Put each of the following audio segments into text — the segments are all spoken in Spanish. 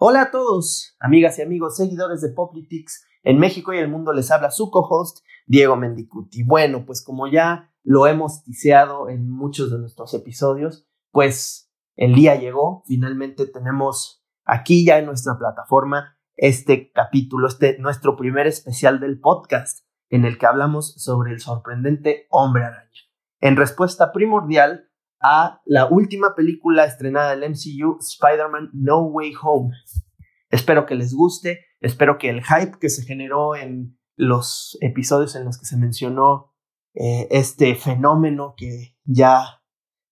Hola a todos, amigas y amigos, seguidores de Poplitics en México y el mundo, les habla su co-host Diego Mendicuti. Bueno, pues como ya lo hemos tiseado en muchos de nuestros episodios, pues el día llegó, finalmente tenemos aquí ya en nuestra plataforma este capítulo, este nuestro primer especial del podcast en el que hablamos sobre el sorprendente hombre araña. En respuesta primordial a la última película estrenada del MCU, Spider-Man No Way Home. Espero que les guste, espero que el hype que se generó en los episodios en los que se mencionó eh, este fenómeno que ya,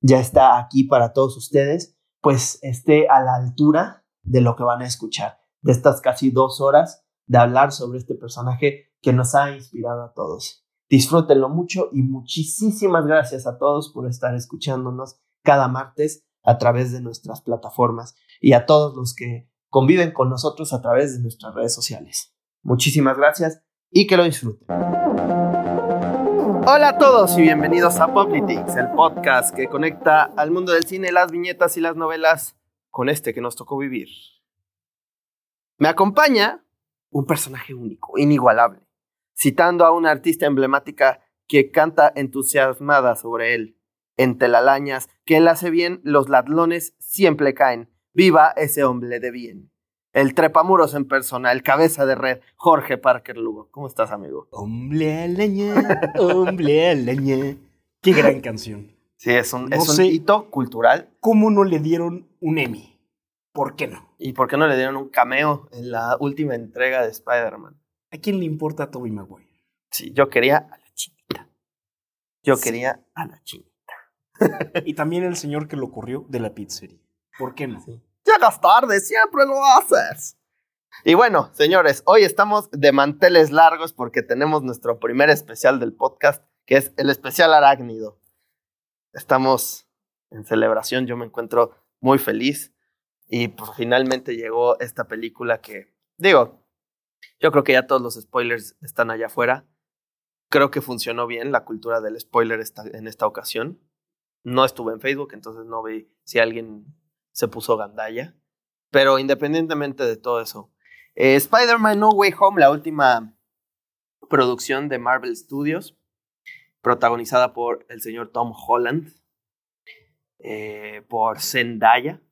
ya está aquí para todos ustedes, pues esté a la altura de lo que van a escuchar, de estas casi dos horas de hablar sobre este personaje que nos ha inspirado a todos. Disfrútenlo mucho y muchísimas gracias a todos por estar escuchándonos cada martes a través de nuestras plataformas y a todos los que conviven con nosotros a través de nuestras redes sociales. Muchísimas gracias y que lo disfruten. Hola a todos y bienvenidos a Poplitics, el podcast que conecta al mundo del cine, las viñetas y las novelas con este que nos tocó vivir. Me acompaña un personaje único, inigualable citando a una artista emblemática que canta entusiasmada sobre él. En telalañas, que él hace bien, los ladlones siempre caen. Viva ese hombre de bien. El trepamuros en persona, el cabeza de red, Jorge Parker Lugo. ¿Cómo estás, amigo? Hombre alaña, hombre alaña. Qué gran canción. Sí, es un, es un hito cultural. ¿Cómo no le dieron un Emmy? ¿Por qué no? ¿Y por qué no le dieron un cameo en la última entrega de Spider-Man? ¿A quién le importa a Tobey Maguire? Sí, yo quería a la chinita. Yo quería a la chinita. y también el señor que lo corrió de la pizzería. ¿Por qué no? Llegas tarde, siempre lo haces. Y bueno, señores, hoy estamos de manteles largos porque tenemos nuestro primer especial del podcast, que es el especial arácnido. Estamos en celebración, yo me encuentro muy feliz y pues, finalmente llegó esta película que, digo, yo creo que ya todos los spoilers están allá afuera. Creo que funcionó bien la cultura del spoiler en esta ocasión. No estuve en Facebook, entonces no vi si alguien se puso gandalla. Pero independientemente de todo eso, eh, Spider-Man No Way Home, la última producción de Marvel Studios, protagonizada por el señor Tom Holland, eh, por Zendaya,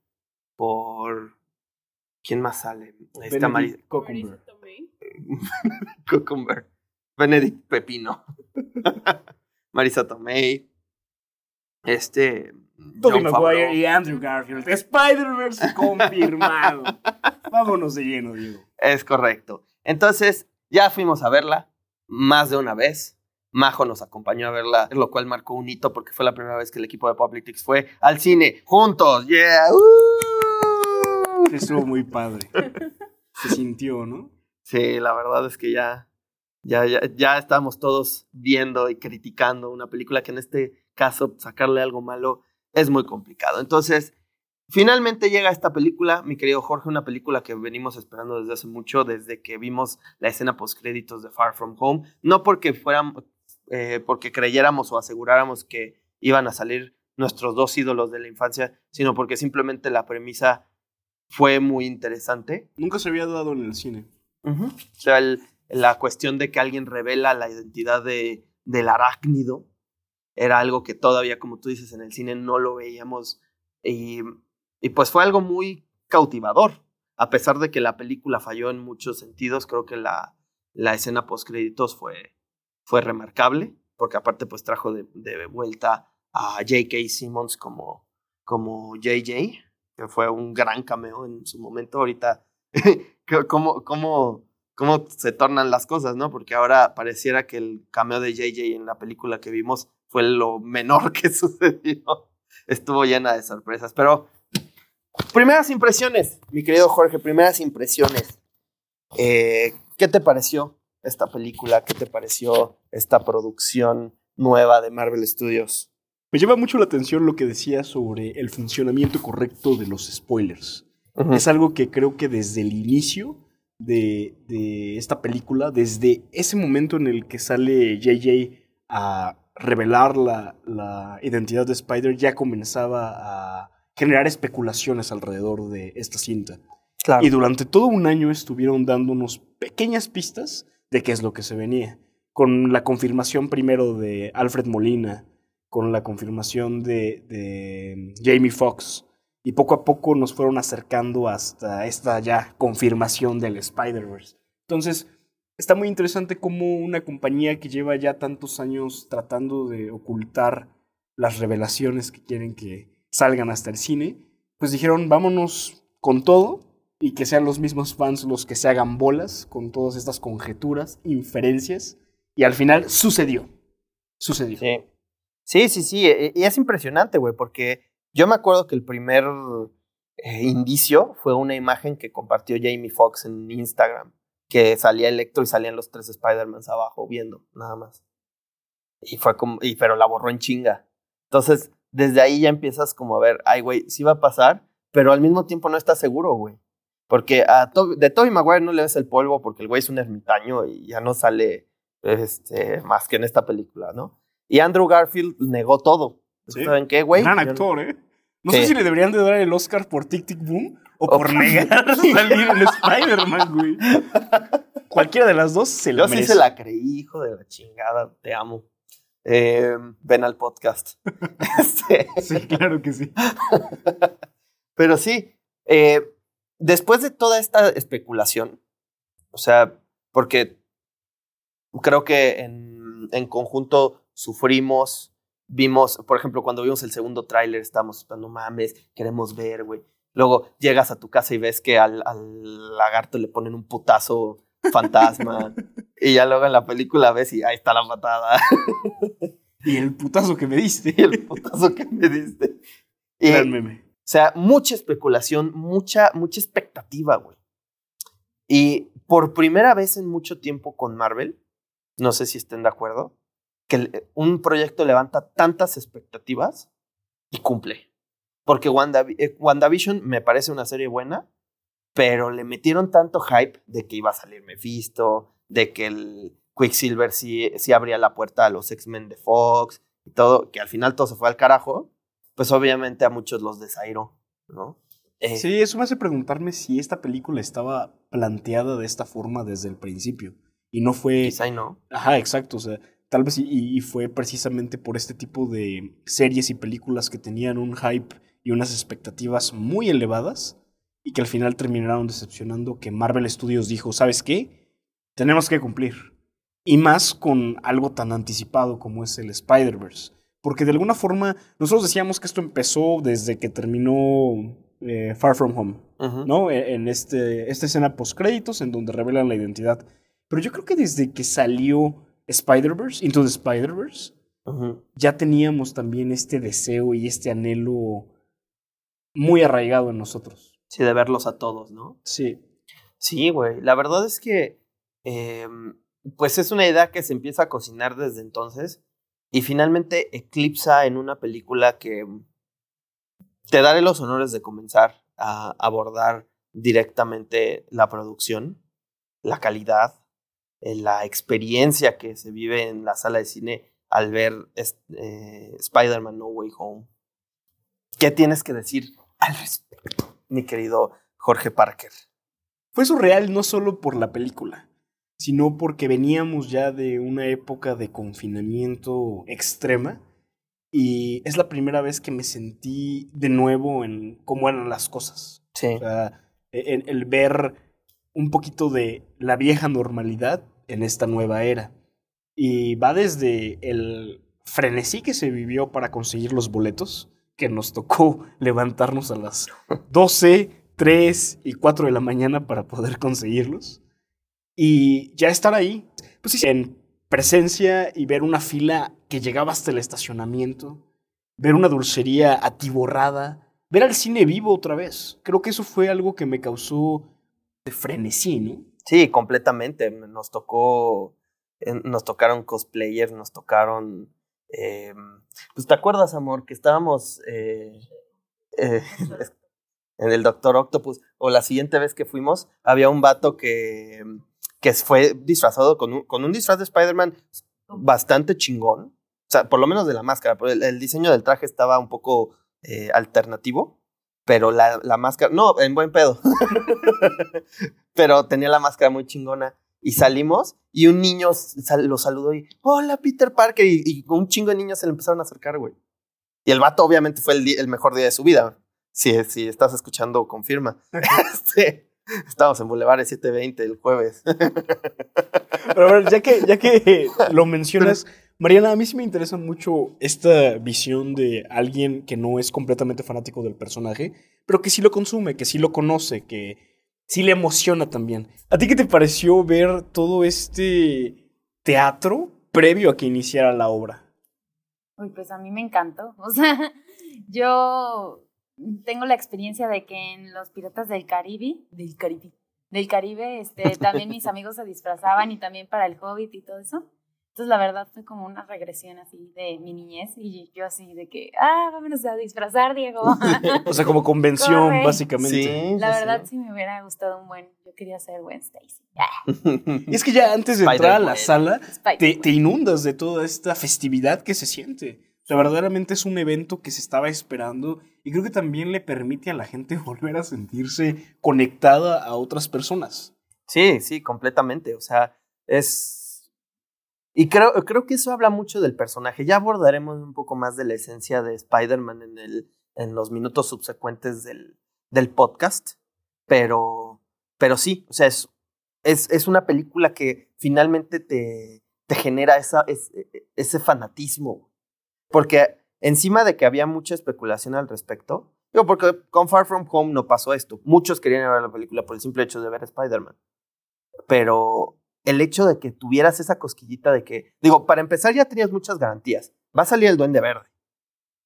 por... ¿Quién más sale? Está Marisa Cucumber. Benedict Pepino. Marisa Tomei. Este. Tobey Maguire y Andrew Garfield. Spider-Verse confirmado. Vámonos de lleno, Diego. Es correcto. Entonces, ya fuimos a verla más de una vez. Majo nos acompañó a verla, lo cual marcó un hito porque fue la primera vez que el equipo de Publicix fue al cine juntos. ¡Yeah! Estuvo muy padre. Se sintió, ¿no? Sí, la verdad es que ya, ya, ya, ya estamos todos viendo y criticando una película que en este caso sacarle algo malo es muy complicado. Entonces, finalmente llega esta película, mi querido Jorge, una película que venimos esperando desde hace mucho, desde que vimos la escena post créditos de Far From Home, no porque fuéramos, eh, porque creyéramos o aseguráramos que iban a salir nuestros dos ídolos de la infancia, sino porque simplemente la premisa fue muy interesante. Nunca se había dado en el cine. O sea, la cuestión de que alguien revela la identidad de, del arácnido era algo que todavía, como tú dices, en el cine no lo veíamos. Y, y pues fue algo muy cautivador. A pesar de que la película falló en muchos sentidos, creo que la, la escena post créditos fue, fue remarcable, porque aparte pues trajo de, de vuelta a J.K. Simmons como, como JJ, que fue un gran cameo en su momento. Ahorita cómo, cómo, cómo se tornan las cosas, ¿no? Porque ahora pareciera que el cameo de JJ en la película que vimos fue lo menor que sucedió. Estuvo llena de sorpresas. Pero, primeras impresiones, mi querido Jorge, primeras impresiones. Eh, ¿Qué te pareció esta película? ¿Qué te pareció esta producción nueva de Marvel Studios? Me llama mucho la atención lo que decía sobre el funcionamiento correcto de los spoilers. Es algo que creo que desde el inicio de, esta película, desde ese momento en el que sale JJ a revelar la, la identidad de Spider, ya comenzaba a generar especulaciones alrededor de esta cinta. Y durante todo un año estuvieron dándonos pequeñas pistas de qué es lo que se venía. Con la confirmación primero de Alfred Molina, con la confirmación de, de Jamie Foxx. Y poco a poco nos fueron acercando hasta esta ya confirmación del Spider-Verse. Entonces, está muy interesante cómo una compañía que lleva ya tantos años tratando de ocultar las revelaciones que quieren que salgan hasta el cine, pues dijeron, vámonos con todo y que sean los mismos fans los que se hagan bolas con todas estas conjeturas, inferencias, y al final sucedió. Sucedió. Sí, sí, sí, sí. E, y es impresionante, güey, porque yo me acuerdo que el primer eh, indicio fue una imagen que compartió Jamie Foxx en Instagram, que salía Electro y salían los tres Spider-Mans abajo viendo, nada más. Y fue como, y, pero la borró en chinga. Entonces, desde ahí ya empiezas como a ver, ay, güey, sí va a pasar, pero al mismo tiempo no estás seguro, güey. Porque a de Tobey Maguire no le ves el polvo porque el güey es un ermitaño y ya no sale este, más que en esta película, ¿no? Y Andrew Garfield negó todo. ¿Saben qué, güey? Gran actor, ¿eh? No sé si le deberían de dar el Oscar por Tic Tic Boom o, por negar salir en Spider-Man, güey. Cualquiera de las dos se lo Yo sí se la creí, hijo de la chingada. Te amo. Eh, ven al podcast. Este sí, claro que sí. Pero sí, eh, después de toda esta especulación, o sea, porque creo que en, en conjunto sufrimos, vimos, por ejemplo, cuando vimos el segundo tráiler, estábamos esperando, mames, queremos ver, güey. Luego llegas a tu casa y ves que al, al lagarto le ponen un putazo fantasma. y ya luego en la película ves y ahí está la patada. y el putazo que me diste. y el putazo que me diste. Y. O sea, mucha especulación, mucha, mucha expectativa, güey. Y por primera vez en mucho tiempo con Marvel, no sé si estén de acuerdo, que un proyecto levanta tantas expectativas y cumple. Porque eh, WandaVision me parece una serie buena, pero le metieron tanto hype de que iba a salir Mephisto, de que el Quicksilver sí, sí abría la puerta a los X-Men de Fox y todo, que al final todo se fue al carajo pues obviamente a muchos los desairó, ¿no? Eh, sí, eso me hace preguntarme si esta película estaba planteada de esta forma desde el principio y no fue... Quizá no. Ajá, exacto, o sea, tal vez y, y fue precisamente por este tipo de series y películas que tenían un hype y unas expectativas muy elevadas y que al final terminaron decepcionando que Marvel Studios dijo, ¿sabes qué? Tenemos que cumplir. Y más con algo tan anticipado como es el Spider-Verse porque de alguna forma nosotros decíamos que esto empezó desde que terminó eh, Far From Home, ¿no? E, en este, esta escena post créditos en donde revelan la identidad. Pero yo creo que desde que salió Spider-Verse, Into the Spider-Verse, ya teníamos también este deseo y este anhelo muy arraigado en nosotros. Sí, de verlos a todos, ¿no? Sí. Sí, güey. La verdad es que, em, pues es una idea que se empieza a cocinar desde entonces y finalmente eclipsa en una película que te daré los honores de comenzar a abordar directamente la producción, la calidad, la experiencia que se vive en la sala de cine al ver eh, Spider-Man No Way Home. ¿Qué tienes que decir al respecto, mi querido Jorge Parker? Fue surreal no solo por la película, sino porque veníamos ya de una época de confinamiento extrema y es la primera vez que me sentí de nuevo en cómo eran las cosas. Sí. O sea, e, el, ver un poquito de la vieja normalidad en esta nueva era. Y va desde el frenesí que se vivió para conseguir los boletos, que nos tocó levantarnos a las 12, 3 y 4 de la mañana para poder conseguirlos y ya estar ahí, pues en presencia y ver una fila que llegaba hasta el estacionamiento, ver una dulcería atiborrada, ver al cine vivo otra vez. Creo que eso fue algo que me causó de frenesí, ¿no? Sí, completamente. Nos tocó, nos tocaron cosplayers, nos tocaron... Eh, pues te acuerdas, amor, que estábamos eh, eh, en el Doctor Octopus, o la siguiente vez que fuimos, había un vato que que fue disfrazado con un, con un disfraz de Spider-Man bastante chingón. O sea, por lo menos de la máscara, pero el, diseño del traje estaba un poco alternativo. pero la, la máscara, no, en buen pedo. pero tenía la máscara muy chingona. Y salimos y un niño sal- lo saludó y, hola Peter Parker. Y, y un chingo de niños se le empezaron a acercar, güey. Y el vato obviamente fue el, mejor día de su vida. Si, si estás escuchando, confirma. Este, Estamos en Boulevard 720 el jueves. Pero a ver, ya que, ya que lo mencionas, Mariana, a mí sí me interesa mucho esta visión de alguien que no es completamente fanático del personaje, pero que sí lo consume, que sí lo conoce, que sí le emociona también. ¿A ti qué te pareció ver todo este teatro previo a que iniciara la obra? Uy, pues a mí me encantó. O sea, yo tengo la experiencia de que en los Piratas del Caribe, del Caribe, del Caribe, este, también mis amigos se disfrazaban y también para el Hobbit y todo eso. Entonces, la verdad fue como una regresión así de mi niñez y yo así de que, ah, vámonos a disfrazar, Diego. O sea, como convención, Corre. básicamente. la verdad sí me hubiera gustado un buen, yo quería ser Gwen Stacy. Y es que ya antes de entrar a la sala, te, te inundas de toda esta festividad que se siente. O sea, verdaderamente es un evento que se estaba esperando y creo que también le permite a la gente volver a sentirse conectada a otras personas. Sí, sí, completamente. O sea, es. Y creo, creo que eso habla mucho del personaje. Ya abordaremos un poco más de la esencia de Spider-Man en, el, en los minutos subsecuentes del, del podcast. Pero, pero sí, o sea, es, es, es una película que finalmente te, te genera esa, es- ese fanatismo. Porque encima de que había mucha especulación al respecto, digo, porque con Far From Home no pasó esto. Muchos querían ver la película por el simple hecho de ver Spider-Man. Pero el hecho de que tuvieras esa cosquillita de que, digo, para empezar ya tenías muchas garantías. Va a salir el Duende Verde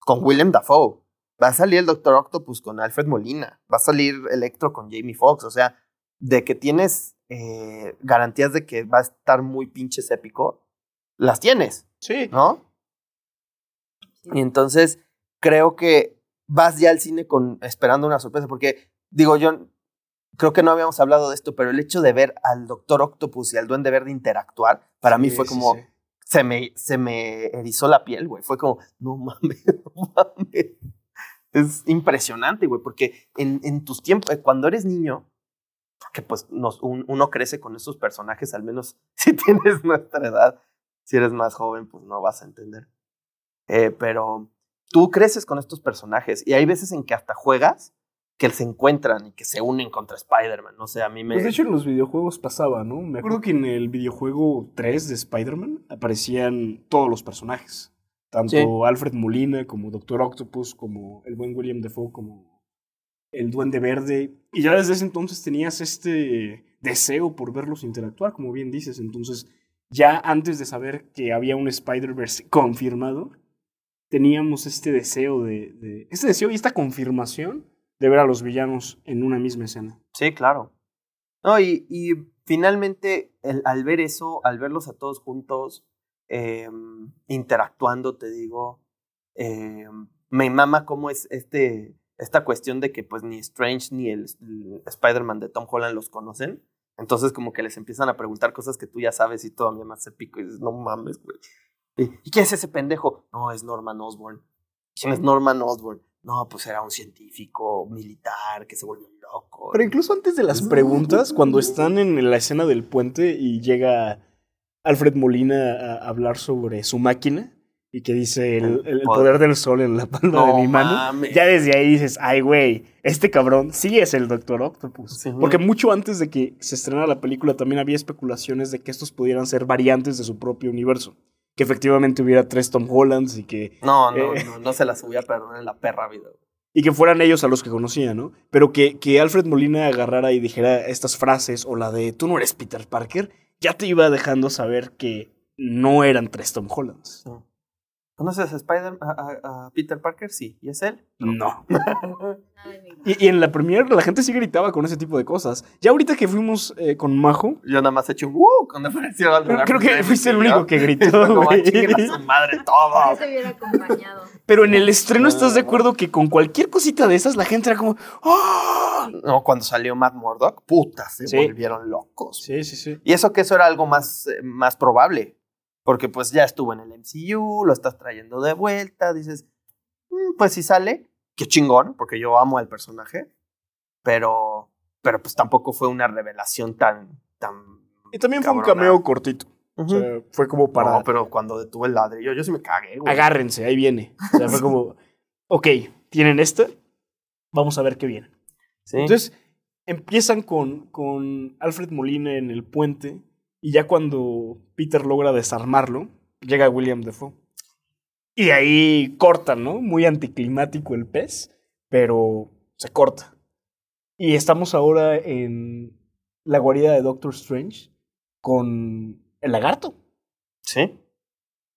con Willem Dafoe. Va a salir el Doctor Octopus con Alfred Molina. Va a salir Electro con Jamie Foxx. O sea, de que tienes eh, garantías de que va a estar muy pinches épico, las tienes, Sí. ¿no? Y entonces creo que vas ya al cine con esperando una sorpresa, porque digo yo, creo que no habíamos hablado de esto, pero el hecho de ver al Doctor Octopus y al Duende Verde interactuar, para mí fue como, Se, me, se me erizó la piel, güey. Fue como, no mames, no mames. Es impresionante, güey, porque en, en tus tiempos, eh, cuando eres niño, porque pues nos, un- uno crece con esos personajes, al menos si tienes nuestra edad, si eres más joven, pues no vas a entender. Eh, pero tú creces con estos personajes y hay veces en que hasta juegas que se encuentran y que se unen contra Spider-Man. No sé, a mí me... Pues de hecho en los videojuegos pasaba, ¿no? Me acuerdo que en el videojuego 3 de Spider-Man aparecían todos los personajes. Tanto Sí. Alfred Molina como Doctor Octopus, como el buen William Defoe, como el Duende Verde. Y ya desde ese entonces tenías este deseo por verlos interactuar, como bien dices. Entonces, ya antes de saber que había un Spider-Verse confirmado, teníamos este deseo de, de- Este deseo y esta confirmación de ver a los villanos en una misma escena. Sí, claro. No, y, y finalmente, el- al ver eso, al verlos a todos juntos, eh, interactuando, te digo, eh, me mama cómo es este, esta cuestión de que pues ni Strange ni el, el Spider-Man de Tom Holland los conocen. Entonces como que les empiezan a preguntar cosas que tú ya sabes y todavía más épico y dices, no mames, güey. ¿Y y quién es ese pendejo? No, es Norman Osborn. ¿Quién es Norman Osborn? No, pues era un científico militar que se volvió loco. Pero incluso antes de las preguntas, cuando están en la escena del puente y llega Alfred Molina a hablar sobre su máquina y que dice el, El poder del sol en la palma No de mi mano, mames. ya desde ahí dices, ay güey, este cabrón sí es el Doctor Octopus. Sí. Porque mucho antes de que se estrenara la película también había especulaciones de que estos pudieran ser variantes de su propio universo. Que efectivamente hubiera tres Tom Hollands y que No, no, Eh. no, no se las voy a perdonar en la perra vida. y que fueran ellos a los que conocía, ¿no? Pero que, que Alfred Molina agarrara y dijera estas frases o la de tú no eres Peter Parker, ya te iba dejando saber que no eran tres Tom Hollands. ¿Conoces a Spider a, a- a Peter Parker? Sí. ¿Y es él? No. Y, y en la premier la gente sí gritaba con ese tipo de cosas. Ya ahorita que fuimos eh, con Majo, Yo nada más he hecho un ¡uh! cuando apareció al creo, creo que fuiste el único que gritó, como, güey. "Chinguen a su madre hubiera acompañado. Pero en el estreno estás de acuerdo que con cualquier cosita de esas la gente era como... ¡Ah! No, cuando salió Matt Murdock, puta, se Sí. volvieron locos. Sí, sí, sí. Y eso que eso era algo más, eh, más probable. Porque pues ya estuvo en el MCU, lo estás trayendo de vuelta, dices, "Mm, pues si sale, qué chingón, porque yo amo al personaje, pero, pero pues tampoco fue una revelación tan, tan Y también fue un cabrona. cameo cortito. O Ujú. sea, fue como para. No, pero cuando detuve el ladrillo, yo sí me cagué, güey. agárrense, ahí viene. O sea, fue como, ok, tienen esta, vamos a ver qué viene. Sí. Entonces, empiezan con, con Alfred Molina en el puente, y ya cuando Peter logra desarmarlo, llega William Defoe. Y ahí cortan, ¿no? Muy anticlimático el pez, pero se corta. Y estamos ahora en la guarida de Doctor Strange con el lagarto. Sí.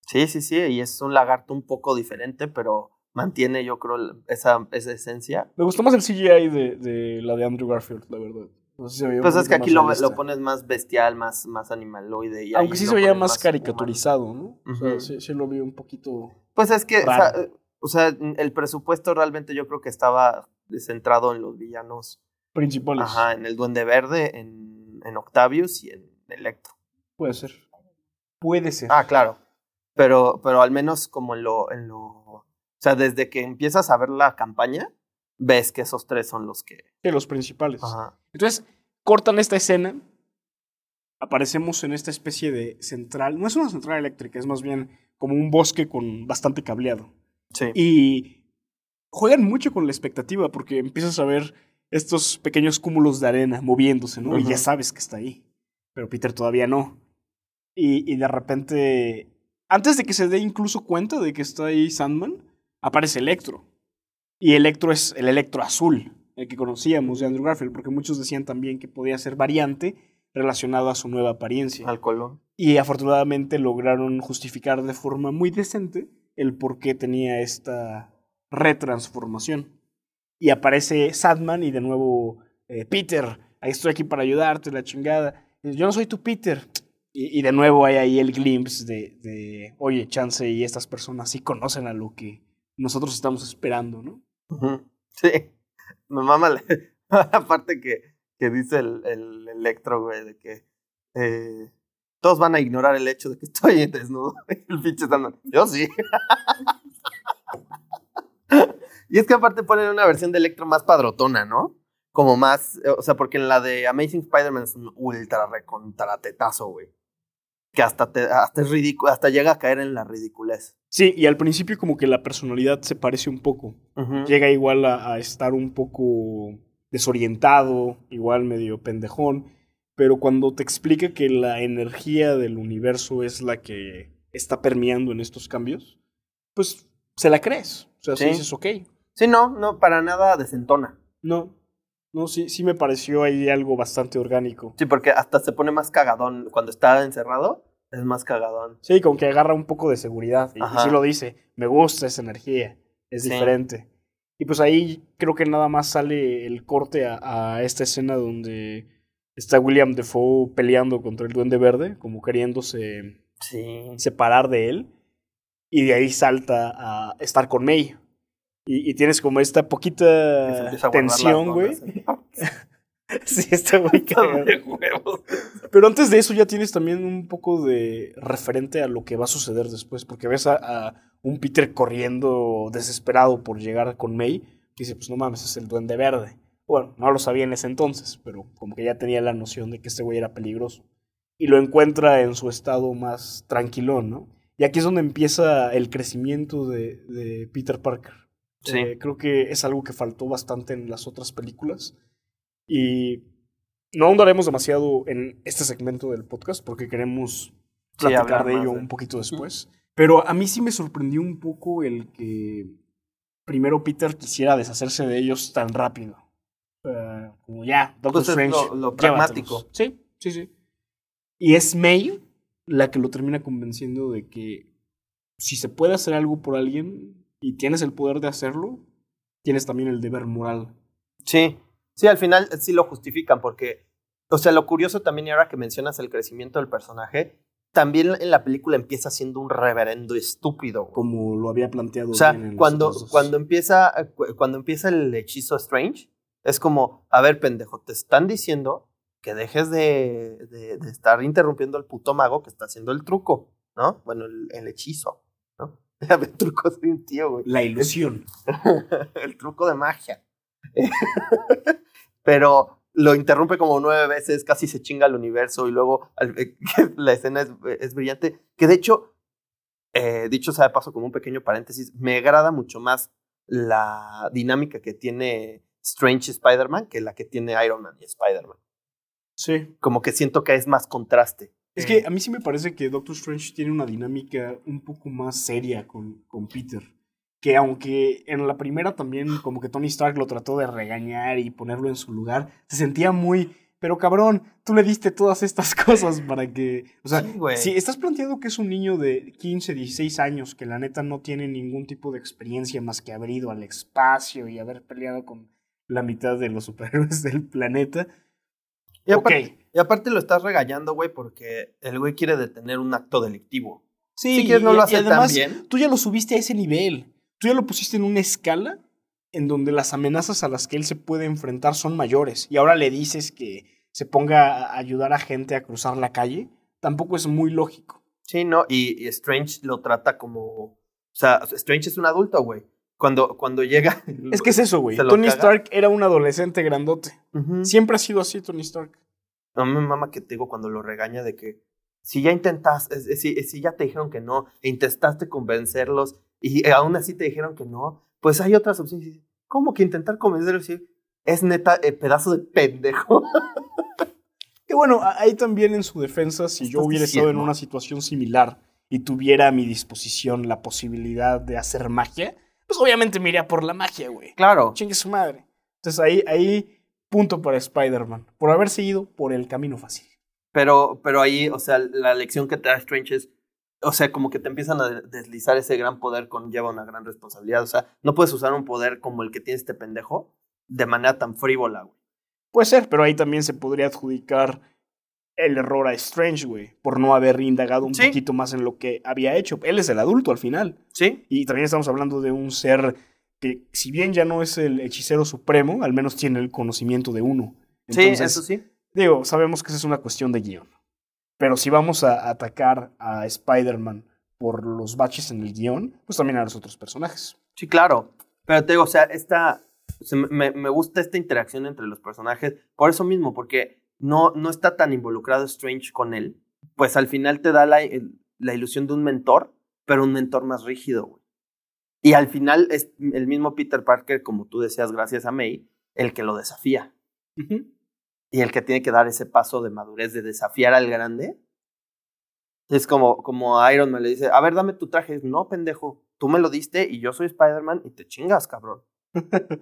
Sí, sí, sí. Y es un lagarto un poco diferente, pero mantiene, yo creo, esa, esa esencia. Me gustó más el CGI de, de la de Andrew Garfield, la verdad. No sé si se veía un Pues es que aquí lo, lo pones más bestial, más, más animaloide. Y Aunque sí se veía más humano. caricaturizado, ¿no? O sea, Ujú. sí, sí lo vi un poquito... Pues es que, o sea, Raro. o sea, el presupuesto realmente yo creo que estaba centrado en los villanos. Principales. Ajá, en el Duende Verde, en, en Octavius y en Electro. Puede ser. Puede ser. Ah, claro. Pero, pero al menos como en lo, en lo. O sea, desde que empiezas a ver la campaña, ves que esos tres son los que. De los principales. Ajá. Entonces, cortan esta escena. Aparecemos en esta especie de central. No es una central eléctrica, es más bien como un bosque con bastante cableado. Sí. Y juegan mucho con la expectativa porque empiezas a ver estos pequeños cúmulos de arena moviéndose, ¿no? Y ya sabes que está ahí. Pero Peter todavía no. Y, y de repente, antes de que se dé incluso cuenta de que está ahí Sandman, aparece Electro. Y Electro es el Electro azul, el que conocíamos de Andrew Garfield, porque muchos decían también que podía ser variante relacionado a su nueva apariencia. Al colón. Y afortunadamente lograron justificar de forma muy decente el por qué tenía esta retransformación. Y aparece Sadman y de nuevo, eh, Peter, ahí estoy aquí para ayudarte, la chingada. Yo no soy tu Peter. Y, y de nuevo hay ahí el glimpse de, de, oye, Chance y estas personas sí conocen a lo que nosotros estamos esperando, ¿no? Sí. Me mama la, que, que dice el, el Electro, güey, de que. eh, todos van a ignorar el hecho de que estoy desnudo. El pinche Sandman. Yo sí. y es que aparte ponen una versión de Electro más padrotona, ¿no? Como más. eh, O sea, porque en la de Amazing Spider-Man es un ultra recontratetazo, güey. Que hasta, te, hasta es ridículo, hasta llega a caer en la ridiculez. Sí, y al principio como que la personalidad se parece un poco. Llega igual a, a estar un poco desorientado, igual medio pendejón, pero cuando te explica que la energía del universo es la que está permeando en estos cambios, pues se la crees. O sea, si Sí. dices, ok, Sí, no, no, para nada desentona. no, no, sí, sí me pareció ahí algo bastante orgánico. Sí, porque hasta se pone más cagadón. Cuando está encerrado, es más cagadón. Sí, como que agarra un poco de seguridad. Y, sí lo dice, me gusta esa energía, es Sí. diferente. Y pues ahí creo que nada más sale el corte a, a esta escena donde está William Defoe peleando contra el Duende Verde, como queriéndose Sí. separar de él. Y de ahí salta a estar con May. Y, y tienes como esta poquita tensión, güey. sí, está muy cagado. de huevos. Pero antes de eso ya tienes también un poco de referente a lo que va a suceder después, porque ves a, a un Peter corriendo desesperado por llegar con May, y dice, pues no mames, es el duende verde. Bueno, no lo sabía en ese entonces, pero como que ya tenía la noción de que este güey era peligroso. Y lo encuentra en su estado más tranquilón, ¿no? Y aquí es donde empieza el crecimiento de, de Peter Parker. Sí. Eh, creo que es algo que faltó bastante en las otras películas. Y no ahondaremos demasiado en este segmento del podcast porque queremos Sí, platicar hablar de ello de- un poquito después. Pero a mí sí me sorprendió un poco el que primero Peter quisiera deshacerse de ellos tan rápido. Eh, como ya, Doctor Pues es Strange. lo- lo pragmático. Sí, sí, sí. Y es May la que lo termina convenciendo de que si se puede hacer algo por alguien y tienes el poder de hacerlo, tienes también el deber moral. Sí, sí, al final sí lo justifican porque, o sea, lo curioso también, ahora que mencionas el crecimiento del personaje, también en la película empieza siendo un reverendo estúpido. güey. Como lo había planteado O sea, bien en las cuando, cuando, empieza, cu- cuando empieza el hechizo Strange, es como, a ver, pendejo, te están diciendo que dejes de, de- de estar interrumpiendo al puto mago que está haciendo el truco, ¿no? Bueno, el, el hechizo. el truco de un tío, güey. La ilusión. el truco de magia. Pero lo interrumpe como nueve veces, casi se chinga el universo y luego eh, la escena es, brillante. Que de hecho, eh, dicho sea de paso como un pequeño paréntesis, me agrada mucho más la dinámica que tiene Strange Spider-Man que la que tiene Iron Man y Spider-Man. Sí. Como que siento que es más contraste. Es que a mí sí me parece que Doctor Strange tiene una dinámica un poco más seria con, con Peter que aunque en la primera también como que Tony Stark lo trató de regañar y ponerlo en su lugar, se sentía muy, pero cabrón, tú le diste todas estas cosas para que, o sea, si estás planteando que es un niño de 15, 16 años que la neta no tiene ningún tipo de experiencia más que haber ido al espacio y haber peleado con la mitad de los superhéroes del planeta. Y aparte, y aparte lo estás regañando, güey, porque el güey quiere detener un acto delictivo. Sí, si no lo hace tan bien. Tú ya lo subiste a ese nivel tú ya lo pusiste en una escala en donde las amenazas a las que él se puede enfrentar son mayores y ahora le dices que se ponga a ayudar a gente a cruzar la calle, tampoco es muy lógico. Sí, no, y, Strange lo trata como, o sea, Strange es un adulto, güey. Cuando, cuando llega... Es que es eso, güey. Tony Stark era un adolescente grandote. Siempre ha sido así Tony Stark. No me mama que te digo cuando lo regaña de que si ya intentaste, si, si ya te dijeron que no, e intentaste convencerlos y aún así te dijeron que no, pues hay otras opciones. ¿Cómo que intentar convencerlos? Es neta, eh, pedazo de pendejo. y bueno, ahí también en su defensa, si yo hubiera estado en una situación similar y tuviera a mi disposición la posibilidad de hacer magia, pues obviamente me iría por la magia, güey. Claro. Chingue su madre. Entonces ahí, ahí punto para Spider-Man, por haber seguido por el camino fácil. Pero, pero ahí, o sea, la lección que te da Strange es o sea, como que te empiezan a deslizar ese gran poder conlleva una gran responsabilidad. O sea, no puedes usar un poder como el que tiene este pendejo de manera tan frívola, güey. Puede ser, pero ahí también se podría adjudicar el error a Strange, güey, por no haber indagado un poquito más en lo que había hecho. Él es el adulto al final. Sí. Y también estamos hablando de un ser que, si bien ya no es el hechicero supremo, al menos tiene el conocimiento de uno. sí, eso sí. Digo, sabemos que esa es una cuestión de guion. Pero si vamos a atacar a Spider-Man por los baches en el guion, pues también a los otros personajes. Sí, claro. Pero te digo, o sea, esta, me, me, gusta esta interacción entre los personajes por eso mismo, porque no, no está tan involucrado Strange con él. Pues al final te da la, la ilusión de un mentor, pero un mentor más rígido, güey. Y al final es el mismo Peter Parker, como tú decías, gracias a May, el que lo desafía y el que tiene que dar ese paso de madurez, de desafiar al grande. Es como, como Iron Man le dice, a ver, dame tu traje. No, pendejo, tú me lo diste y yo soy Spider-Man y te chingas, cabrón.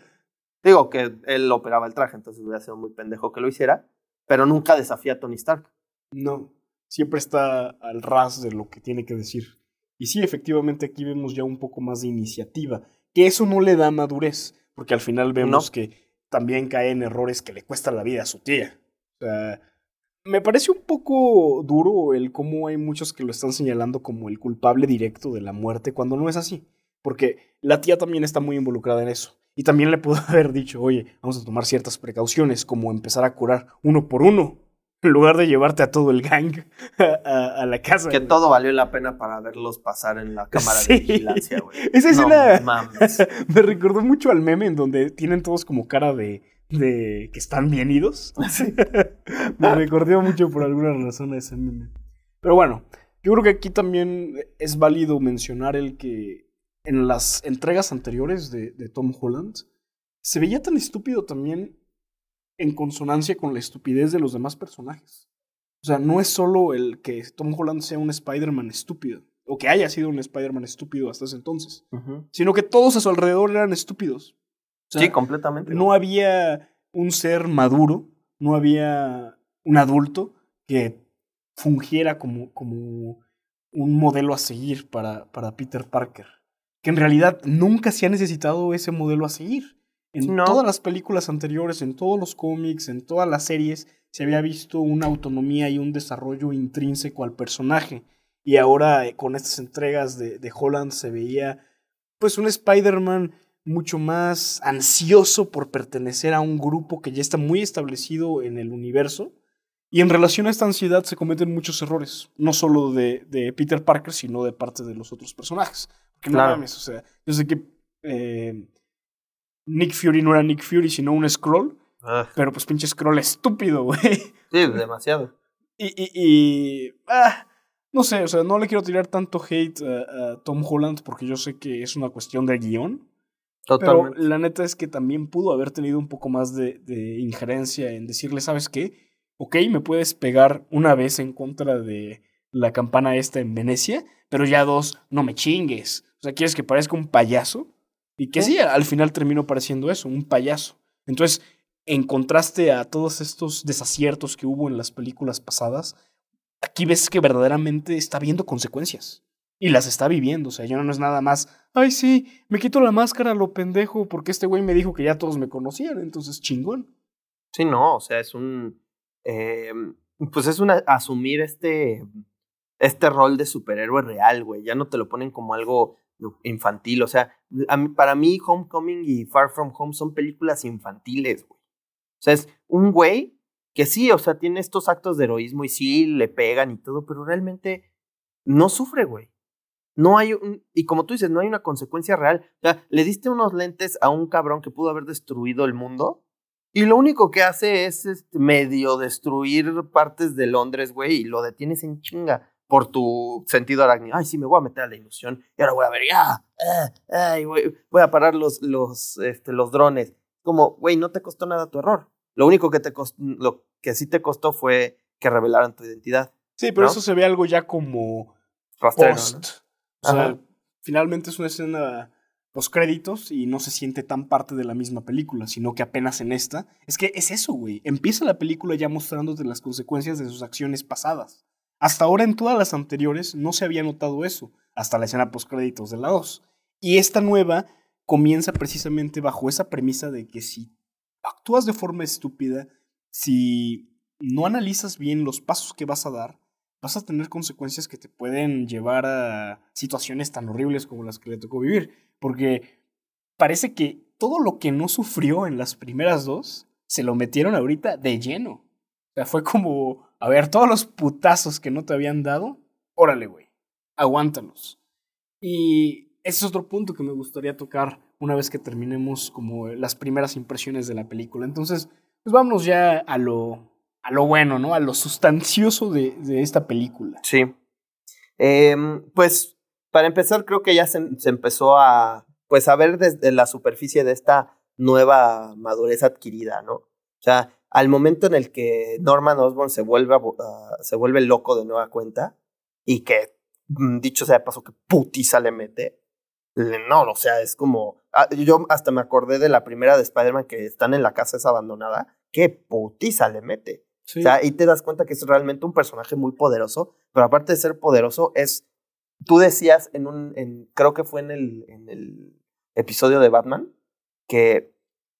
Digo que él operaba el traje, entonces hubiera sido muy pendejo que lo hiciera, pero nunca desafía a Tony Stark. No, siempre está al ras de lo que tiene que decir. Y sí, efectivamente aquí vemos ya un poco más de iniciativa, que eso no le da madurez, porque al final vemos que también cae en errores que le cuestan la vida a su tía. O sea, me parece un poco duro el cómo hay muchos que lo están señalando como el culpable directo de la muerte cuando no es así. Porque la tía también está muy involucrada en eso. Y también le pudo haber dicho, oye, vamos a tomar ciertas precauciones, como empezar a curar uno por uno en lugar de llevarte a todo el gang a, la casa. Que todo valió la pena para verlos pasar en la cámara de vigilancia, güey. Esa escena me recordó mucho al meme en donde tienen todos como cara de, de que están bien idos. me recordó mucho por alguna razón a ese meme. Pero bueno, yo creo que aquí también es válido mencionar el que en las entregas anteriores de, de Tom Holland se veía tan estúpido también en consonancia con la estupidez de los demás personajes. O sea, no es solo el que Tom Holland sea un Spider-Man estúpido, o que haya sido un Spider-Man estúpido hasta ese entonces, sino que todos a su alrededor eran estúpidos. sí, completamente. No había un ser maduro, no había un adulto que fungiera como, como un modelo a seguir para, para Peter Parker. Que en realidad nunca se ha necesitado ese modelo a seguir. En todas las películas anteriores, en todos los cómics, en todas las series, se había visto una autonomía y un desarrollo intrínseco al personaje. Y ahora eh, con estas entregas de, de Holland se veía pues un Spider-Man mucho más ansioso por pertenecer a un grupo que ya está muy establecido en el universo. Y en relación a esta ansiedad se cometen muchos errores, no solo de, de Peter Parker, sino de parte de los otros personajes. Que no mames, o sea, yo sé que eh, Nick Fury no era Nick Fury, sino un scroll. Ah. Pero pues pinche scroll estúpido, güey. Sí, demasiado. Y, y, y ah, no sé, o sea, no le quiero tirar tanto hate a, Tom Holland porque yo sé que es una cuestión de guion. Totalmente. Pero la neta es que también pudo haber tenido un poco más de, de injerencia en decirle, ¿sabes qué? Ok, me puedes pegar una vez en contra de la campana esta en Venecia, pero ya dos, no me chingues. O sea, ¿quieres que parezca un payaso? Y que sí, al final terminó pareciendo eso, un payaso. Entonces, en contraste a todos estos desaciertos que hubo en las películas pasadas, aquí ves que verdaderamente está viendo consecuencias. Y las está viviendo. O sea, ya no es nada más, ay, sí, me quito la máscara lo pendejo porque este güey me dijo que ya todos me conocían, entonces chingón. Sí, no, o sea, es un. Eh, pues es una. asumir este. Este rol de superhéroe real, güey. Ya no te lo ponen como algo infantil. O sea, para mí, Homecoming y Far From Home son películas infantiles, güey. O sea, es un güey que sí, o sea, tiene estos actos de heroísmo y sí, le pegan y todo, pero realmente no sufre, güey. No hay un, y como tú dices, no hay una consecuencia real. O sea, le diste unos lentes a un cabrón que pudo haber destruido el mundo y lo único que hace es este, medio destruir partes de Londres, güey, y lo detienes en chinga por tu sentido arácnido. Ay, sí, me voy a meter a la ilusión y ahora voy a ver, ya, eh, voy, a parar los, los, este, los drones. Como, güey, no te costó nada tu error. Lo único que te costó, lo que sí te costó fue que revelaran tu identidad. Sí, pero eso se ve algo ya como post. O sea, finalmente es una escena post créditos y no se siente tan parte de la misma película, sino que apenas en esta. Es que es eso, güey. Empieza la película ya mostrándote las consecuencias de sus acciones pasadas. Hasta ahora en todas las anteriores no se había notado eso, hasta la escena post créditos de la 2. Y esta nueva comienza precisamente bajo esa premisa de que si actúas de forma estúpida, si no analizas bien los pasos que vas a dar, vas a tener consecuencias que te pueden llevar a situaciones tan horribles como las que le tocó vivir. Porque parece que todo lo que no sufrió en las primeras dos, se lo metieron ahorita de lleno. Fue como, a ver, todos los putazos que no te habían dado, órale, güey, aguántalos. Y ese es otro punto que me gustaría tocar una vez que terminemos como las primeras impresiones de la película. Entonces, pues vámonos ya a lo, a lo bueno, ¿no? A lo sustancioso de, esta película. Sí. Eh, pues, para empezar, creo que ya se, empezó a, pues, a ver desde la superficie de esta nueva madurez adquirida, ¿no? O sea, al momento en el que Norman Osborn se vuelve, se vuelve loco de nueva cuenta y que, mm, dicho sea de paso, que putiza le mete, no, o sea, es como. Ah, yo hasta me acordé de la primera de Spider-Man que están en la casa esa abandonada. Qué putiza le mete. O sea, y te das cuenta que es realmente un personaje muy poderoso, pero aparte de ser poderoso, es. Tú decías en un. En, creo que fue en el, en el episodio de Batman, que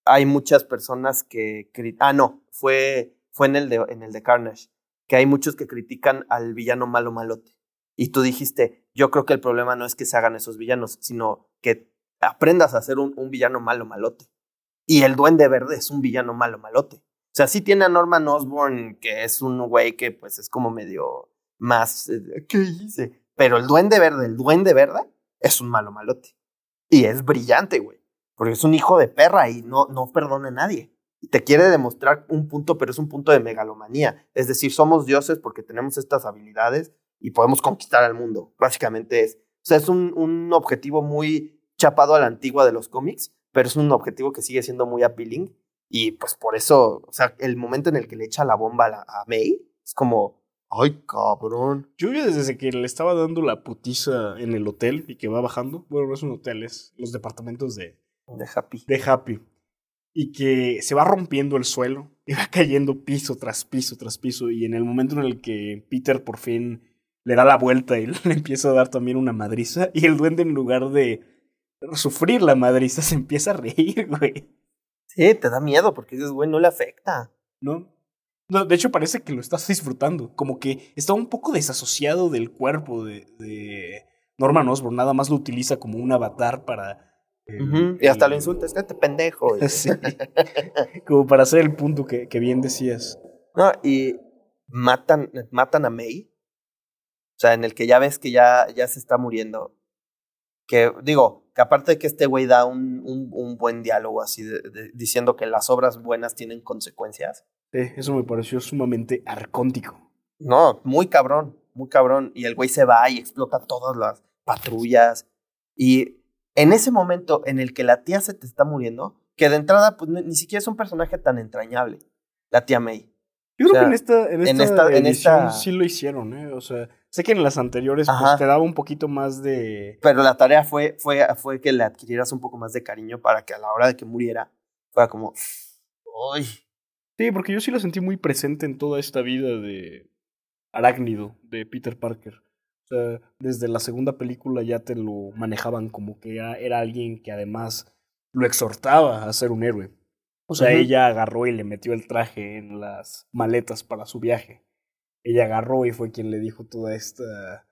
hay muchas personas que. Ah, no, fue, fue en, el de, en el de Carnage, que hay muchos que critican al villano malo malote. Y tú dijiste, yo creo que el problema no es que se hagan esos villanos, sino que aprendas a ser un, villano malo malote. Y el Duende Verde es un villano malo malote. O sea, sí tiene a Norman Osborn, que es un güey que pues es como medio más... Eh, ¿Qué hice? Pero el Duende Verde, el Duende Verde, es un malo malote. Y es brillante, güey. Porque es un hijo de perra y no, no perdona a nadie. Y te quiere demostrar un punto, pero es un punto de megalomanía. Es decir, somos dioses porque tenemos estas habilidades y podemos conquistar al mundo. Básicamente es, o sea, es un, un objetivo muy chapado a la antigua de los cómics, pero es un objetivo que sigue siendo muy appealing y pues por eso, o sea, el momento en el que le echa la bomba a, May es como, ay cabrón. Yo desde que le estaba dando la putiza en el hotel y que va bajando, bueno, no es un hotel, es los departamentos de... De Happy. De Happy. Y que se va rompiendo el suelo y va cayendo piso tras piso tras piso y en el momento en el que Peter por fin le da la vuelta y le empieza a dar también una madriza. Y el duende, en lugar de sufrir la madriza, se empieza a reír, güey. Sí, te da miedo porque dices, güey, no le afecta. ¿No? No, de hecho parece que lo estás disfrutando. Como que está un poco desasociado del cuerpo de, de Norman Osborn. Nada más lo utiliza como un avatar para. Y hasta lo insulta, este pendejo. sí. como para hacer el punto que, que bien decías. No, y matan, matan a May o sea, en el que ya ves que ya, ya se está muriendo. que digo, que aparte de que este güey da un, un, un buen diálogo así, de- de- diciendo que las obras buenas tienen consecuencias. Sí, eso me pareció sumamente arcóntico. No, muy cabrón, muy cabrón. Y el güey se va y explota todas las patrullas. Y en ese momento en el que la tía se te está muriendo, que de entrada pues ni, ni siquiera es un personaje tan entrañable, la tía May. Yo creo sea, que en esta, en en esta, en edición esta- sí lo hicieron, ¿eh? O sea, sé que en las anteriores pues, te daba un poquito más de... Pero la tarea fue, fue, fue que le adquirieras un poco más de cariño para que a la hora de que muriera fuera como... ¡Ay! Sí, porque yo sí lo sentí muy presente en toda esta vida de arácnido de Peter Parker. O sea, desde la segunda película ya te lo manejaban como que era, era alguien que además lo exhortaba a ser un héroe. O sea, ella agarró y le metió el traje en las maletas para su viaje. Ella agarró y fue quien le dijo toda esta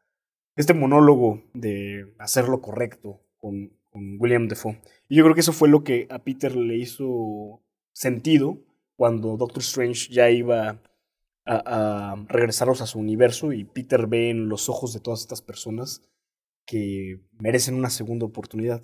este monólogo de hacer lo correcto con, con William Defoe. Y yo creo que eso fue lo que a Peter le hizo sentido cuando Doctor Strange ya iba a, a regresarlos a su universo y Peter ve en los ojos de todas estas personas que merecen una segunda oportunidad.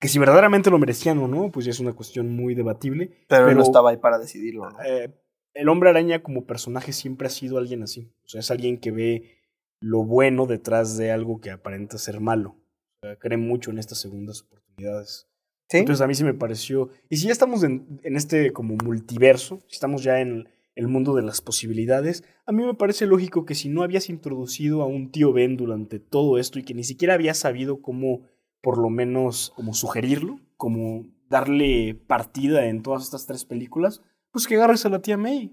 Que si verdaderamente lo merecían o no, pues ya es una cuestión muy debatible. Pero, él Pero- no estaba ahí para decidirlo. ¿no? Eh, el hombre araña como personaje siempre ha sido alguien así. O sea, es alguien que ve lo bueno detrás de algo que aparenta ser malo. O sea, cree mucho en estas segundas oportunidades. ¿Sí? Entonces a mí sí me pareció. Y si ya estamos en, en este como multiverso, si estamos ya en el mundo de las posibilidades, a mí me parece lógico que si no habías introducido a un tío Ben durante todo esto y que ni siquiera habías sabido cómo, por lo menos, como sugerirlo, como darle partida en todas estas tres películas, pues que agarres a la tía May.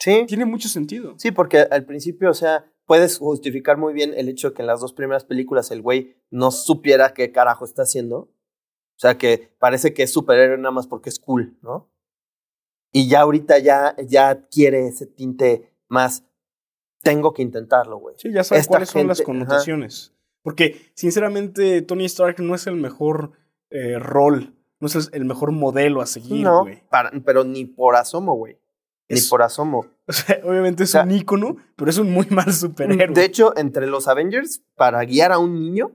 sí. Tiene mucho sentido. Sí, porque al principio, o sea, puedes justificar muy bien el hecho de que en las dos primeras películas el güey no supiera qué carajo está haciendo. O sea, que parece que es superhéroe nada más porque es cool, ¿no? Y ya ahorita ya, ya adquiere ese tinte más. Tengo que intentarlo, güey. Sí, ya sabes Esta cuáles son las ajá. connotaciones. Porque, sinceramente, Tony Stark no es el mejor eh, rol, no es el- mejor modelo a seguir, No, güey. para- pero ni por asomo, güey. Ni por asomo. O sea, obviamente es O sea, un ícono, pero es un muy mal superhéroe. De hecho, entre los Avengers, para guiar a un niño,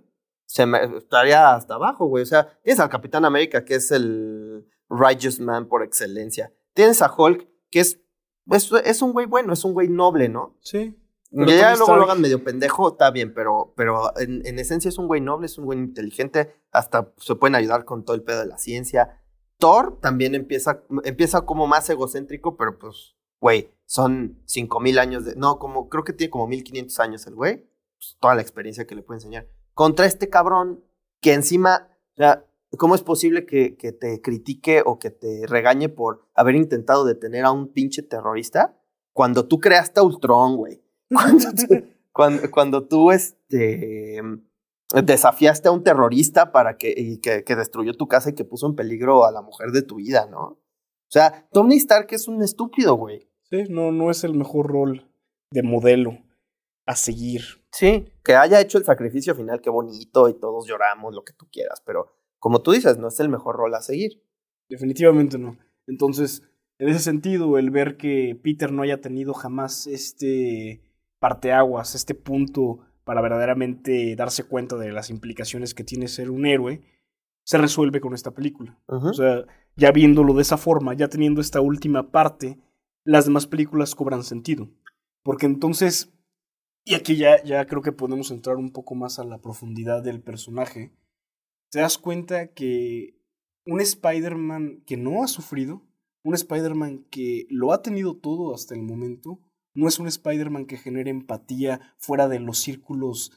se me estaría hasta abajo, güey. O sea, tienes al Capitán América, que es el Righteous Man por excelencia. Tienes a Hulk, que es, es, es un güey bueno, es un güey noble, ¿no? sí. Pero ya luego lo hagan medio pendejo, está bien, pero, pero en, en esencia es un güey noble, es un güey inteligente, hasta se pueden ayudar con todo el pedo de la ciencia. Thor también empieza, empieza como más egocéntrico, pero pues, güey, son 5000 años de. No, como creo que tiene como 1500 años el güey. Pues, toda la experiencia que le puede enseñar. Contra este cabrón que encima, o sea, ¿cómo es posible que, que te critique o que te regañe por haber intentado detener a un pinche terrorista cuando tú creaste a Ultron, güey? Cuando tú, cuando, cuando tú este, desafiaste a un terrorista para que, y que, que destruyó tu casa y que puso en peligro a la mujer de tu vida, ¿no? O sea, Tony Stark es un estúpido, güey. Sí, no, no es el mejor rol de modelo a seguir. Sí, que haya hecho el sacrificio final, qué bonito, y todos lloramos, lo que tú quieras, pero como tú dices, no es el mejor rol a seguir. Definitivamente no. Entonces, en ese sentido, el ver que Peter no haya tenido jamás este parteaguas, este punto para verdaderamente darse cuenta de las implicaciones que tiene ser un héroe, se resuelve con esta película. O sea, ya viéndolo de esa forma, ya teniendo esta última parte, las demás películas cobran sentido. Porque entonces, y aquí ya, ya creo que podemos entrar un poco más a la profundidad del personaje, te das cuenta que un Spider-Man que no ha sufrido, un Spider-Man que lo ha tenido todo hasta el momento, no es un Spider-Man que genere empatía fuera de los círculos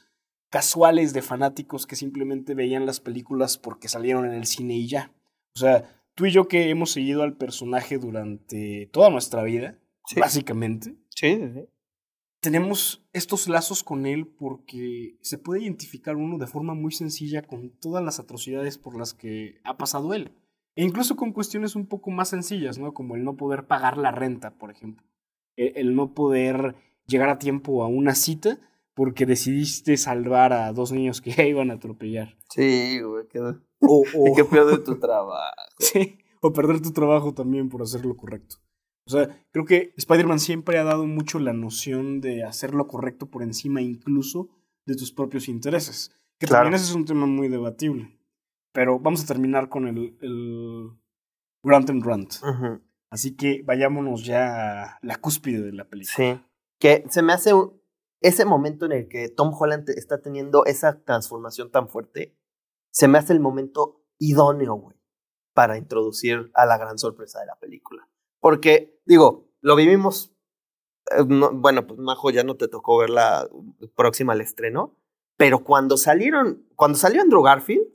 casuales de fanáticos que simplemente veían las películas porque salieron en el cine y ya. O sea, tú y yo que hemos seguido al personaje durante toda nuestra vida, Sí. básicamente, Sí, sí, sí. Tenemos estos lazos con él porque se puede identificar uno de forma muy sencilla con todas las atrocidades por las que ha pasado él. E incluso con cuestiones un poco más sencillas, ¿no? Como el no poder pagar la renta, por ejemplo. El, el no poder llegar a tiempo a una cita porque decidiste salvar a dos niños que ya iban a atropellar. Sí, güey, qué, O, o- qué pierde tu trabajo. Sí, o perder tu trabajo también por hacer lo correcto. O sea, creo que Spider-Man siempre ha dado mucho la noción de hacer lo correcto por encima incluso de tus propios intereses. Que también ese es un tema muy debatible. Pero vamos a terminar con el, el Grant and Grant. Así que vayámonos ya a la cúspide de la película. Sí. Que se me hace ese momento en el que Tom Holland está teniendo esa transformación tan fuerte, se me hace el momento idóneo, güey, para introducir a la gran sorpresa de la película. Porque, digo, lo vivimos, eh, bueno, pues Majo ya no te tocó ver la próxima al estreno, pero cuando salieron, cuando salió Andrew Garfield,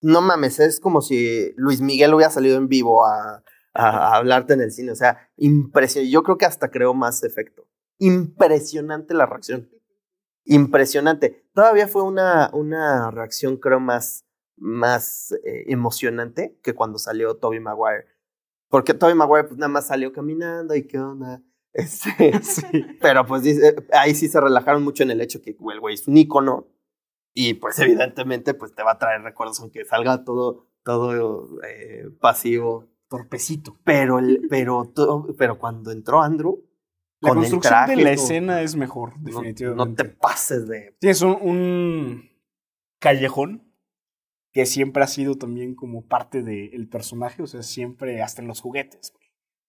no mames, es como si Luis Miguel hubiera salido en vivo a, a, hablarte en el cine. O sea, impresionante. Yo creo que hasta creó más efecto. Impresionante la reacción. Impresionante. Todavía fue una, una reacción, creo, más, más eh, emocionante que cuando salió Toby Maguire. Porque Toby Maguire, pues nada más salió caminando y qué onda. Este, sí. Pero pues ahí sí se relajaron mucho en el hecho que el güey es un ícono y pues evidentemente pues te va a traer recuerdos aunque salga todo, todo eh, pasivo torpecito. Pero, el, pero, pero cuando entró Andrew. La construcción de la escena es mejor, definitivamente. No, te pases de. Tienes un, un, callejón que siempre ha sido también como parte del personaje, o sea, siempre, hasta en los juguetes.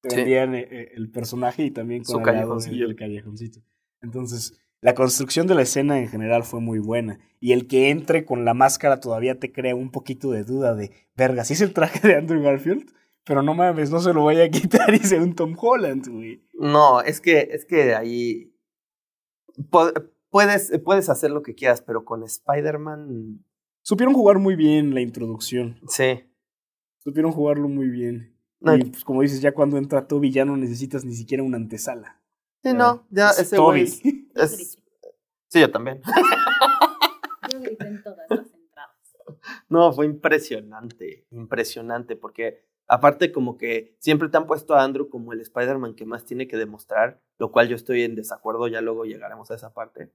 Te vendían eh, eh, el personaje y también con el, callejoncillo. el callejoncito. Entonces, la construcción de la escena en general fue muy buena. Y el que entre con la máscara todavía te crea un poquito de duda de, verga, ¿sí es el traje de Andrew Garfield? Pero no mames, no se lo vaya a quitar y sea un Tom Holland, güey. No, es que, es que ahí puedes, puedes hacer lo que quieras, pero con Spider-Man... Supieron jugar muy bien la introducción. Sí. Supieron jugarlo muy bien. y pues, como dices, ya cuando entra Toby ya no necesitas ni siquiera una antesala. Sí, no, ya ese güey es... Sí, yo también. yo grité en todas las entradas. No, fue impresionante, impresionante, porque Aparte, como que siempre te han puesto a Andrew como el Spider-Man que más tiene que demostrar, lo cual yo estoy en desacuerdo, ya luego llegaremos a esa parte.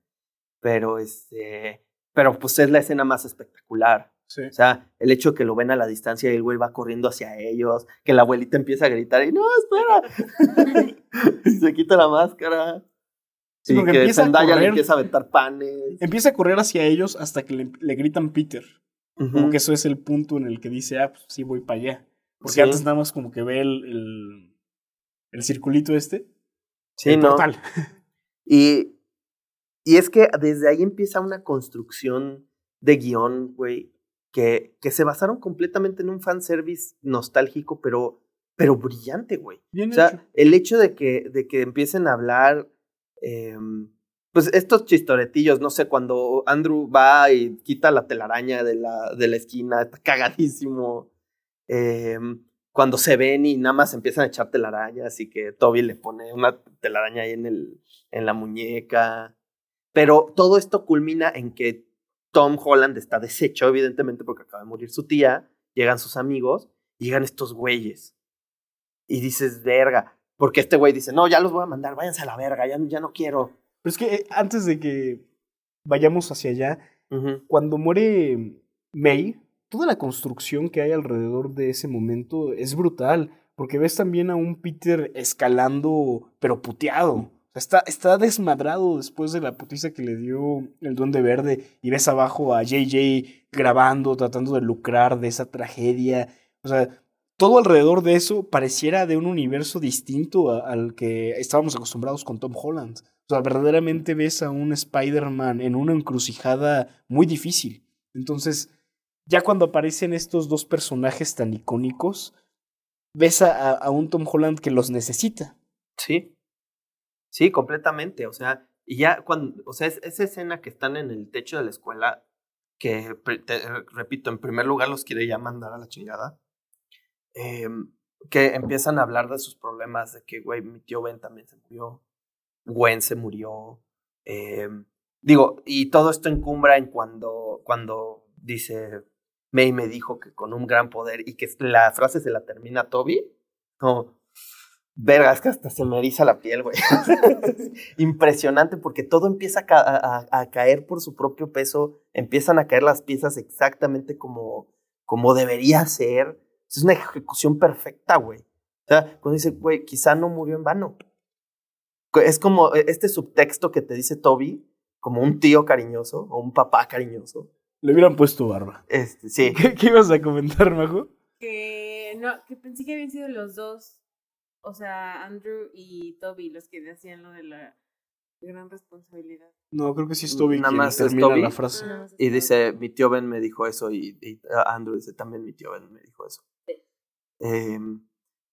Pero este. Pero pues es la escena más espectacular. O sea, el hecho de que lo ven a la distancia y el güey va corriendo hacia ellos, que la abuelita empieza a gritar y no, espera. y se quita la máscara. Sí, y que empieza Zendaya le empieza a aventar panes. Empieza a correr hacia ellos hasta que le, gritan Peter. Como que eso es el punto en el que dice, ah, pues sí, voy para allá. Porque antes nada más como que ve el, el, el circulito este. Sí, no. Y, y es que desde ahí empieza una construcción de guion, güey, que, que se basaron completamente en un fanservice nostálgico, pero, pero brillante, güey. o sea, el hecho de que, de que empiecen a hablar, eh, pues estos chistoretillos, no sé, cuando Andrew va y quita la telaraña de la, de la esquina, está cagadísimo. Em, cuando se ven y nada más empiezan a echar telarañas y que Toby le pone una telaraña ahí en, el, en la muñeca. Pero todo esto culmina en que Tom Holland está deshecho, evidentemente, porque acaba de morir su tía. Llegan sus amigos, llegan estos güeyes. Y dices, verga. Porque este güey dice, no, ya los voy a mandar, váyanse a la verga, ya, ya no quiero. Pero es que eh, antes de que vayamos hacia allá, cuando muere May, toda la construcción que hay alrededor de ese momento es brutal, porque ves también a un Peter escalando, pero puteado. Está, está desmadrado después de la putiza que le dio el Duende Verde y ves abajo a JJ grabando, tratando de lucrar de esa tragedia. O sea, todo alrededor de eso pareciera de un universo distinto al que estábamos acostumbrados con Tom Holland. O sea, verdaderamente ves a un Spider-Man en una encrucijada muy difícil. Entonces, ya cuando aparecen estos dos personajes tan icónicos, ves a, a, un Tom Holland que los necesita. Sí. Sí, completamente. O sea, y ya cuando, o sea, esa escena que están en el techo de la escuela, que, repito, en primer lugar los quiere ya mandar a la chingada, em, que empiezan a hablar de sus problemas, de que, güey, mi tío Ben también se murió, Gwen se murió, em, digo, y todo esto encumbra en cuando, cuando dice, May me dijo que con un gran poder y que la frase se la termina Toby. No, verga, es que hasta se me eriza la piel, güey. Impresionante porque todo empieza a, a, caer por su propio peso, empiezan a caer las piezas exactamente como, como debería ser. Es una ejecución perfecta, güey. O sea, cuando dice, güey, quizá no murió en vano. Es como este subtexto que te dice Toby, como un tío cariñoso o un papá cariñoso Le hubieran puesto barba. Este, sí. ¿Qué, qué ibas a comentar, Majo? Que no, que pensé que habían sido los dos, o sea, Andrew y Toby los que hacían lo de la gran responsabilidad. No, creo que sí es Toby Nada quien más es termina Toby. la frase. Nada más Y dice, mi tío Ben me dijo eso y, y, ah, Andrew dice, también mi tío Ben me dijo eso. Sí. Em,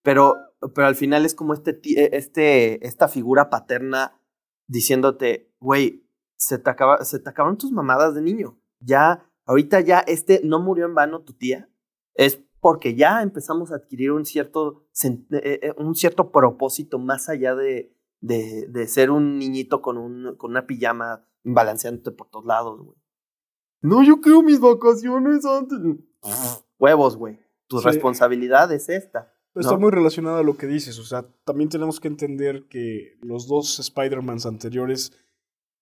pero, pero al final es como este, eh, este, esta figura paterna diciéndote, güey, se, te acaba, se te acabaron tus mamadas de niño. Ya, ahorita ya este no murió en vano tu tía. Es porque ya empezamos a adquirir un cierto, sen- eh, eh, un cierto propósito más allá de, de, de ser un niñito con, un, con una pijama balanceándote por todos lados, güey. No, yo quiero mis vacaciones antes. Huevos, güey. Tu Sí. responsabilidad es esta. Está ¿no? muy relacionado a lo que dices. O sea, también tenemos que entender que los dos Spider-Mans anteriores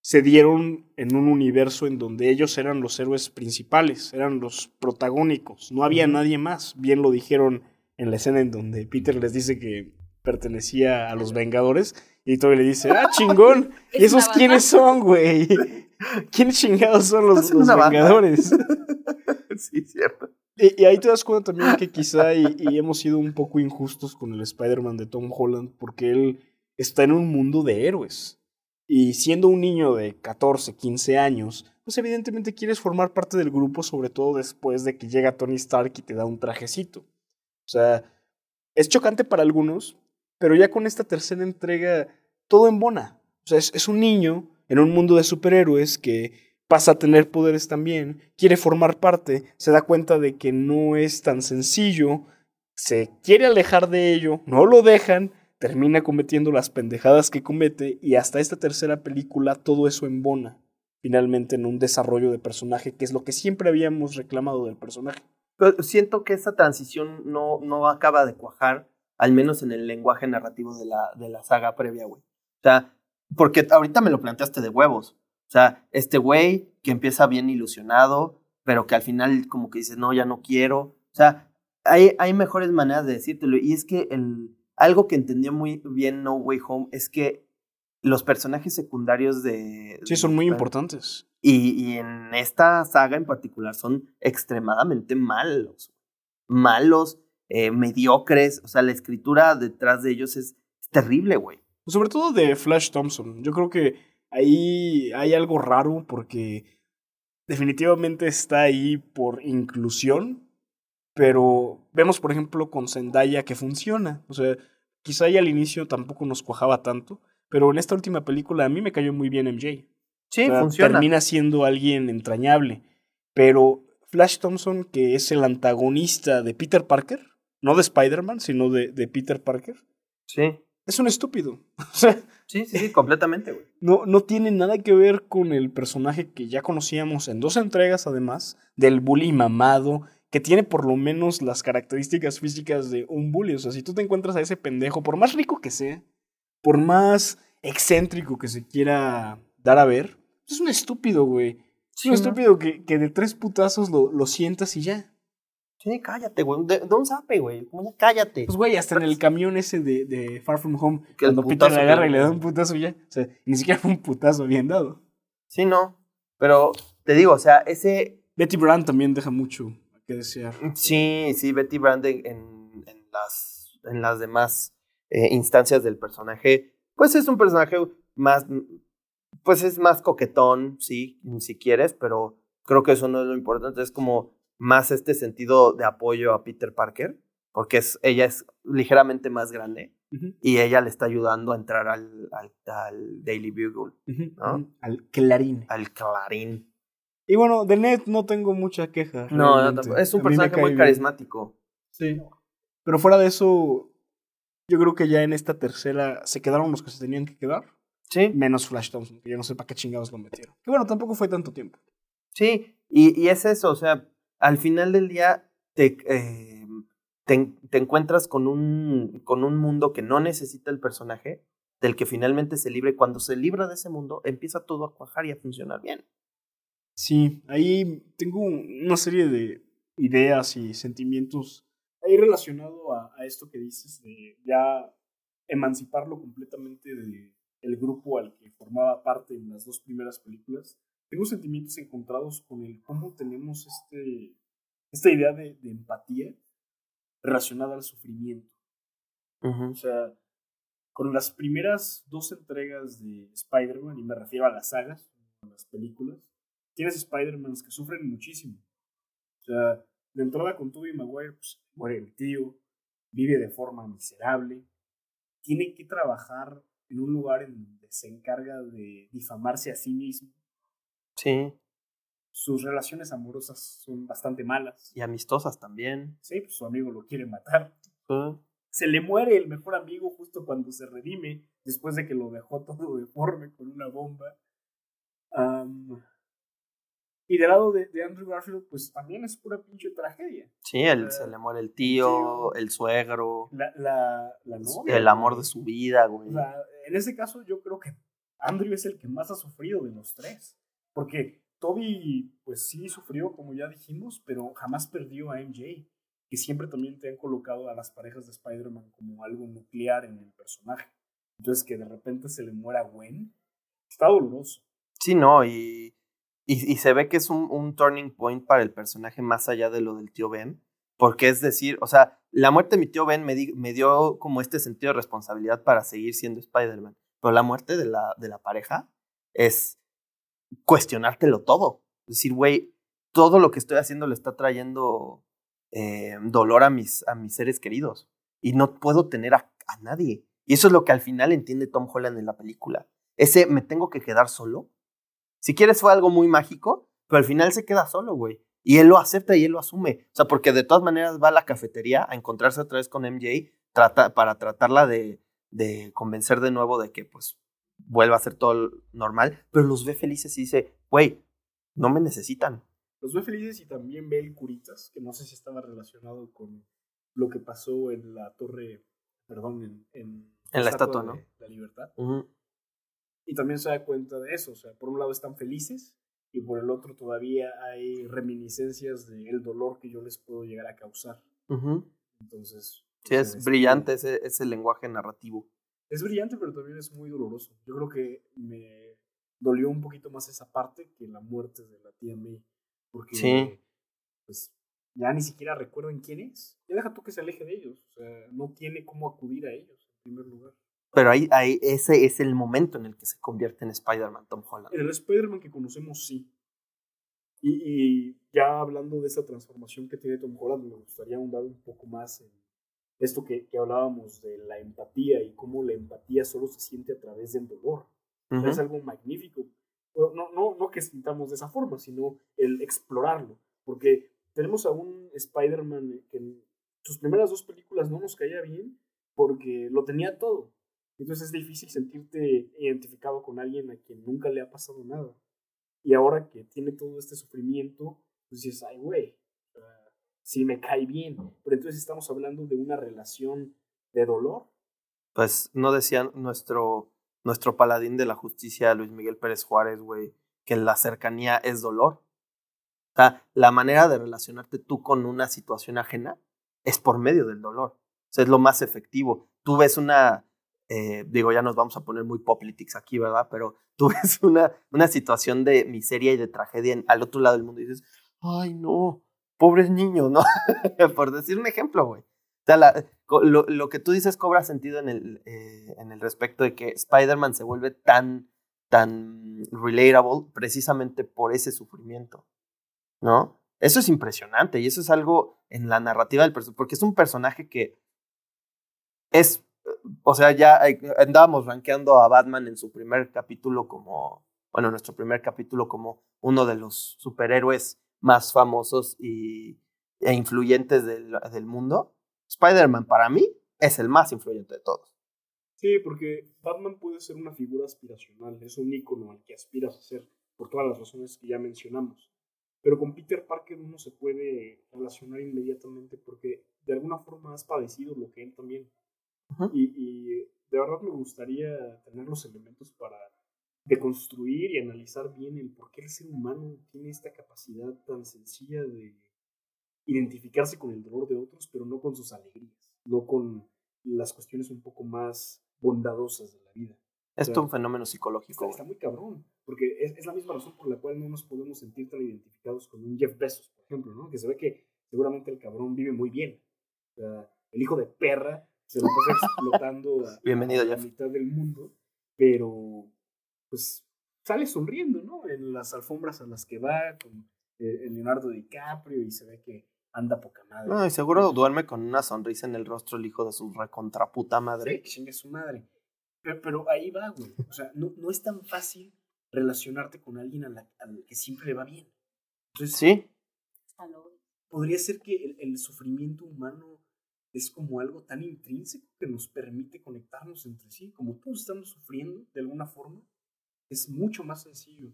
se dieron en un universo en donde ellos eran los héroes principales, eran los protagónicos. No había nadie más. Bien lo dijeron en la escena en donde Peter les dice que pertenecía a los Vengadores y Toby le dice, ah, chingón. ¿Y Es esos quiénes son, güey? ¿Quiénes chingados son los, los. Vengadores? sí, cierto. Y, y ahí te das cuenta también que quizá y, y hemos sido un poco injustos con el Spider-Man de Tom Holland porque él está en un mundo de héroes. Y siendo un niño de 14, 15 años, pues evidentemente quieres formar parte del grupo, sobre todo después de que llega Tony Stark y te da un trajecito. O sea, es chocante para algunos, pero ya con esta tercera entrega, todo embona. O sea, es, es un niño en un mundo de superhéroes que pasa a tener poderes también, quiere formar parte, se da cuenta de que no es tan sencillo, se quiere alejar de ello, no lo dejan, termina cometiendo las pendejadas que comete y hasta esta tercera película todo eso embona finalmente en un desarrollo de personaje, que es lo que siempre habíamos reclamado del personaje. Siento que esa transición no, no acaba de cuajar, al menos en el lenguaje narrativo de la, de la saga previa, güey. O sea, porque ahorita me lo planteaste de huevos. O sea, este güey que empieza bien ilusionado, pero que al final como que dice, no, ya no quiero. O sea, hay, hay mejores maneras de decírtelo. Y es que el, algo que entendió muy bien No Way Home es que los personajes secundarios de... Sí, son muy de- importantes. y, y en esta saga en particular son extremadamente malos. Malos, eh, mediocres. O sea, la escritura detrás de ellos es, es terrible, güey. Sobre todo de Flash Thompson. Yo creo que ahí hay algo raro porque definitivamente está ahí por inclusión, pero vemos, por ejemplo, con Zendaya que funciona. O sea, quizá ahí al inicio tampoco nos cuajaba tanto, pero en esta última película a mí me cayó muy bien MJ. Sí, O sea, funciona. Termina siendo alguien entrañable. Pero Flash Thompson, que es el antagonista de Peter Parker, no de Spider-Man, sino de, de Peter Parker, Sí, es un estúpido. O sea, sí, sí, sí, completamente, güey. no, no tiene nada que ver con el personaje que ya conocíamos en dos entregas, además, del bully mamado, que tiene por lo menos las características físicas de un bully. O sea, si tú te encuentras a ese pendejo, por más rico que sea, por más excéntrico que se quiera dar a ver, es un estúpido, güey. Es un ¿no? estúpido que, que de tres putazos lo, lo sientas y ya. Sí, cállate, güey. De, de un zape, güey. Cállate. Pues, güey, hasta en el camión ese de, de Far From Home, Que cuando Peter le agarra y le da un putazo y ya. O sea, ni siquiera fue un putazo bien dado. Sí, no. Pero te digo, o sea, ese. Betty Brand también deja mucho que desear. Sí, sí, Betty Brand en, en- las, en las demás eh, instancias del personaje, pues es un personaje más, pues es más coquetón, sí, si quieres, pero creo que eso no es lo importante, es como más este sentido de apoyo a Peter Parker, porque es, ella es ligeramente más grande y ella le está ayudando a entrar al, al, al Daily Bugle. Al clarín. al Clarín. Y bueno, de Ned no tengo mucha queja. No, no, realmente. tampoco. es un personaje muy bien. carismático. Sí. Pero fuera de eso, yo creo que ya en esta tercera se quedaron los que se tenían que quedar. Sí, Menos Flash Thompson, que yo no sé para qué chingados lo metieron. Que bueno, tampoco fue tanto tiempo. Sí, y, y es eso, o sea, al final del día te, eh, te, te encuentras con un, con un mundo que no necesita el personaje, del que finalmente se libre. Cuando se libra de ese mundo, empieza todo a cuajar y a funcionar bien. Sí, ahí tengo una serie de ideas y sentimientos ahí relacionado a, a esto que dices de ya emanciparlo completamente de el grupo al que formaba parte en las dos primeras películas. tengo sentimientos encontrados con el cómo tenemos este, esta idea de, de empatía relacionada al sufrimiento. O sea, con las primeras dos entregas de Spider-Man, y me refiero a las sagas, a las películas, tienes Spider-Mans que sufren muchísimo. O sea, de entrada con Tobey Maguire, pues muere el tío, vive de forma miserable, tiene que trabajar en un lugar en donde se encarga de difamarse a sí mismo. Sí. Sus relaciones amorosas son bastante malas. Y amistosas también. Sí, pues su amigo lo quiere matar. Se le muere el mejor amigo justo cuando se redime, después de que lo dejó todo deforme con una bomba. Y del lado de, Andrew Garfield, pues también es pura pinche tragedia. Sí, él, se le muere el tío, el, suegro. La, la, la novia. El amor de su vida, güey. en ese caso, yo creo que Andrew es el que más ha sufrido de los tres. Porque Toby, pues sí sufrió, como ya dijimos, pero jamás perdió a MJ, que siempre también te han colocado a las parejas de Spider-Man como algo nuclear en el personaje. Entonces, que de repente se le muera Gwen, está doloroso. Sí, no, y, y, se ve que es un, un, turning point para el personaje más allá de lo del tío Ben, porque es decir, o sea, la muerte de mi tío Ben me, me dio como este sentido de responsabilidad para seguir siendo Spider-Man, pero la muerte de la, de la pareja es cuestionártelo todo. Decir, güey, todo lo que estoy haciendo le está trayendo eh, dolor a mis, a mis seres queridos. Y no puedo tener a, a, nadie. Y eso es lo que al final entiende Tom Holland en la película. Ese me tengo que quedar solo. Si quieres fue algo muy mágico, pero al final se queda solo, güey. Y él lo acepta y él lo asume. O sea, porque de todas maneras va a la cafetería a encontrarse otra vez con MJ trata, para tratarla de, de convencer de nuevo de que pues vuelva a ser todo normal, pero los ve felices y dice, güey, no me necesitan. Los ve felices y también ve el Curitas, que no sé si estaba relacionado con lo que pasó en la torre, perdón, en, en, la estatua, ¿no? La libertad. Y también se da cuenta de eso, o sea, por un lado están felices y por el otro todavía hay reminiscencias del dolor que yo les puedo llegar a causar. Entonces... Sí, es brillante ese, ese lenguaje narrativo es brillante, pero también es muy doloroso. Yo creo que me dolió un poquito más esa parte que la muerte de la tía May. Porque, pues, ya ni siquiera recuerdan quién es. Ya deja tú que se aleje de ellos. O sea, no tiene cómo acudir a ellos, en primer lugar. Pero ahí, ahí ese es el momento en el que se convierte en Spider-Man Tom Holland. El Spider-Man que conocemos, sí. Y, y, ya hablando de esa transformación que tiene Tom Holland, me gustaría ahondar un poco más en esto que, que, hablábamos de la empatía y cómo la empatía solo se siente a través del dolor. Es algo magnífico. No, no, no que sintamos de esa forma, sino el explorarlo. Porque tenemos a un Spider-Man que en sus primeras dos películas no nos caía bien porque lo tenía todo. Entonces es difícil sentirte identificado con alguien a quien nunca le ha pasado nada. Y ahora que tiene todo este sufrimiento, pues dices, ay, güey, sí me cae bien. Pero entonces estamos hablando de una relación de dolor. Pues no decía nuestro, nuestro paladín de la justicia, Luis Miguel Pérez Juárez, güey, que la cercanía es dolor. O sea, la manera de relacionarte tú con una situación ajena es por medio del dolor. O sea, es lo más efectivo. Tú ves una, eh, digo, ya nos vamos a poner muy politics aquí, ¿verdad? Pero tú ves una, una situación de miseria y de tragedia al otro lado del mundo y dices, ay, no, pobres niños, ¿no? Por decir un ejemplo, güey. O sea, lo, lo, que tú dices cobra sentido en el, eh, en el respecto de que Spider-Man se vuelve tan, tan relatable precisamente por ese sufrimiento, ¿no? Eso es impresionante y eso es algo en la narrativa del personaje, porque es un personaje que es, o sea, ya andábamos rankeando a Batman en su primer capítulo como, bueno, nuestro primer capítulo como uno de los superhéroes más famosos y, e influyentes del, del mundo, Spider-Man para mí es el más influyente de todos. Sí, porque Batman puede ser una figura aspiracional, es un ícono al que aspiras a ser, por todas las razones que ya mencionamos. Pero con Peter Parker uno se puede relacionar inmediatamente porque de alguna forma has padecido lo que él también. Y, y, de verdad me gustaría tener los elementos para de construir y analizar bien el por qué el ser humano tiene esta capacidad tan sencilla de identificarse con el dolor de otros, pero no con sus alegrías, no con las cuestiones un poco más bondadosas de la vida. Es sea, todo un fenómeno Está, psicológico. está güey. muy cabrón, porque es, es la misma razón por la cual no nos podemos sentir tan identificados con un Jeff Bezos, por ejemplo, ¿no? Que se ve que seguramente el cabrón vive muy bien. O sea, el hijo de perra se lo pasa explotando a, Bienvenido, a la Jeff. mitad del mundo, pero pues sale sonriendo, ¿no? En las alfombras a las que va con eh, el Leonardo DiCaprio y se ve que anda poca madre. No, y seguro duerme con una sonrisa en el rostro el hijo de su recontraputa Sí, madre. que chingue su madre. Pero, pero ahí va, güey. O sea, no, no es tan fácil relacionarte con alguien a la- al que siempre le va bien. Entonces, Sí, podría ser que el, el sufrimiento humano es como algo tan intrínseco que nos permite conectarnos entre sí. Como todos estamos sufriendo de alguna forma, es mucho más sencillo.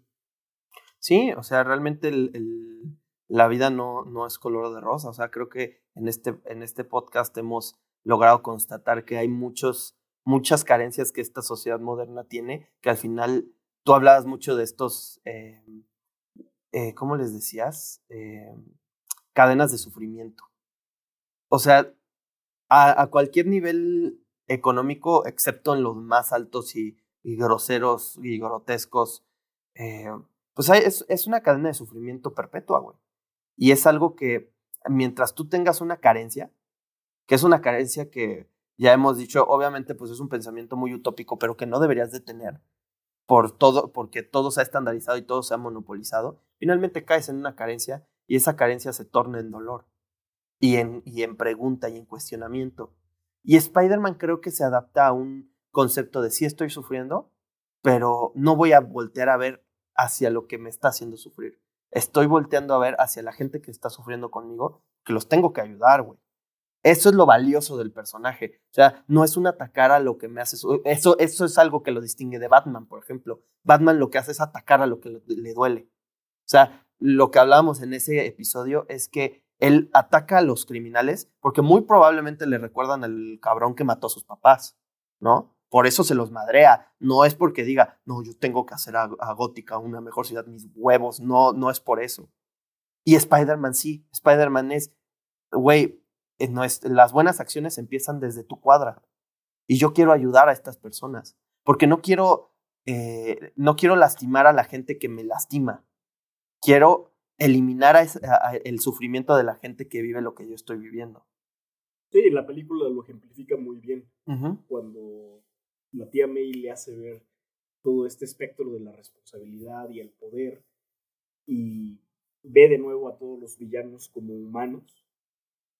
sí, o sea, realmente el, la vida no, no es color de rosa. O sea, creo que en este, en este podcast hemos logrado constatar que hay muchos, muchas carencias que esta sociedad moderna tiene, que al final tú hablabas mucho de estos, eh, eh, ¿cómo les decías? Eh, cadenas de sufrimiento. O sea, a, cualquier nivel económico, excepto en los más altos y, y groseros y grotescos, eh, pues es, es una cadena de sufrimiento perpetua, güey. Y es algo que mientras tú tengas una carencia, que es una carencia que ya hemos dicho, obviamente pues es un pensamiento muy utópico, pero que no deberías de tener por todo, porque todo se ha estandarizado y todo se ha monopolizado, finalmente caes en una carencia y esa carencia se torna en dolor y en, y en pregunta y en cuestionamiento. Y Spider-Man creo que se adapta a un concepto de sí estoy sufriendo, pero no voy a voltear a ver hacia lo que me está haciendo sufrir. Estoy volteando a ver hacia la gente que está sufriendo conmigo, que los tengo que ayudar, güey. Eso es lo valioso del personaje. O sea, no es un atacar a lo que me hace. Eso, eso es algo que lo distingue de Batman, por ejemplo. Batman lo que hace es atacar a lo que le duele. O sea, lo que hablábamos en ese episodio es que él ataca a los criminales porque muy probablemente le recuerdan al cabrón que mató a sus papás, ¿no? Por eso se los madrea. No es porque diga, no, yo tengo que hacer a, Gótica una mejor ciudad, mis huevos. No, no es por eso. Y Spider-Man sí. Spider-Man es, güey, eh, no es, las buenas acciones empiezan desde tu cuadra. Y yo quiero ayudar a estas personas. Porque no quiero, eh, no quiero lastimar a la gente que me lastima. Quiero eliminar a ese- a- a el sufrimiento de la gente que vive lo que yo estoy viviendo. Sí, la película lo ejemplifica muy bien. Cuando la tía May le hace ver todo este espectro de la responsabilidad y el poder y ve de nuevo a todos los villanos como humanos,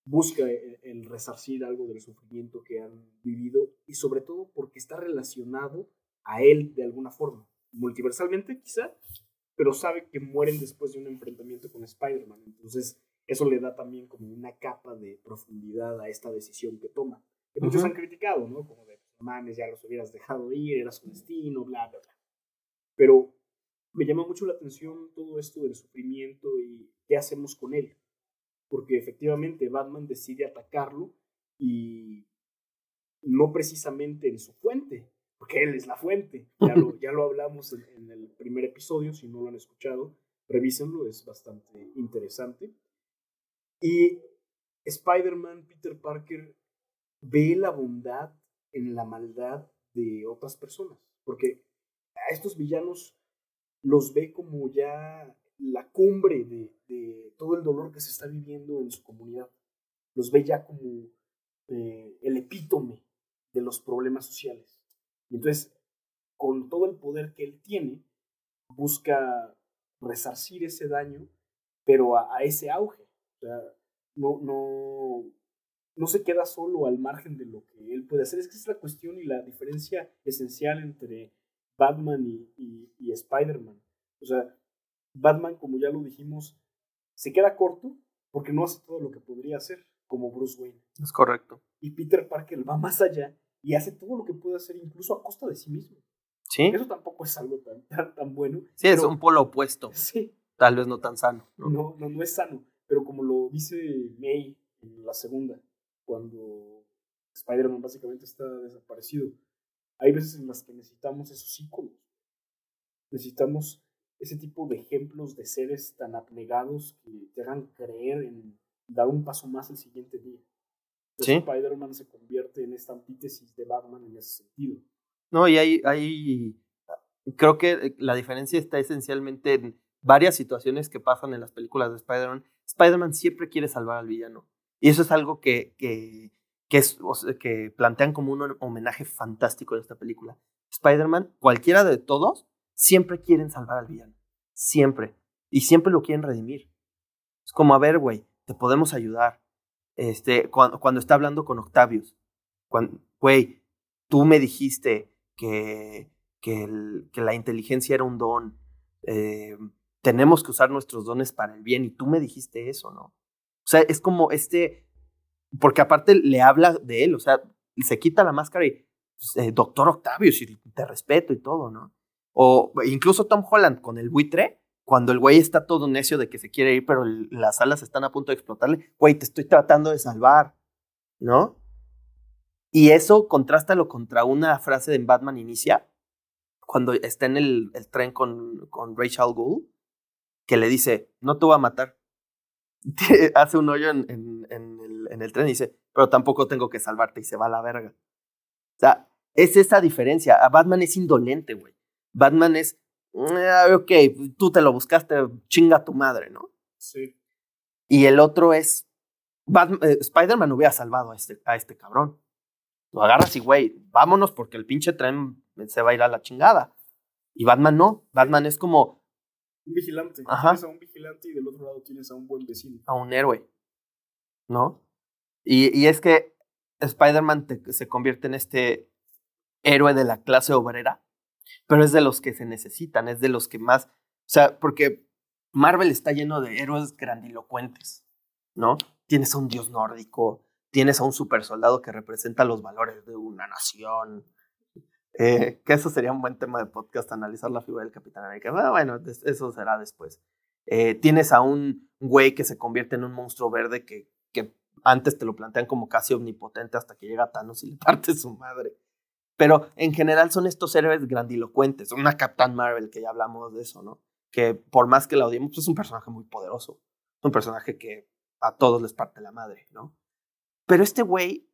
busca el, el resarcir algo del sufrimiento que han vivido y sobre todo porque está relacionado a él de alguna forma, multiversalmente quizá, pero sabe que mueren después de un enfrentamiento con Spider-Man, entonces eso le da también como una capa de profundidad a esta decisión que toma que muchos Ujú. han criticado, ¿no? Como de, mames, ya los hubieras dejado ir, era su destino, bla, bla, bla. Pero me llama mucho la atención todo esto del sufrimiento y qué hacemos con él. Porque efectivamente Batman decide atacarlo y no precisamente en su fuente, porque él es la fuente. Ya lo, ya lo hablamos en, el primer episodio, si no lo han escuchado, revísenlo, es bastante interesante. Y Spider-Man, Peter Parker, ve la bondad en la maldad de otras personas. Porque a estos villanos los ve como ya la cumbre de, de todo el dolor que se está viviendo en su comunidad. Los ve ya como eh, el epítome de los problemas sociales. Y entonces, con todo el poder que él tiene, busca resarcir ese daño, pero a, a ese auge. O sea, no, no, no se queda solo al margen de lo que él puede hacer. Es que es la cuestión y la diferencia esencial entre Batman y, y, y Spider-Man. O sea, Batman, como ya lo dijimos, se queda corto porque no hace todo lo que podría hacer como Bruce Wayne. Es correcto. Y Peter Parker va más allá y hace todo lo que puede hacer incluso a costa de sí mismo. Sí, Eso tampoco es algo tan, tan, tan bueno. sí, es un polo opuesto. Sí, Tal vez no tan sano. ¿no? no, no, no es sano. Pero como lo dice May en la segunda, cuando Spider-Man básicamente está desaparecido, hay veces en las que necesitamos esos íconos. Necesitamos ese tipo de ejemplos de seres tan abnegados que te hagan creer en dar un paso más el siguiente día. Sí. Spider-Man se convierte en esta antítesis de Batman en ese sentido. No, y hay, hay, creo que la diferencia está esencialmente en varias situaciones que pasan en las películas de Spider-Man. Spider-Man siempre quiere salvar al villano. Y eso es algo que, que, que, es, que plantean como un homenaje fantástico en esta película. Spider-Man, cualquiera de todos, siempre quieren salvar al villano. Siempre. Y siempre lo quieren redimir. Es como, a ver, güey, te podemos ayudar. Este, cuando, cuando está hablando con Octavius, güey, tú me dijiste que, la inteligencia era un don. Eh, tenemos que usar nuestros dones para el bien y tú me dijiste eso, ¿no? O sea, es como este, porque aparte le habla de él, o sea, se quita la máscara y, pues, eh, doctor Octavius, y te respeto y todo, ¿no? O incluso Tom Holland con el buitre, cuando el güey está todo necio de que se quiere ir, pero las alas están a punto de explotarle, güey, te estoy tratando de salvar, ¿no? Y eso contrástalo contra una frase de Batman Inicia, cuando está en el, el tren con, con Rachel Gould, que le dice, no te voy a matar. Hace un hoyo en, en, en, el, en el tren y dice, pero tampoco tengo que salvarte y se va a la verga. O sea, es esa diferencia. A Batman es indolente, güey. Batman es, ah, ok, tú te lo buscaste, chinga tu madre, ¿no? Sí. Y el otro es, eh, Spider-Man hubiera salvado a este, a este cabrón. Lo agarras y, güey, vámonos porque el pinche tren se va a ir a la chingada. Y Batman no. Batman es como. Un vigilante. Ajá. Tienes a un vigilante y del otro lado tienes a un buen vecino. A un héroe. ¿No? Y, y es que Spider-Man se convierte en este héroe de la clase obrera, pero es de los que se necesitan, es de los que más. O sea, porque Marvel está lleno de héroes grandilocuentes, ¿no? Tienes a un dios nórdico, tienes a un super soldado que representa los valores de una nación. Eh, que eso sería un buen tema de podcast, analizar la figura del Capitán América. Ah, bueno, eso será después. Eh, tienes a un güey que se convierte en un monstruo verde que, que antes te lo plantean como casi omnipotente hasta que llega Thanos y le parte su madre. Pero en general son estos héroes grandilocuentes. Una Captain Marvel, que ya hablamos de eso, ¿no? Que por más que la odiemos, pues es un personaje muy poderoso. Un personaje que a todos les parte la madre, ¿no? Pero este güey,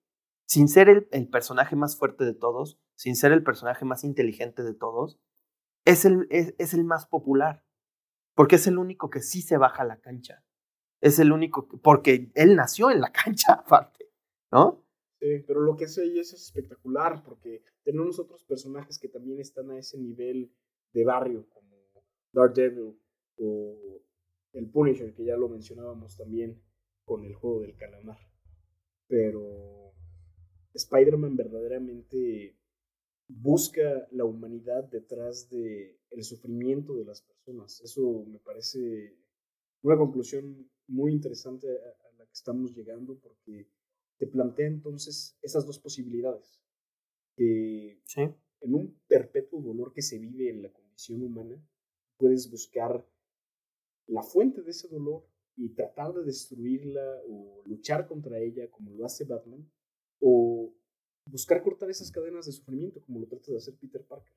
sin ser el, el, personaje más fuerte de todos, sin ser el personaje más inteligente de todos, es el, es, es el más popular. Porque es el único que sí se baja a la cancha. Es el único, porque él nació en la cancha aparte, ¿no? Pero lo que hace ahí es espectacular, porque tenemos otros personajes que también están a ese nivel de barrio, como Daredevil o el Punisher, que ya lo mencionábamos también con el juego del calamar pero Spider-Man verdaderamente busca la humanidad detrás de el sufrimiento de las personas. Eso me parece una conclusión muy interesante a, la que estamos llegando porque te plantea entonces esas dos posibilidades. Que en un perpetuo dolor que se vive en la condición humana, puedes buscar la fuente de ese dolor y tratar de destruirla o luchar contra ella como lo hace Batman, o buscar cortar esas cadenas de sufrimiento como lo trata de hacer Peter Parker.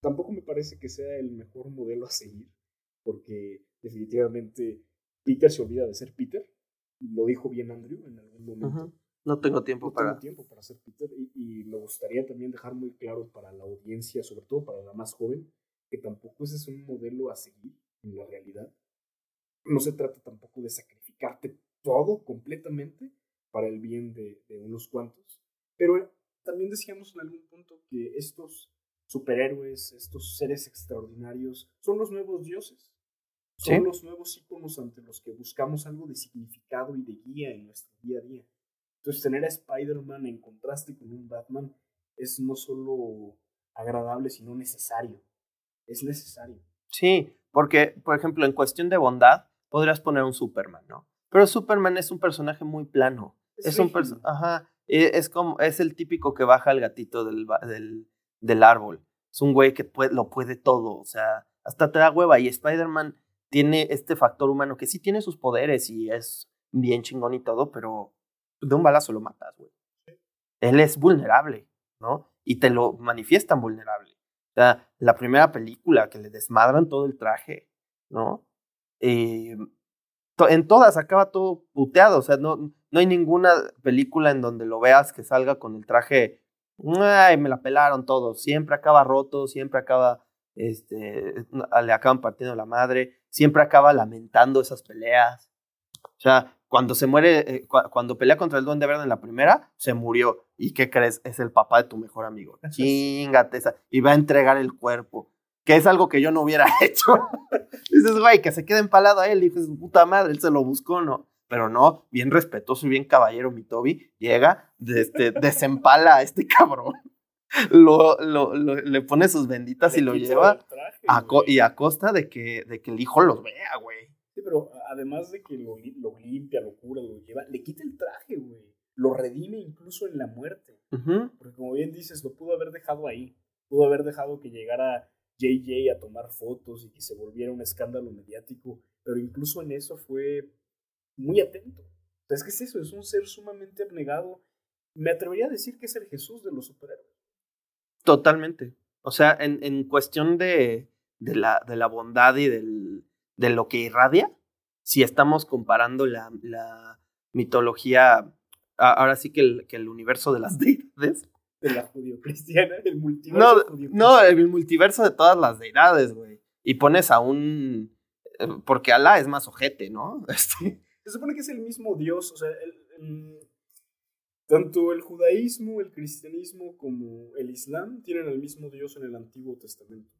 Tampoco me parece que sea el mejor modelo a seguir, porque definitivamente Peter se olvida de ser Peter. Lo dijo bien Andrew en algún momento. No tengo tiempo no para. Tengo tiempo para ser Peter y, y, me gustaría también dejar muy claro para la audiencia, sobre todo para la más joven, que tampoco ese es un modelo a seguir en la realidad no se trata tampoco de sacrificarte todo completamente para el bien de, unos cuantos. Pero también decíamos en algún punto que estos superhéroes, estos seres extraordinarios, son los nuevos dioses. Son los nuevos íconos ante los que buscamos algo de significado y de guía en nuestro día a día. Entonces, tener a Spider-Man en contraste con un Batman es no solo agradable, sino necesario. Es necesario. Sí, porque, por ejemplo, en cuestión de bondad, podrías poner un Superman, ¿no? Pero Superman es un personaje muy plano. Es, un personaje, ajá, e, es como, es el típico que baja el gatito del, del, del árbol. Es un güey que puede, lo puede todo, o sea, hasta te da hueva. Y Spider-Man tiene este factor humano que sí tiene sus poderes y es bien chingón y todo, pero de un balazo lo matas, güey. Él es vulnerable, ¿no? Y te lo manifiestan vulnerable. O sea, la primera película que le desmadran todo el traje, ¿no? Eh, en todas acaba todo puteado, o sea, no, no hay ninguna película en donde lo veas que salga con el traje Ay, me la pelaron todos. Siempre acaba roto, siempre acaba, este, le acaban partiendo la madre, siempre acaba lamentando esas peleas. O sea, cuando se muere, eh, cuando pelea contra el Duende Verde en la primera, se murió. ¿Y qué crees? Es el papá de tu mejor amigo. Chingate esa. Y va a entregar el cuerpo. Que es algo que yo no hubiera hecho. Dices, güey, que se quede empalado a él. Y dices, puta madre, él se lo buscó, ¿no? Pero no, bien respetuoso y bien caballero mi Toby, llega, este, desempala a este cabrón, lo, lo, le pone sus benditas y lo lleva a y a costa de que, de que el hijo los vea, güey. Sí, pero además de que lo, lo, limpia, lo cura, lo lleva, le quita el traje, güey. Lo redime incluso en la muerte. Porque como bien dices, lo pudo haber dejado ahí. Pudo haber dejado que llegara JJ a tomar fotos y que se volviera un escándalo mediático. Pero incluso en eso fue muy atento. Entonces, ¿qué es eso? Es un ser sumamente abnegado. Me atrevería a decir que es el Jesús de los superhéroes. Totalmente. O sea, en, en cuestión de, de, la, de la bondad y del, de lo que irradia, si estamos comparando la, la mitología, ahora sí que el, que el universo de las deidades. De la judío-cristiana, el multiverso. No, no, el multiverso de todas las deidades, güey. Y pones a un. Eh, porque Alá es más ojete, ¿no? Este, se supone que es el mismo Dios, o sea, tanto el judaísmo, el cristianismo como el islam tienen el mismo Dios en el Antiguo Testamento.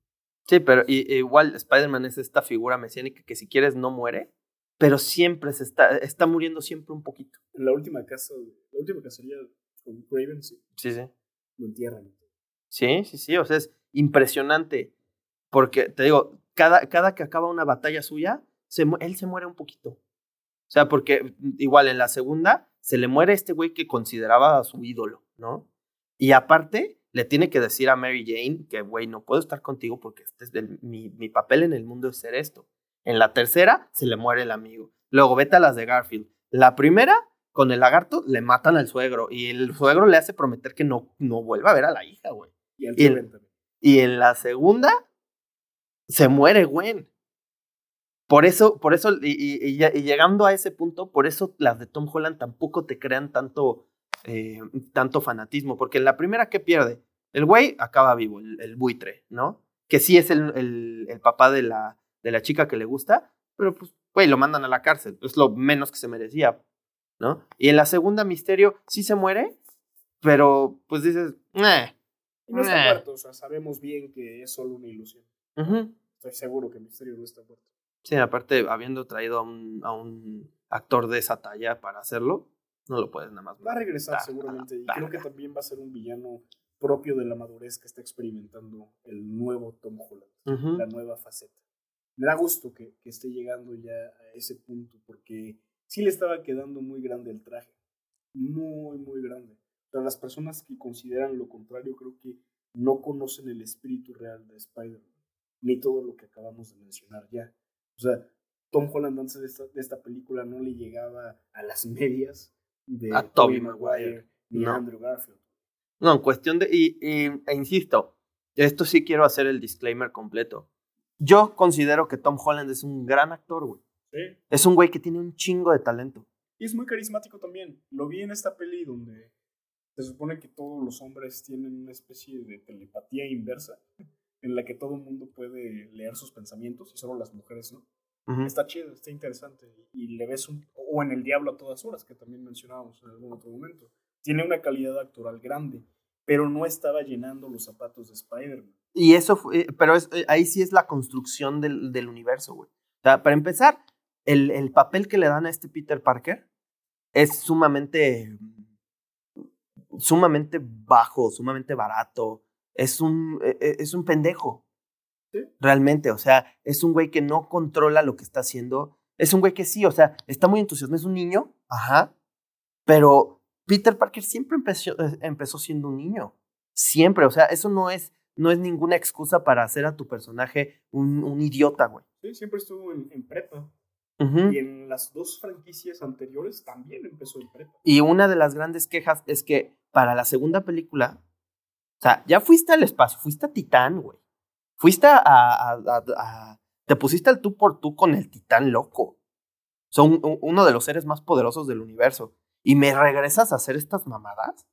Sí, pero igual Spider-Man es esta figura mesiánica que si quieres no muere, pero siempre se está, está muriendo siempre un poquito. En la última casa, la última cacería con Craven, sí. Sí, sí. Lo entierran. Sí, sí, sí, o sea, es impresionante. Porque, te digo, cada, cada que acaba una batalla suya, se, él se muere un poquito. O sea, porque igual en la segunda se le muere este güey que consideraba a su ídolo, ¿no? Y aparte le tiene que decir a Mary Jane que, güey, no puedo estar contigo porque este es mi, mi papel en el mundo es ser esto. En la tercera se le muere el amigo. Luego vete a las de Garfield. La primera, con el lagarto, le matan al suegro y el suegro le hace prometer que no, no vuelva a ver a la hija, güey. Y, y en la segunda, se muere Gwen. Por eso, por eso, y, llegando a ese punto, por eso las de Tom Holland tampoco te crean tanto, eh, tanto fanatismo, porque en la primera que pierde, el güey acaba vivo, el, buitre, ¿no? Que sí es el, el, papá de la, de la chica que le gusta, pero pues, güey, lo mandan a la cárcel, es lo menos que se merecía, ¿no? Y en la segunda, Misterio sí se muere, pero pues dices, eh. no está muerto, o sea, sabemos bien que es solo una ilusión. Estoy seguro que Misterio no está muerto. Sí, aparte, habiendo traído a un, a un actor de esa talla para hacerlo, no lo puedes nada más. Va a regresar seguramente. Y creo que también va a ser un villano propio de la madurez que está experimentando el nuevo Tom Holland, la nueva faceta. Me da gusto que, que, esté llegando ya a ese punto, porque sí le estaba quedando muy grande el traje. Muy, muy grande. Para las personas que consideran lo contrario, creo que no conocen el espíritu real de Spider-Man, ni todo lo que acabamos de mencionar ya. O sea, Tom Holland antes de esta, de esta película no le llegaba a las medias de a Tobey Maguire ni a Andrew Garfield. No, en cuestión de. Y, e insisto, esto sí quiero hacer el disclaimer completo. Yo considero que Tom Holland es un gran actor, güey. Sí. Es un güey que tiene un chingo de talento. Y es muy carismático también. Lo vi en esta peli donde se supone que todos los hombres tienen una especie de telepatía inversa en la que todo el mundo puede leer sus pensamientos y solo las mujeres no. Está chido, está interesante. Y, le ves un. O en El Diablo a todas horas, que también mencionábamos en algún otro momento. Tiene una calidad actoral grande, pero no estaba llenando los zapatos de Spider-Man. Y eso fue. Pero es, eh, ahí sí es la construcción del, del universo, güey. O sea, para empezar, el, el papel que le dan a este Peter Parker es sumamente. sumamente bajo, sumamente barato es un, e, e, es un pendejo. Realmente, o sea, es un güey que no controla lo que está haciendo. Es un güey que sí, o sea, está muy entusiasmado, es un niño, ajá, pero Peter Parker siempre empezó, eh, empezó siendo un niño. Siempre, o sea, eso no es, no es ninguna excusa para hacer a tu personaje un, un idiota, güey. Sí, siempre estuvo en, prepa. Y en las dos franquicias anteriores también empezó en prepa. Y una de las grandes quejas es que para la segunda película sea, ya fuiste al espacio, fuiste a Titán, güey. Fuiste a, a, Te pusiste al tú por tú con el Titán loco. Son uno de los seres más poderosos del universo. Y me regresas a hacer estas mamadas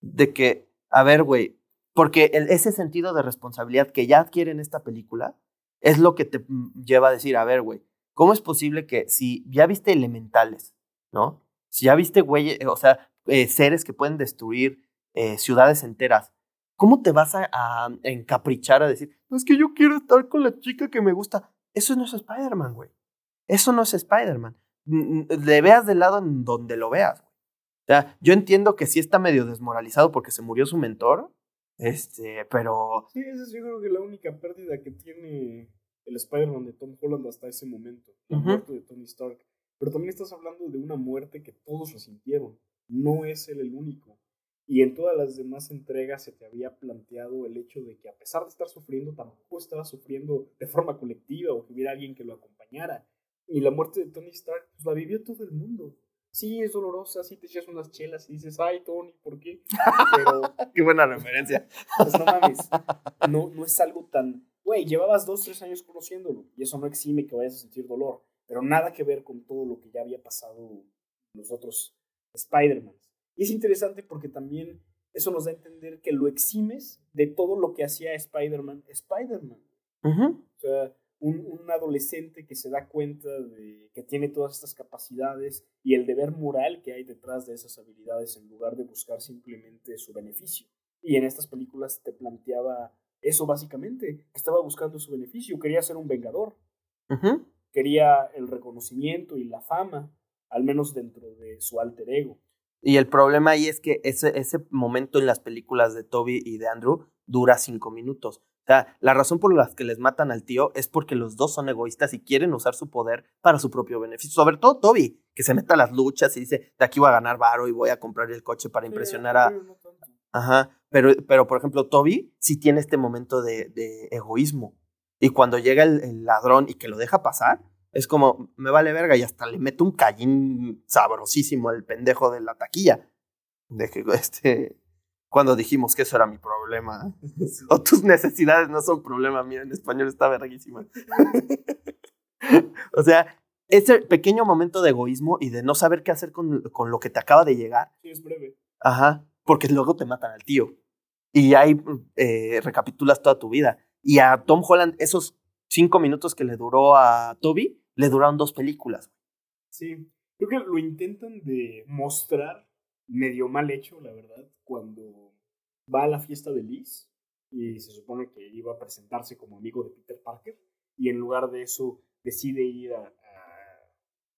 de que a ver, güey, porque ese sentido de responsabilidad que ya adquiere en esta película es lo que te lleva a decir, a ver, güey, ¿cómo es posible que si ya viste elementales, ¿no? Si ya viste, güey, o sea, eh, seres que pueden destruir eh, ciudades enteras, ¿cómo te vas a, a encaprichar a decir, no es que yo quiero estar con la chica que me gusta? Eso no es Spider-Man, güey. Eso no es Spider-Man. Le veas del lado en donde lo veas, güey. O sea, yo entiendo que sí está medio desmoralizado porque se murió su mentor, este, pero Sí, esa es yo creo que la única pérdida que tiene el Spider-Man de Tom Holland hasta ese momento, la muerte de Tony Stark. Pero también estás hablando de una muerte que todos resintieron. No es él el único. Y en todas las demás entregas se te había planteado el hecho de que a pesar de estar sufriendo, tampoco estaba sufriendo de forma colectiva o que hubiera alguien que lo acompañara. Y la muerte de Tony Stark, pues la vivió todo el mundo. Sí, es dolorosa, sí te echas unas chelas y dices, ay, Tony, ¿por qué? Pero qué buena referencia. pues no mames. No, no es algo tan. Güey, llevabas dos, tres años conociéndolo. Y eso no exime que vayas a sentir dolor. Pero nada que ver con todo lo que ya había pasado los otros Spider-Man. Y es interesante porque también eso nos da a entender que lo eximes de todo lo que hacía Spider-Man Spider-Man. O sea, un, un adolescente que se da cuenta de que tiene todas estas capacidades y el deber moral que hay detrás de esas habilidades en lugar de buscar simplemente su beneficio. Y en estas películas te planteaba eso básicamente, que estaba buscando su beneficio, quería ser un vengador, quería el reconocimiento y la fama, al menos dentro de su alter ego. Y el problema ahí es que ese, ese momento en las películas de Toby y de Andrew dura cinco minutos. O sea, la razón por la que les matan al tío es porque los dos son egoístas y quieren usar su poder para su propio beneficio. Sobre todo Toby, que se mete a las luchas y dice, de aquí voy a ganar varo y voy a comprar el coche para impresionar a... Ajá, pero, pero por ejemplo, Toby sí tiene este momento de, de egoísmo. Y cuando llega el, el ladrón y que lo deja pasar, es como, me vale verga y hasta le mete un callín sabrosísimo al pendejo de la taquilla. De que este, cuando dijimos que eso era mi problema. o tus necesidades no son problema, mira, en español está verguísima. o sea, ese pequeño momento de egoísmo y de no saber qué hacer con, con lo que te acaba de llegar. Sí, es breve. Ajá, porque luego te matan al tío. Y ahí eh, recapitulas toda tu vida. Y a Tom Holland, esos cinco minutos que le duró a Toby, le duraron dos películas. Sí, creo que lo intentan de mostrar medio mal hecho, la verdad, cuando va a la fiesta de Liz y se supone que iba a presentarse como amigo de Peter Parker y en lugar de eso decide ir a, a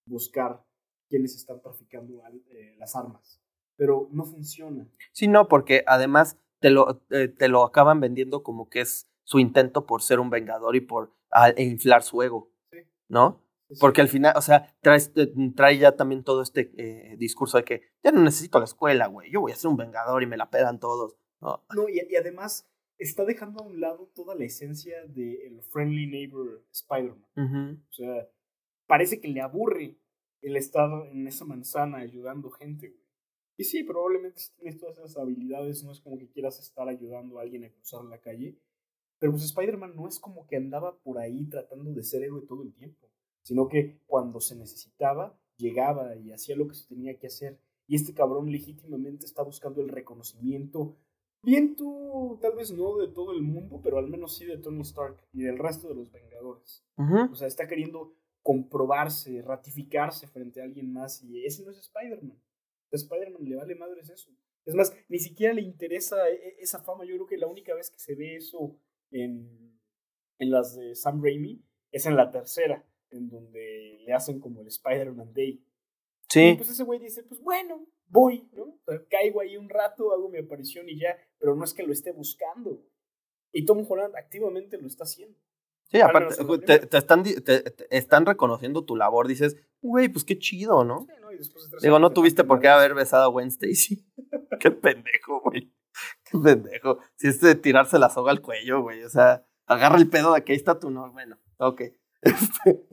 buscar quienes están traficando al- eh, las armas. Pero no funciona. Sí, no, porque además te lo, eh, te lo acaban vendiendo como que es su intento por ser un vengador y por ah, e inflar su ego, Sí. ¿no? Porque al final, o sea, traes- eh, trae ya también todo este eh, discurso de que ya no necesito la escuela, güey, yo voy a ser un vengador y me la pegan todos. No, No, y, y además está dejando a un lado toda la esencia del friendly neighbor Spider-Man. Ujú. O sea, parece que le aburre el estar en esa manzana ayudando gente, güey. Y sí, probablemente si tienes todas esas habilidades, no es como que quieras estar ayudando a alguien a cruzar la calle. Pero pues Spider-Man no es como que andaba por ahí tratando de ser héroe todo el tiempo, sino que cuando se necesitaba, llegaba y hacía lo que se tenía que hacer. Y este cabrón legítimamente está buscando el reconocimiento. Bien tú, tal vez no de todo el mundo, pero al menos sí de Tony Stark y del resto de los Vengadores. O sea, está queriendo comprobarse, ratificarse frente a alguien más y ese no es Spider-Man. A Spider-Man le vale madres eso. Es más, ni siquiera le interesa e- esa fama. Yo creo que la única vez que se ve eso en, en las de Sam Raimi es en la tercera, en donde le hacen como el Spider-Man Day. Y Sí, pues ese güey dice, pues bueno, voy, ¿no? Caigo ahí un rato, hago mi aparición y ya, pero no es que lo esté buscando. Y Tom Holland activamente lo está haciendo. sí, aparte, te, te están, te- te están reconociendo tu labor, dices, güey, pues qué chido, ¿no? Sí, ¿no? Y después de Digo, no tuviste por qué haber besado a Gwen Stacy. qué pendejo, güey. Qué pendejo. Si es de tirarse la soga al cuello, güey. O sea, agarra el pedo de que ahí está tu no. Bueno, ok. Este,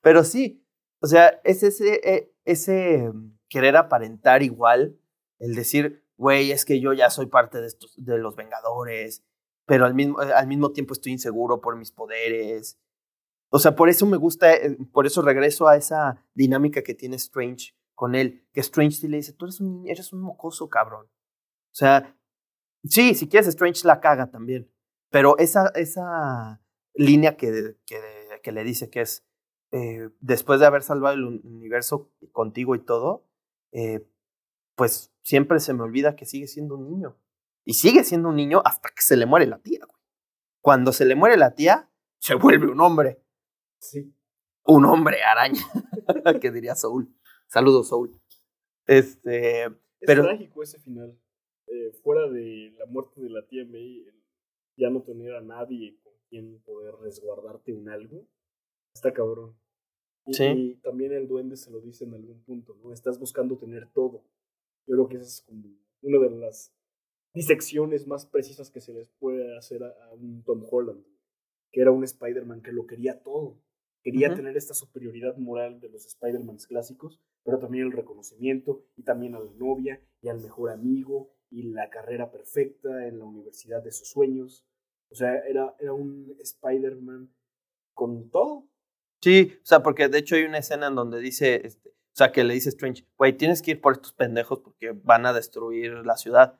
Pero sí, o sea, es ese, eh, ese mm, querer aparentar igual, el decir, güey, es que yo ya soy parte de, estos, de los Vengadores, pero al mismo, al mismo tiempo estoy inseguro por mis poderes. O sea, por eso me gusta, eh, por eso regreso a esa dinámica que tiene Strange con él, que Strange sí le dice, tú eres un, eres un mocoso, cabrón. O sea, Sí, si quieres, Strange la caga también. Pero esa, esa línea que, que, que le dice que es eh, después de haber salvado el universo contigo y todo, eh, pues siempre se me olvida que sigue siendo un niño. Y sigue siendo un niño hasta que se le muere la tía, güey. Cuando se le muere la tía, se vuelve un hombre. Sí. Un hombre araña, que diría Soul. Saludos, Soul. Este, Es pero trágico ese final. Eh, fuera de la muerte de la tía May, ya no tener a nadie con quien poder resguardarte un algo, está cabrón. Y, Sí. y también el duende se lo dice en algún punto, ¿no? Estás buscando tener todo. Yo creo que esa es como una de las disecciones más precisas que se les puede hacer a, a un Tom Holland, que era un Spider-Man que lo quería todo. Quería tener esta superioridad moral de los Spider-Mans clásicos, pero también el reconocimiento y también a la novia y al mejor amigo y la carrera perfecta en la universidad de sus sueños. O sea, era, era un Spider-Man con todo. Sí, o sea, porque de hecho hay una escena en donde dice, este, o sea, que le dice Strange, güey, tienes que ir por estos pendejos porque van a destruir la ciudad.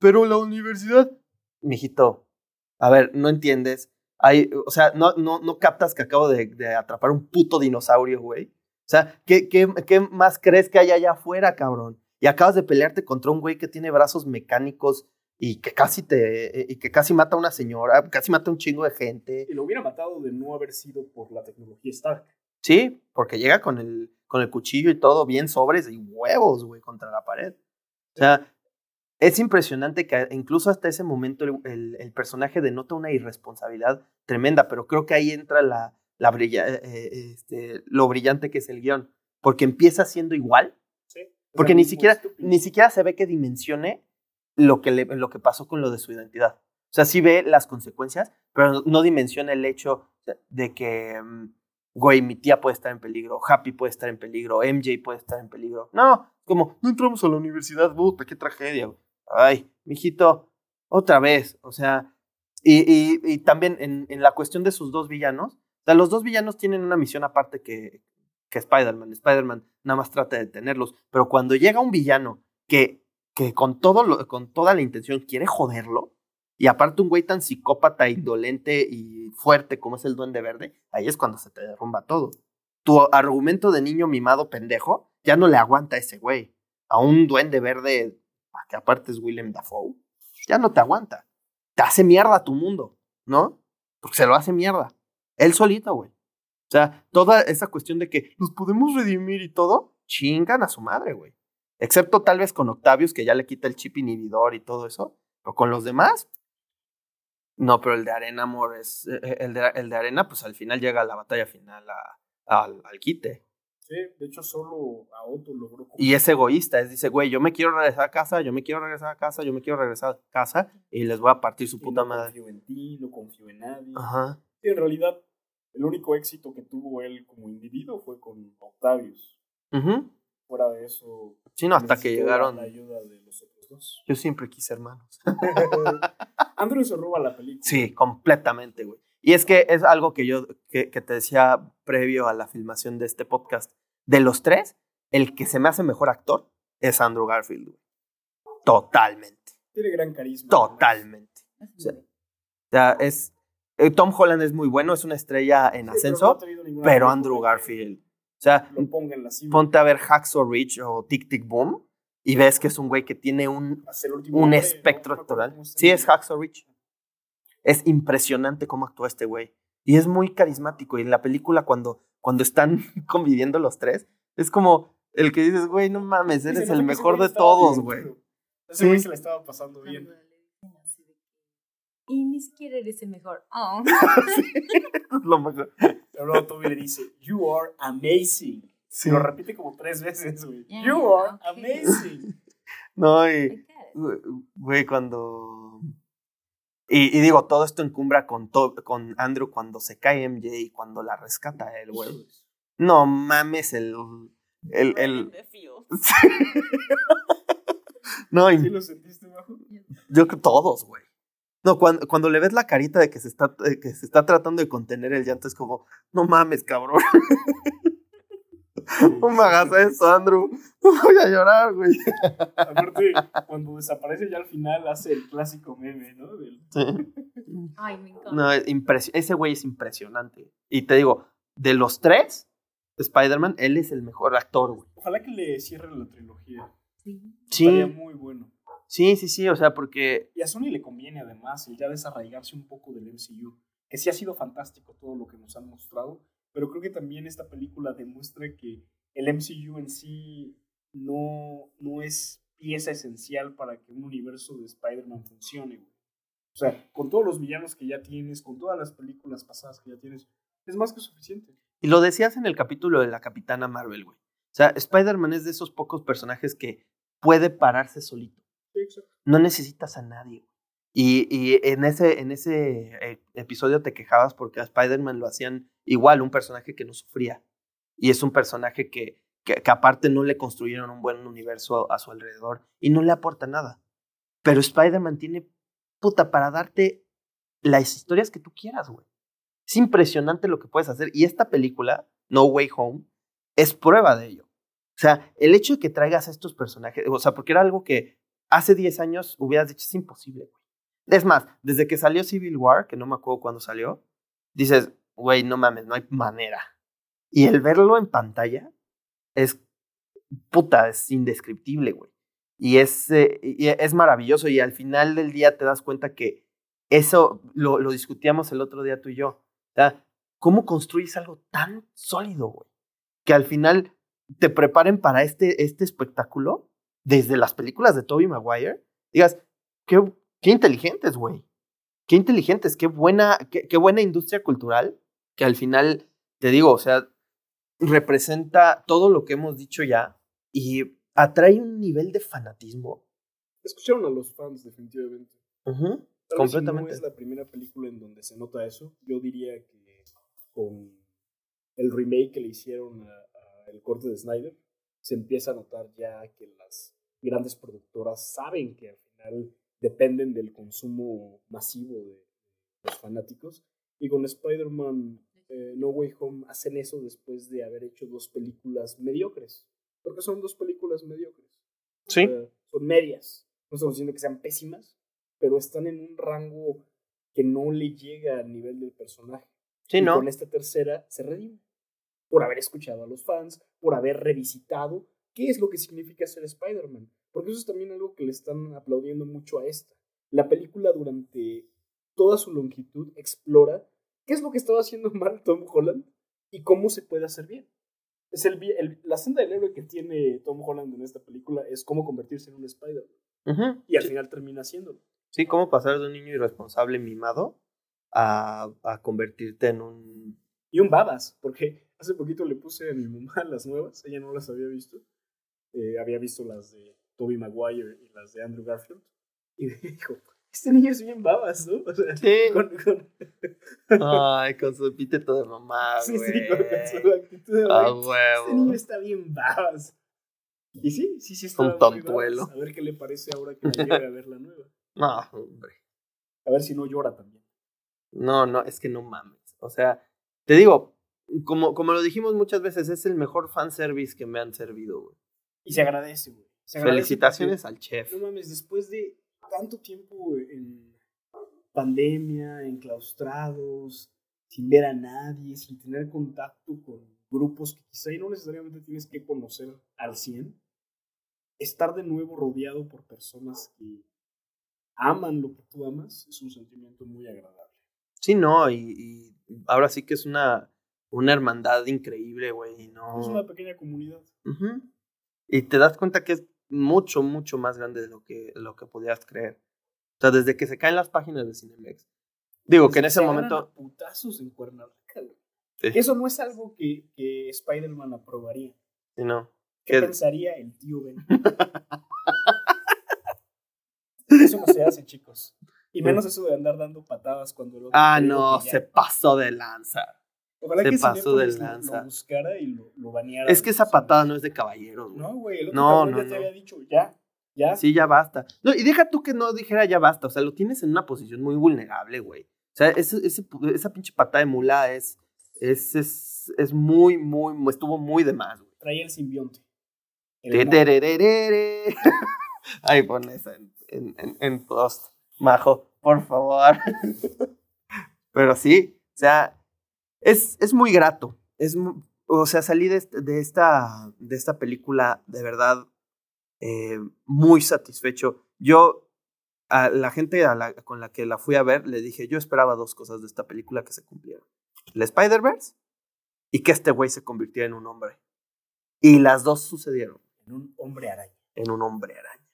Pero la universidad, mijito, a ver, no entiendes. Hay, o sea, no, no, no captas que acabo de, de atrapar un puto dinosaurio, güey. O sea, ¿qué, qué, ¿qué más crees que hay allá afuera, cabrón? Y acabas de pelearte contra un güey que tiene brazos mecánicos y que casi te, y que casi mata a una señora, casi mata a un chingo de gente. Y lo hubiera matado de no haber sido por la tecnología Stark. Sí, porque llega con el, con el cuchillo y todo bien sobres y huevos, güey, contra la pared. O sea, es impresionante que incluso hasta ese momento el, el- el personaje denota una irresponsabilidad tremenda, pero creo que ahí entra la, la brilla- eh, eh, este, lo brillante que es el guion, porque empieza siendo igual, Sí. porque ni siquiera, estúpido. ni siquiera se ve que dimensione lo que, le, lo que pasó con lo de su identidad. O sea, sí ve las consecuencias, pero no, dimensiona el hecho de que, mm, güey, mi tía puede estar en peligro, Happy puede estar en peligro, MJ puede estar en peligro. No, como, no entramos a la universidad, puta, qué tragedia. güey. Ay, mijito, otra vez. O sea, y, y, también en, en la cuestión de sus dos villanos, o sea, los dos villanos tienen una misión aparte que, que Spider-Man. Spider-Man nada más trata de detenerlos, pero cuando llega un villano que, que con, todo lo- con toda la intención quiere joderlo, y aparte un güey tan psicópata, indolente y fuerte como es el Duende Verde, ahí es cuando se te derrumba todo. Tu argumento de niño mimado pendejo ya no le aguanta a ese güey. A un Duende Verde, que aparte es Willem Dafoe, ya no te aguanta. Te hace mierda tu mundo, ¿no? Porque se lo hace mierda. Él solito, güey. O sea, toda esa cuestión de que nos podemos redimir y todo, chingan a su madre, güey. Excepto tal vez con Octavius, que ya le quita el chip inhibidor y todo eso. Pero con los demás, no, pero el de Arena, amor, es. eh, eh, El de, el de Arena, pues al final llega a la batalla final a- al, al quite. Sí, de hecho solo a Otto logró... Y es egoísta, es dice, güey, yo me quiero regresar a casa, yo me quiero regresar a casa, yo me quiero regresar a casa y les voy a partir su Y puta no madre. confío en ti, no confío en nadie. Ajá. Sí, en realidad, el único éxito que tuvo él como individuo fue con Octavius. Ujú. Fuera de eso... Sí, no, hasta que llegaron. La ayuda de los otros dos. Yo siempre quise hermanos. Andrew se roba la película. Sí, completamente, güey. Y es que es algo que yo, que, que te decía previo a la filmación de este podcast. De los tres, el que se me hace mejor actor es Andrew Garfield, güey. Totalmente. Tiene gran carisma. Totalmente. O sea, o sea, es. eh, Tom Holland es muy bueno, es una estrella en Sí, pero no ascenso, tenido ninguna pero Andrew que Garfield. O sea, Lo ponga en la cima. ponte a ver Hacksaw Ridge o Tic Tic Boom y ves que es un güey que tiene un, un hombre, espectro no actoral. se Sí, es Hacksaw Ridge. Es impresionante cómo actúa este güey. Y es muy carismático. Y en la película, cuando, cuando están conviviendo los tres, es como el que dices, güey, no mames, Sí, eres el mejor de todos, güey. Ese güey Sí. se la estaba pasando bien. Y ni siquiera eres el mejor. Oh. Lo mejor. Pero luego Toby le dice, You are amazing. Sí. Lo repite como tres veces, güey. Yeah, you are amazing. No, y, güey, cuando... Y, y digo, todo esto encumbra con, To- con Andrew cuando se cae MJ y cuando la rescata a él, güey. No mames, el... el, el no, y- ¿Sí lo sentiste bajo? Yo creo todos, güey. No, cuando, cuando le ves la carita de que se, está, eh, que se está tratando de contener el llanto, es como, no mames, cabrón. No me hagas eso, Andrew. Voy a llorar, güey. Aparte, cuando desaparece ya al final hace el clásico meme, ¿no? Del- Ay, me encanta. No, es impresi- ese güey es impresionante. Y te digo, de los tres, Spider-Man, él es el mejor actor, güey. Ojalá que le cierren la trilogía. Sí. Estaría Sí, muy bueno. Sí, sí, sí, o sea, porque Y a Sony le conviene además el ya desarraigarse un poco del MCU, que sí ha sido fantástico todo lo que nos han mostrado, pero creo que también esta película demuestra que el MCU en sí no, no es pieza esencial para que un universo de Spider-Man funcione. güey. O sea, con todos los villanos que ya tienes, con todas las películas pasadas que ya tienes, es más que suficiente. Y lo decías en el capítulo de la Capitana Marvel, güey. O sea, Spider-Man es de esos pocos personajes que puede pararse solito. No necesitas a nadie. Y, y en ese, en ese eh, episodio te quejabas porque a Spider-Man lo hacían igual, un personaje que no sufría. Y es un personaje que, que, que aparte no le construyeron un buen universo a, a su alrededor y no le aporta nada. Pero Spider-Man tiene, puta, para darte las historias que tú quieras, güey. Es impresionante lo que puedes hacer. Y esta película, No Way Home, es prueba de ello. O sea, el hecho de que traigas a estos personajes, o sea, porque era algo que hace 10 años hubieras dicho, es imposible, güey. Es más, desde que salió Civil War, que no me acuerdo cuándo salió, dices, güey, no mames, no hay manera. Y el verlo en pantalla es, puta, es indescriptible, güey. Y es, eh, es maravilloso y al final del día te das cuenta que eso lo, discutíamos el otro día tú y yo. ¿cómo construyes algo tan sólido, güey? Que al final te preparen para este, este espectáculo desde las películas de Tobey Maguire. Digas, qué, qué inteligentes, güey. Qué inteligentes, qué buena, qué, qué buena industria cultural que al final, te digo, o sea, representa todo lo que hemos dicho ya y atrae un nivel de fanatismo. Escucharon a los fans, definitivamente. Tal vez si completamente. no es la primera película en donde se nota eso. Yo diría que con el remake que le hicieron a, a el corte de Snyder, se empieza a notar ya que las grandes productoras saben que al final dependen del consumo masivo de los fanáticos. Y con Spider-Man eh, No Way Home hacen eso después de haber hecho dos películas mediocres. Porque son dos películas mediocres. Sí. Son medias. No estamos diciendo que sean pésimas, pero están en un rango que no le llega al nivel del personaje. Sí, y ¿no? con esta tercera se redime. Por haber escuchado a los fans, por haber revisitado qué es lo que significa ser Spider-Man. Porque eso es también algo que le están aplaudiendo mucho a esta. La película durante toda su longitud explora qué es lo que estaba haciendo mal Tom Holland y cómo se puede hacer bien. Es el, el- la senda del héroe que tiene Tom Holland en esta película es cómo convertirse en un Spider-Man. Ujú. Y al Sí. final termina haciéndolo. Sí, cómo pasar de un niño irresponsable mimado a, a convertirte en un... Y un babas, porque hace poquito le puse a mi mamá las nuevas, ella no las había visto. Eh, había visto las de Tobey Maguire y las de Andrew Garfield. Y dijo, este niño es bien babas, ¿no? O sea, Sí. con, con- Ay, con su epíteto de mamá, sí, sí, con, con su actitud de, A "Güey, Este niño huevo. está bien babas. Y sí, sí, sí está Un tontuelo. babas. A ver qué le parece ahora que la llegue a ver la nueva. No, hombre. A ver si no llora también. No, no, es que no mames. O sea, te digo, como, como lo dijimos muchas veces, es el mejor fanservice que me han servido, güey. Y se agradece, güey. Se agradece Felicitaciones al chef. porque, No mames, después de tanto tiempo en pandemia, enclaustrados, sin ver a nadie, sin tener contacto con grupos que quizá y no necesariamente tienes que conocer al 100, estar de nuevo rodeado por personas que aman lo que tú amas es un sentimiento muy agradable. Sí, no, y, y ahora sí que es una, una hermandad increíble, güey. No... Es una pequeña comunidad. Ujú. Y te das cuenta que es mucho, mucho más grande de lo que, lo que podías creer. O sea, desde que se caen las páginas de Cinemex. Digo que en ese momento. putazos en Cuernavaca. Sí. Eso no es algo que, que Spider-Man aprobaría. Sí, no. ¿Qué ¿Qué? pensaría el tío Ben? Eso no se hace, chicos. Y menos eso de andar dando patadas cuando Ah, te digo no, se pasó de lanza. Ojalá que pasó de Cinépolis lo- lanza. Lo buscara y lo, lo baneara. Es que esa patada no es de caballeros, güey. No, güey. El otro No, no, ya te no. había dicho, ya, ya. Sí, ya basta. No, y deja tú que no dijera ya basta. O sea, lo tienes en una posición muy vulnerable, güey. O sea, ese, ese, esa pinche patada de mula es, es, es, es muy, muy, estuvo muy de más, güey. traía el simbionte. El Te. Ahí pon eso en, en, en, en post. Majo, por favor. Pero sí, o sea, es, es muy grato. Es, o sea, salí de, de, esta, de esta película de verdad eh, muy satisfecho. Yo, a la gente a la- con la que la fui a ver, le dije, yo esperaba dos cosas de esta película que se cumplieron. El Spider-Verse y que este güey se convirtiera en un hombre. Y las dos sucedieron En un hombre araña. en un hombre araña.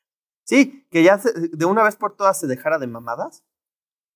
Sí, que ya se- de una vez por todas se dejara de mamadas.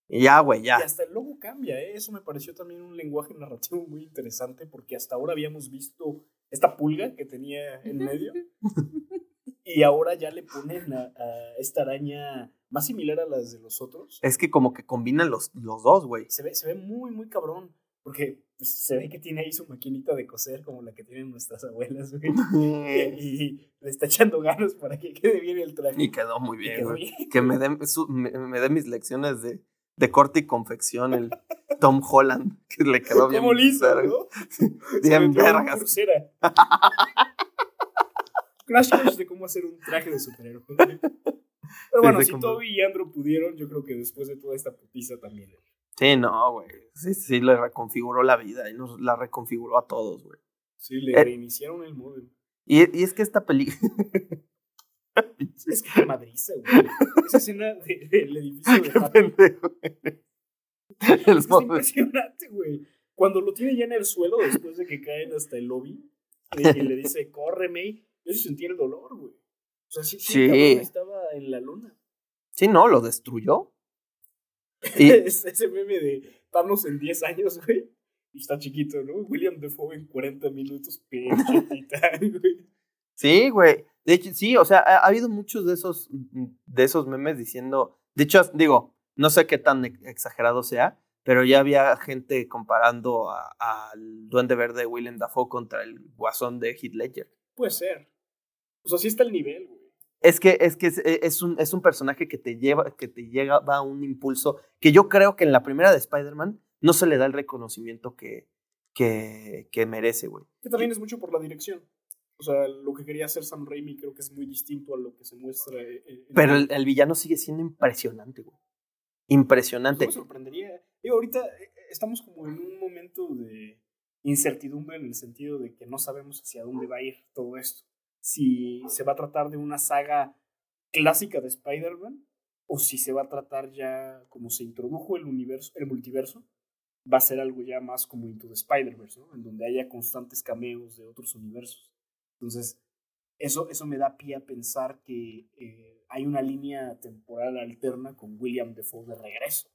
Y ya, güey, Y ya. hasta el logo cambia, ¿eh? Eso me pareció también un lenguaje narrativo muy interesante porque hasta ahora habíamos visto esta pulga que tenía en medio y ahora ya le ponen a, a esta araña más similar a las de los otros. Es que como que combinan los, los dos, güey. Se ve, se ve muy, muy cabrón porque pues, se ve que tiene ahí su maquinita de coser como la que tienen nuestras abuelas, güey. Y le está echando ganas para que quede bien el traje. Y quedó muy Y bien, quedó güey. bien. Que me dé su- me, me dé mis lecciones de, de corte y confección, el Tom Holland, que le quedó bien. ¿Cómo liso, verga. no? Bien vergas. Crash course de cómo hacer un traje de superhéroe. Pero bueno, Desde si Toby y Andrew pudieron, yo creo que después de toda esta putiza también. Sí, no, güey. Sí, sí, le reconfiguró la vida y nos la reconfiguró a todos, güey. Sí, le Eh. reiniciaron el modem. Y, y es que esta película. Es que madriza, güey. Esa escena de- del edificio de Qué Happy pendejo. El es, modem. impresionante, güey. Cuando lo tiene ya en el suelo después de que caen hasta el lobby y, le dice, corre, May, yo sí sentí el dolor, güey. O sea, sí, sí, Sí. cabrón estaba en la luna. Sí, no, lo destruyó. Y, Es ese meme de Thanos en 10 años, güey. Y está chiquito, ¿no? William Defoe en 40 minutos, pinche titán, güey. Sí, güey. De hecho, sí, o sea, ha, ha habido muchos de esos, de esos memes diciendo. De hecho, digo, no sé qué tan ex- exagerado sea, pero ya había gente comparando al Duende Verde Willem Dafoe contra el Guasón de Heath Ledger. Puede ser. O sea, sí está el nivel, güey. Es que, es, que es, es un, es un personaje que te lleva, que te llega, va a un impulso que yo creo que en la primera de Spider-Man no se le da el reconocimiento que, que, que merece, güey. Que también es mucho por la dirección. O sea, lo que quería hacer Sam Raimi creo que es muy distinto a lo que se muestra. en- Pero el, el villano sigue siendo impresionante, güey. Impresionante. Me sorprendería. Digo, ahorita eh, estamos como en un momento de incertidumbre en el sentido de que no sabemos hacia dónde va a ir todo esto. Si se va a tratar de una saga clásica de Spider-Man o si se va a tratar ya como se introdujo el universo, el multiverso, va a ser algo ya más como Into the Spider-Verse, ¿no? En donde haya constantes cameos de otros universos. Entonces, eso, eso me da pie a pensar que eh, hay una línea temporal alterna con William Defoe de regreso.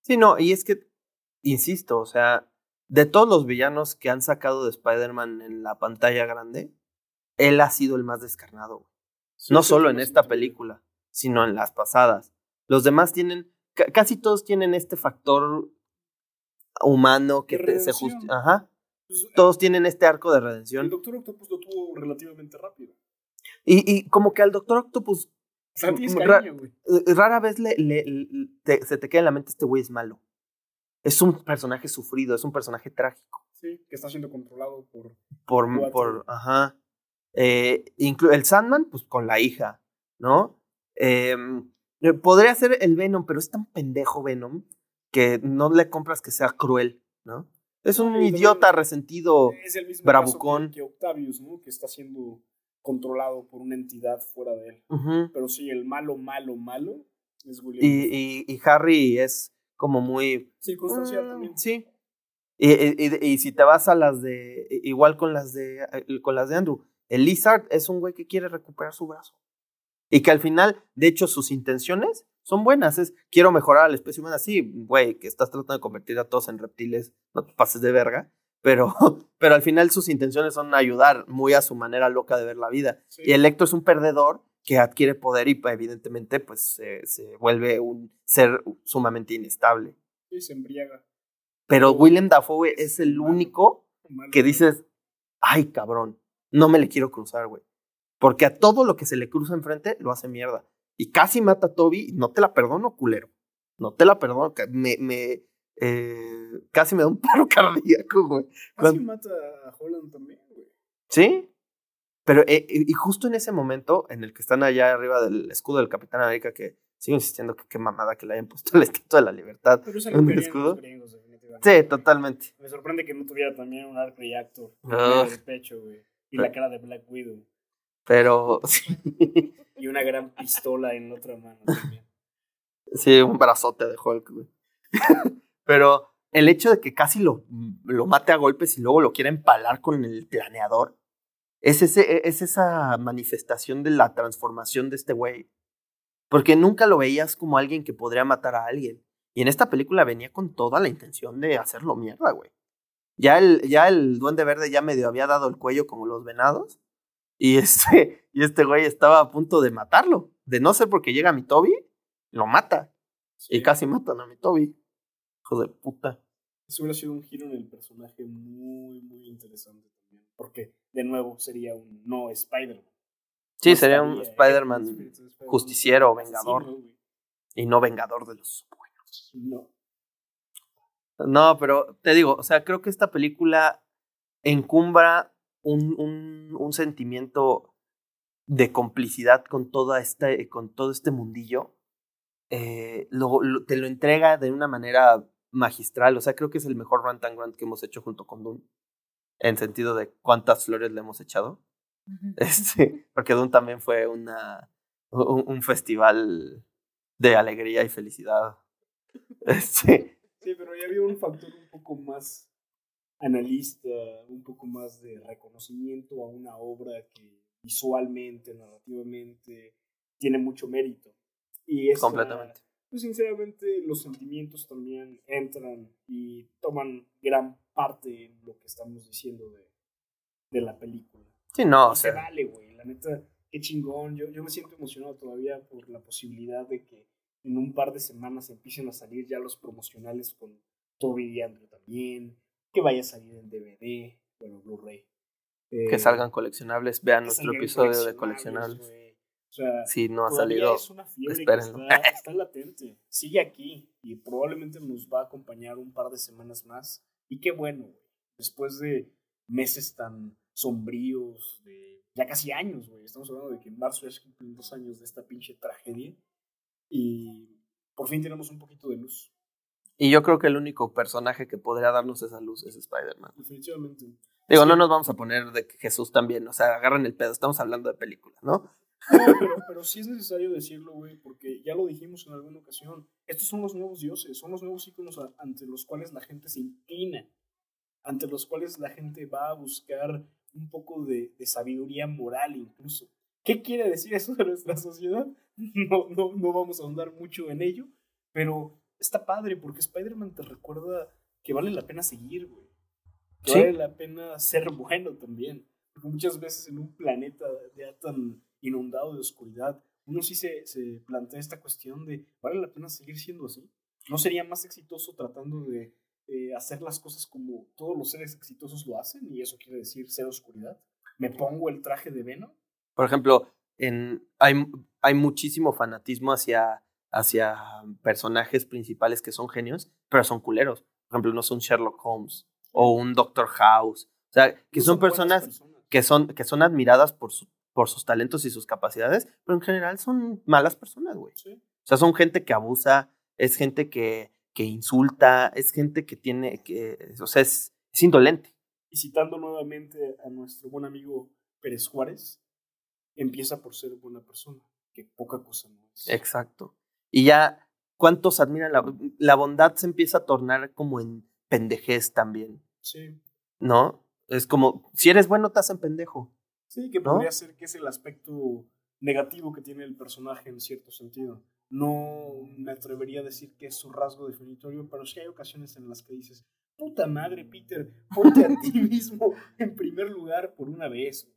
Sí, no, y es que, insisto, o sea, de todos los villanos que han sacado de Spider-Man en la pantalla grande, él ha sido el más descarnado. Sí, no solo en esta película, sino en las pasadas. Los demás tienen, ca- casi todos tienen este factor humano que te- se justifica. Ajá. Pues, Todos tienen este arco de el redención. Doctor Octopus lo tuvo relativamente rápido. Y, y como que al Doctor Octopus O sea, tienes Ra- cariño, güey. eh, rara vez le, le- le- te- se te queda en la mente este güey es malo. Es un personaje sufrido, es un personaje trágico. Sí, que está siendo controlado por... Por, Cuatro. por ajá. Eh, inclu- el Sandman, pues con la hija, ¿no? Em, eh, podría ser el Venom, pero es tan pendejo Venom que no le compras que sea cruel, ¿no? Es un idiota resentido. Es el mismo bravucón. caso que, que Octavius, ¿no? Que está siendo controlado por una entidad fuera de él. Pero sí, el malo, malo, malo es William. Y, y, y Harry es como muy Circunstancial Mm, también. Sí. Y, y- y- y si te vas a las de. Igual con las de. eh, Con las de Andrew. El Lizard es un güey que quiere recuperar su brazo. Y que al final, de hecho, sus intenciones son buenas. Es quiero mejorar a la especie humana. Sí, güey, que estás tratando de convertir a todos en reptiles. No te pases de verga. Pero, pero al final sus intenciones son ayudar muy a su manera loca de ver la vida. Sí. Y Electro es un perdedor que adquiere poder y pues, evidentemente pues se- se vuelve un ser sumamente inestable. Sí, se embriaga. Pero Willem Dafoe es el único Malo. que dices, ay cabrón, no me le quiero cruzar, güey. Porque a todo lo que se le cruza enfrente lo hace mierda. Y casi mata a Toby, y no te la perdono, culero. No te la perdono. Me, me, eh, casi me da un paro cardíaco, güey. Casi cuando- mata a Holland también, güey. ¿Sí? Pero, eh, y justo en ese momento en el que están allá arriba del escudo del Capitán América, que sigo insistiendo que qué mamada que le hayan puesto el Estatua de la Libertad. Pero eso ¿Un escudo? gringos. Sí, totalmente. Me sorprende que no tuviera también un arc reactor en Ah. medio del pecho, güey. Y la cara de Black Widow. Pero Y una gran pistola en otra mano también. sí, un brazote de Hulk, güey. Pero el hecho de que casi lo, lo mate a golpes y luego lo quiera empalar con el planeador, es, ese, es esa manifestación de la transformación de este güey. Porque nunca lo veías como alguien que podría matar a alguien. Y en esta película venía con toda la intención de hacerlo mierda, güey. Ya el, ya el duende verde ya medio había dado el cuello como los venados. Y este, y este güey estaba a punto de matarlo. De no ser porque llega mi Toby, lo mata. Y casi matan a mi Toby. Hijo de puta. Eso hubiera sido un giro en el personaje muy, muy interesante también. Porque, de nuevo, sería un no Spider-Man. Sí, No sería un Spider-Man Spider-Man justiciero, vengador. y no vengador de los buenos. No. No, pero te digo, o sea, creo que esta película encumbra un, un, un sentimiento de complicidad con, toda esta, con todo este mundillo. Eh, lo- lo- te lo entrega de una manera magistral. O sea, creo que es el mejor rant and grant que hemos hecho junto con Dune. En sentido de cuántas flores le hemos echado. Este, porque Dune también fue una, un, un festival de alegría y felicidad. Este, Sí, pero ya había un factor un poco más analista, un poco más de reconocimiento a una obra que visualmente, narrativamente, tiene mucho mérito. Y esta, Completamente. Pues sinceramente los sentimientos también entran y toman gran parte en lo que estamos diciendo de, de la película. sí, no, se vale, güey. La neta, qué chingón. Yo, yo me siento emocionado todavía por la posibilidad de que en un par de semanas empiecen a salir ya los promocionales con Toby y Andrew también. Que vaya a salir en DVD, bueno, Blu-ray. Eh, que salgan coleccionables. Vean nuestro episodio de coleccionables. O sea, Si no ha salido, es una fiebre que está, está latente. Sigue aquí y probablemente nos va a acompañar un par de semanas más. Y qué bueno. Después de meses tan sombríos, de ya casi años, güey. Estamos hablando de que en marzo ya se cumplen dos años de esta pinche tragedia. Y por fin tenemos un poquito de luz. Y yo creo que el único personaje que podría darnos esa luz es Spider-Man. Definitivamente. Digo, Sí. no nos vamos a poner de que Jesús también, o sea, agarran el pedo, estamos hablando de películas, ¿no? No, pero, pero sí es necesario decirlo, güey, porque ya lo dijimos en alguna ocasión. Estos son los nuevos dioses, son los nuevos íconos ante los cuales la gente se inclina, ante los cuales la gente va a buscar un poco de, de sabiduría moral incluso. ¿Qué quiere decir eso de nuestra sociedad? No, no, no vamos a ahondar mucho en ello, pero está padre porque Spider-Man te recuerda que vale la pena seguir, güey. Que Sí. vale la pena ser bueno también. Porque muchas veces en un planeta ya tan inundado de oscuridad, uno sí se, se plantea esta cuestión de, ¿vale la pena seguir siendo así? ¿No sería más exitoso tratando de eh, hacer las cosas como todos los seres exitosos lo hacen? Y eso quiere decir ser oscuridad. ¿Me pongo el traje de Venom? Por ejemplo, en, hay, hay muchísimo fanatismo hacia, hacia personajes principales que son genios, pero son culeros. Por ejemplo, no son Sherlock Holmes o un Doctor House. O sea, que No son, buenas personas que son, que son admiradas por, su- por sus talentos y sus capacidades, pero en general son malas personas, güey. Sí. O sea, son gente que abusa, es gente que, que insulta, es gente que tiene, que, o sea, es, es indolente. Y citando nuevamente a nuestro buen amigo Pérez Juárez, empieza por ser buena persona, que poca cosa no es. Exacto. Y ya, ¿cuántos admiran la, la bondad? Se empieza a tornar como en pendejez también, Sí. ¿no? Es como, si eres bueno, te hacen pendejo. Sí, que ¿No? podría ser que es el aspecto negativo que tiene el personaje en cierto sentido. No me atrevería a decir que es su rasgo definitorio, pero sí hay ocasiones en las que dices, puta madre, Peter, ponte a ti mismo en primer lugar por una vez.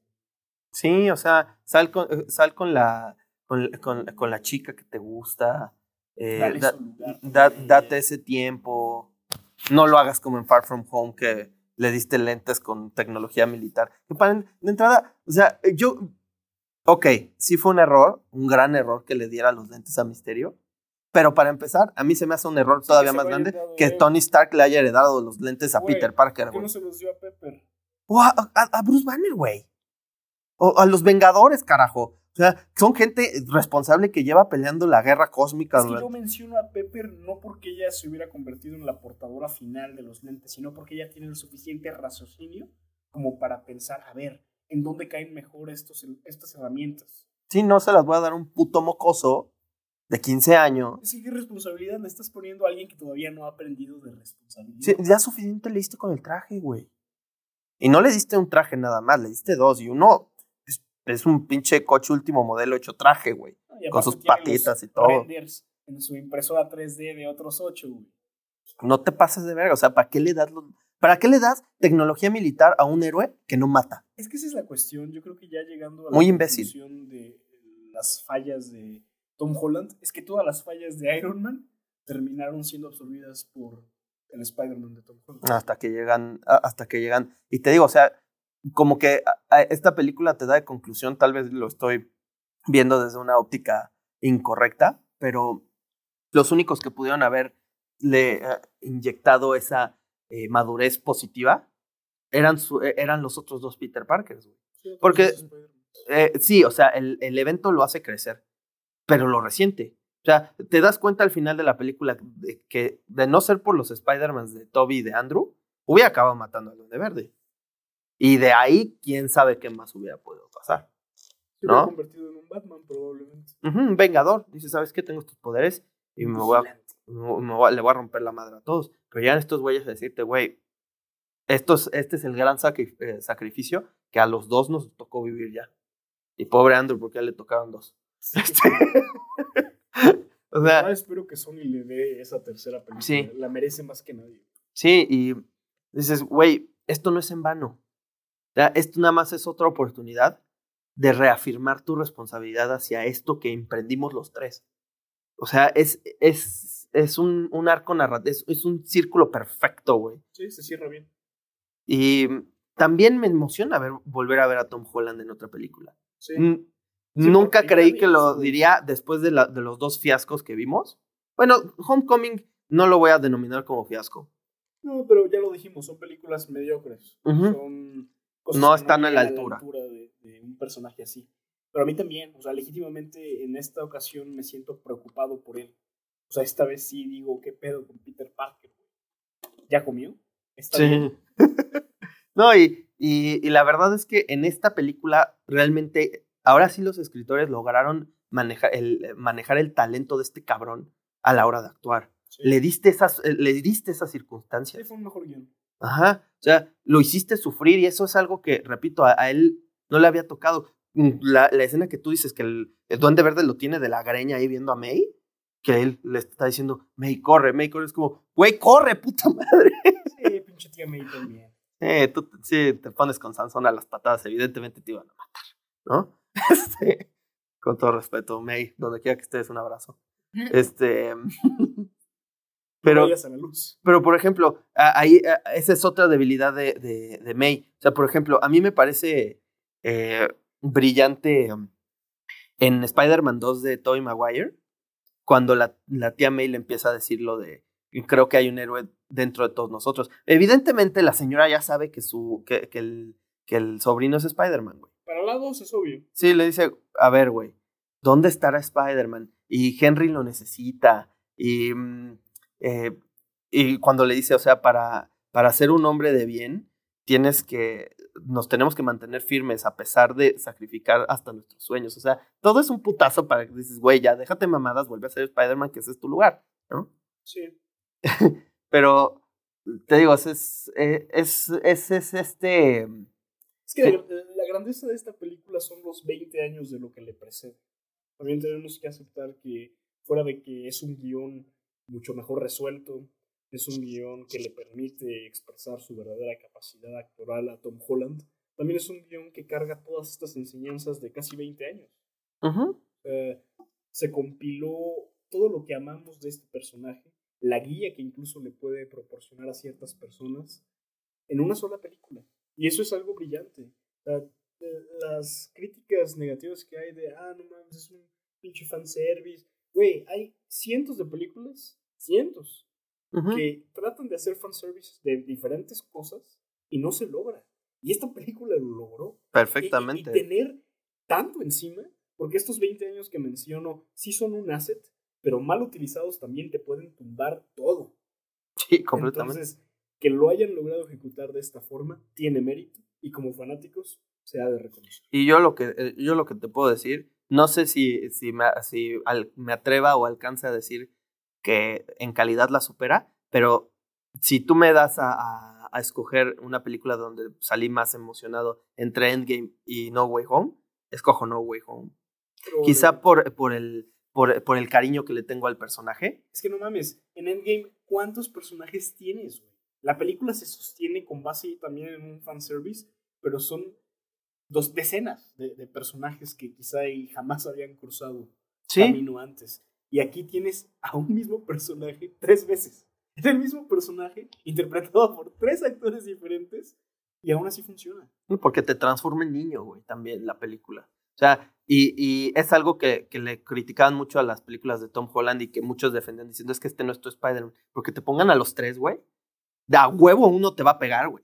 Sí, o sea, sal con, eh, sal con la, con, con, con la chica que te gusta, eh, da- da- date ese tiempo, no lo hagas como en Far From Home que le diste lentes con tecnología militar. Que para- de entrada, o sea, yo, ok, sí fue un error, un gran error que le diera los lentes a Misterio, pero para empezar, a mí se me hace un error todavía más grande que él. Tony Stark le haya heredado los lentes a Güey, Peter Parker, ¿Por qué no se los dio a Pepper? O a, a- a Bruce Banner, güey. O a los Vengadores, carajo. O sea, son gente responsable que lleva peleando la guerra cósmica. Es que yo menciono a Pepper no porque ella se hubiera convertido en la portadora final de los lentes, sino porque ella tiene el suficiente raciocinio como para pensar, a ver, ¿en dónde caen mejor estos, estas herramientas? Sí, no se las voy a dar a un puto mocoso de 15 años. Es que qué responsabilidad le estás poniendo a alguien que todavía no ha aprendido de responsabilidad. Sí, ya suficiente le diste con el traje, güey. Y no le diste un traje nada más, le diste dos. Y uno es, un pinche coche último modelo hecho traje, güey. Con sus patitas y todo. en su impresora 3D de otros 8, güey. No te pases de verga. O sea, ¿para qué le das los- ¿Para qué le das tecnología militar a un héroe que no mata? Es que esa es la cuestión. Yo creo que ya llegando a Muy la imbécil. conclusión de las fallas de Tom Holland, es que todas las fallas de Iron Man terminaron siendo absorbidas por el Spider-Man de Tom Holland. Hasta que llegan, hasta que llegan. Y te digo, o sea, como que a- a esta película te da de conclusión, tal vez lo estoy viendo desde una óptica incorrecta, pero los únicos que pudieron haberle eh, inyectado esa eh, madurez positiva eran, su- eh, eran los otros dos Peter Parkers, güey. Sí, porque-. Eh, sí, o sea, el, el evento lo hace crecer, pero lo resiente. O sea, te das cuenta al final de la película de que de no ser por los Spider-Man de Toby y de Andrew, hubiera acabado matando a los de verde. Y de ahí, quién sabe qué más hubiera podido pasar. Se hubiera ¿no? convertido en un Batman, probablemente. Ujú, un vengador. Dice, ¿sabes qué? Tengo estos poderes y me voy a, me- voy a- le voy a romper la madre a todos. Pero ya estos güeyes a decirte, güey, estos, este es el gran sacri- eh, sacrificio que a los dos nos tocó vivir ya. Y pobre Andrew, porque ya le tocaron dos. Este, o sea, Ah, espero que Sony le dé esa tercera película. Sí. La merece más que nadie. sí, y dices, güey, esto no es en vano. O sea, esto nada más es otra oportunidad de reafirmar tu responsabilidad hacia esto que emprendimos los tres. O sea, es, es, es un, un arco narrativo, es, es un círculo perfecto, güey. Sí, se cierra bien. Y también me emociona ver, volver a ver a Tom Holland en otra película. Sí. Mm, Sí, Nunca creí que lo diría después de, la, de los dos fiascos que vimos. Bueno, Homecoming no lo voy a denominar como fiasco. No, pero ya lo dijimos, son películas mediocres. Son No que están a la llegan altura. de, de un personaje así. Pero a mí también, o sea, legítimamente en esta ocasión me siento preocupado por él. O sea, esta vez sí digo, ¿qué pedo con Peter Parker? ¿Ya comió? ¿Está bien? no, y, y, y la verdad es que en esta película realmente, ahora sí los escritores lograron manejar el, manejar el talento de este cabrón a la hora de actuar. Sí. Le diste esas, le diste esas Sí, circunstancias. fue un mejor guion. Ajá. O sea, lo hiciste sufrir y eso es algo que, repito, a, a él no le había tocado. Mm, La, la escena que tú dices que el, el duende verde lo tiene de la greña ahí viendo a May, que él le está diciendo, May, corre, May, corre. Es como, güey, corre, puta madre. Sí, pinche tía May también. Eh, tú sí te pones con Sansón a las patadas, evidentemente te iban a matar, ¿no? Este, con todo respeto, May, donde quiera que estés, un abrazo. Este. pero. Vayas a la luz. Pero, por ejemplo, ahí esa es otra debilidad de, de, de May. O sea, por ejemplo, a mí me parece eh, brillante um, en Spider-Man 2 de Tobey Maguire, cuando la, la tía May le empieza a decir lo de creo que hay un héroe dentro de todos nosotros. Evidentemente, la señora ya sabe que, su, que, que, el, que el sobrino es Spider-Man, güey. Para la 2 es obvio. Sí, le dice, a ver, güey, ¿dónde estará Spider-Man? Y Henry lo necesita. Y, mm, eh, y cuando le dice, o sea, para, para ser un hombre de bien, tienes que, nos tenemos que mantener firmes a pesar de sacrificar hasta nuestros sueños. O sea, todo es un putazo para que dices, güey, ya déjate mamadas, vuelve a ser Spider-Man, que ese es tu lugar, ¿no? Sí. Pero, te digo, es, es, es, es, es este... Es que Sí. la, la grandeza de esta película son los 20 años de lo que le precede. También tenemos que aceptar que, fuera de que es un guion mucho mejor resuelto, es un guion que le permite expresar su verdadera capacidad actoral a Tom Holland, también es un guion que carga todas estas enseñanzas de casi 20 años. ujú, Eh, se compiló todo lo que amamos de este personaje, la guía que incluso le puede proporcionar a ciertas personas en una sola película. Y eso es algo brillante. La- las críticas negativas que hay de, ah, no mames, es un pinche fanservice. Güey, hay cientos de películas, cientos, ujú. que tratan de hacer fanservice de diferentes cosas y no se logra. Y esta película lo logró. Perfectamente. Y, y tener tanto encima, porque estos 20 años que menciono sí son un asset, pero mal utilizados también te pueden tumbar todo. Sí, completamente. Entonces, que lo hayan logrado ejecutar de esta forma tiene mérito y como fanáticos se ha de reconocer. Y yo lo que, eh, yo lo que te puedo decir, no sé si, si, me, si al- me atreva o alcance a decir que en calidad la supera, pero si tú me das a, a- a escoger una película donde salí más emocionado entre Endgame y No Way Home, escojo No Way Home. Pero, Quizá por, por, el, por, por el cariño que le tengo al personaje. Es que no mames, en Endgame, ¿cuántos personajes tienes? La película se sostiene con base también en un fanservice, pero son dos decenas de, de personajes que quizá y jamás habían cruzado Sí, camino antes. Y aquí tienes a un mismo personaje tres veces. Es el mismo personaje interpretado por tres actores diferentes y aún así funciona. porque te transforma en niño, güey, también la película. O sea, y, y es algo que, que le criticaban mucho a las películas de Tom Holland y que muchos defendían diciendo es que este no es tu Spider-Man. Porque te pongan a los tres, güey. De a huevo uno te va a pegar, güey.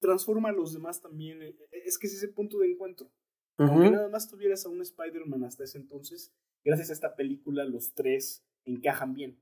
Transforma a los demás también. eh, Es que es ese punto de encuentro. Aunque Ujú. nada más tuvieras a un Spider-Man hasta ese entonces, gracias a esta película los tres encajan bien.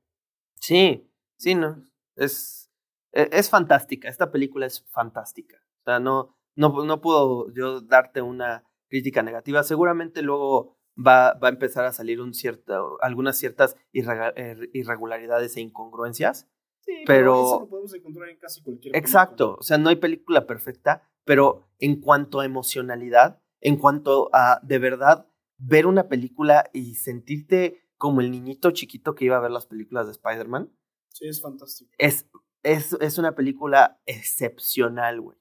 Sí, sí, no. Es, e- es fantástica. Esta película es fantástica. O sea, no, no, no puedo yo darte una crítica negativa. Seguramente luego va, va a empezar a salir un cierto, algunas ciertas er- irregularidades e incongruencias. Sí, Pero- eso lo podemos encontrar en casi cualquier película. Exacto. O sea, no hay película perfecta, pero en cuanto a emocionalidad, en cuanto a de verdad ver una película y sentirte como el niñito chiquito que iba a ver las películas de Spider-Man, Sí, es fantástico. es, es, es una película excepcional, güey.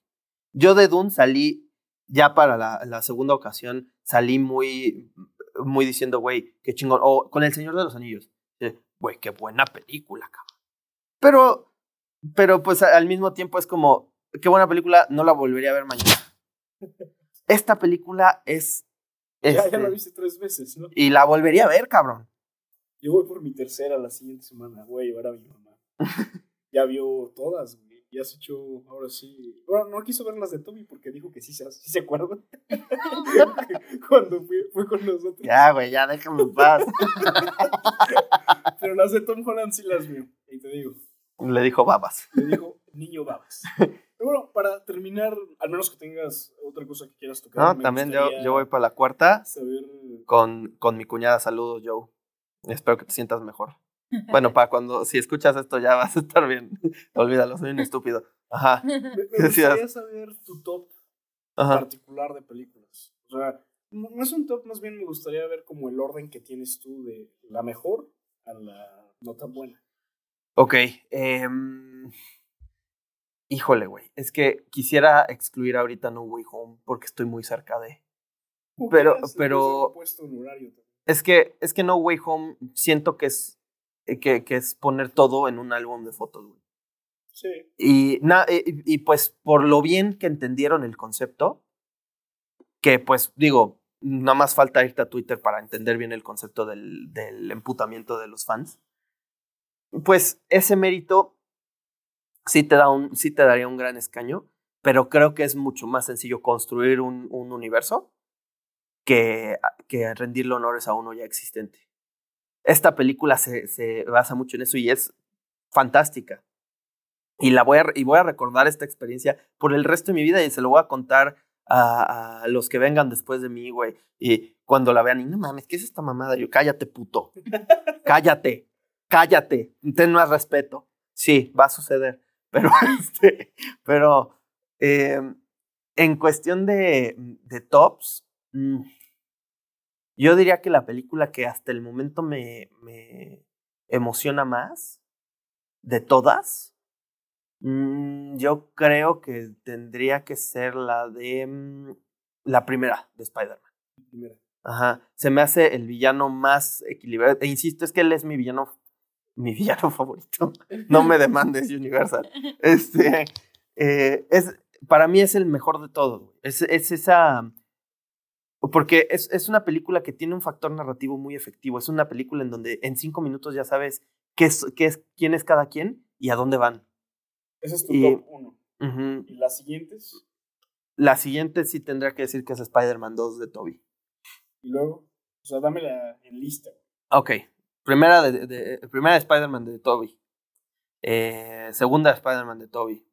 Yo de Dune salí, ya para la, la segunda ocasión, salí muy, muy diciendo, güey, qué chingón. O con El Señor de los Anillos. eh, Güey, qué buena película, cabrón. Pero, pero pues al mismo tiempo es como, qué buena película, no la volvería a ver mañana. Esta película es... Ya, ya este, la viste tres veces, ¿no? y la volvería a ver, cabrón. Yo voy por mi tercera la siguiente semana. Voy a llevar a mi mamá. ya vio todas, güey. Ya has hecho, ahora sí. Bueno, no quiso ver las de Toby porque dijo que sí se, sí se acuerda. Cuando fue, fue con nosotros. Ya, güey, ya déjame en paz. Pero las de Tom Holland sí las vio. Y te digo, Le dijo babas. le dijo niño babas. Para terminar, al menos que tengas otra cosa que quieras tocar. No, también yo, voy para la cuarta Saber. con, con mi cuñada. Saludos, Joe. Espero que te sientas mejor. Bueno, para cuando, si escuchas esto ya vas a estar bien. Olvídalo, soy un estúpido. Ajá, Me, gustaría saber tu top ajá. particular de películas. O sea, no es un top, más bien me gustaría ver como el orden que tienes tú de la mejor a la no tan buena. Ok. em, híjole, güey. Es que quisiera excluir ahorita No Way Home porque estoy muy cerca de. Pero- pero-. Es que, es que No Way Home siento que es, eh, que, que es poner todo en un álbum de fotos, güey. Sí. Y, na- eh, y, y, pues por lo bien que entendieron el concepto, que pues digo, nada más falta irte a Twitter para entender bien el concepto del, del emputamiento de los fans, pues ese mérito sí te, da un, sí te daría un gran escaño, pero creo que es mucho más sencillo construir un, un universo que, que rendirle honores a uno ya existente. Esta película se, se basa mucho en eso y es fantástica. Y, la voy a, y voy a recordar esta experiencia por el resto de mi vida y se lo voy a contar a, a los que vengan después de mí, güey. Y cuando la vean, y no mames, ¿qué es esta mamada? Yo, cállate, puto. cállate, cállate. Ten más respeto. Sí, va a suceder. Pero, este, pero eh, en cuestión de, de tops, mm, yo diría que la película que hasta el momento me, me emociona más de todas, mm, yo creo que tendría que ser la de mm, la primera de Spider-Man. Primera. Ajá. Se me hace el villano más equilibrado. E insisto, es que él es mi villano, mi villano favorito. No me demandes, Universal. Este, eh, es, para mí es el mejor de todos. güey. Es, es esa. Porque es, es una película que tiene un factor narrativo muy efectivo. Es una película en donde en cinco minutos ya sabes qué es, qué es, quién es cada quien y a dónde van. Ese es tu Y- top 1. Ujú. ¿Y las siguientes? la siguiente sí tendría que decir que es Spider-Man 2 de Toby. Y luego, o sea, dámela en lista. Ok. Primera de, de- primera de Spider-Man de Toby. Eh, segunda de Spider-Man de Toby.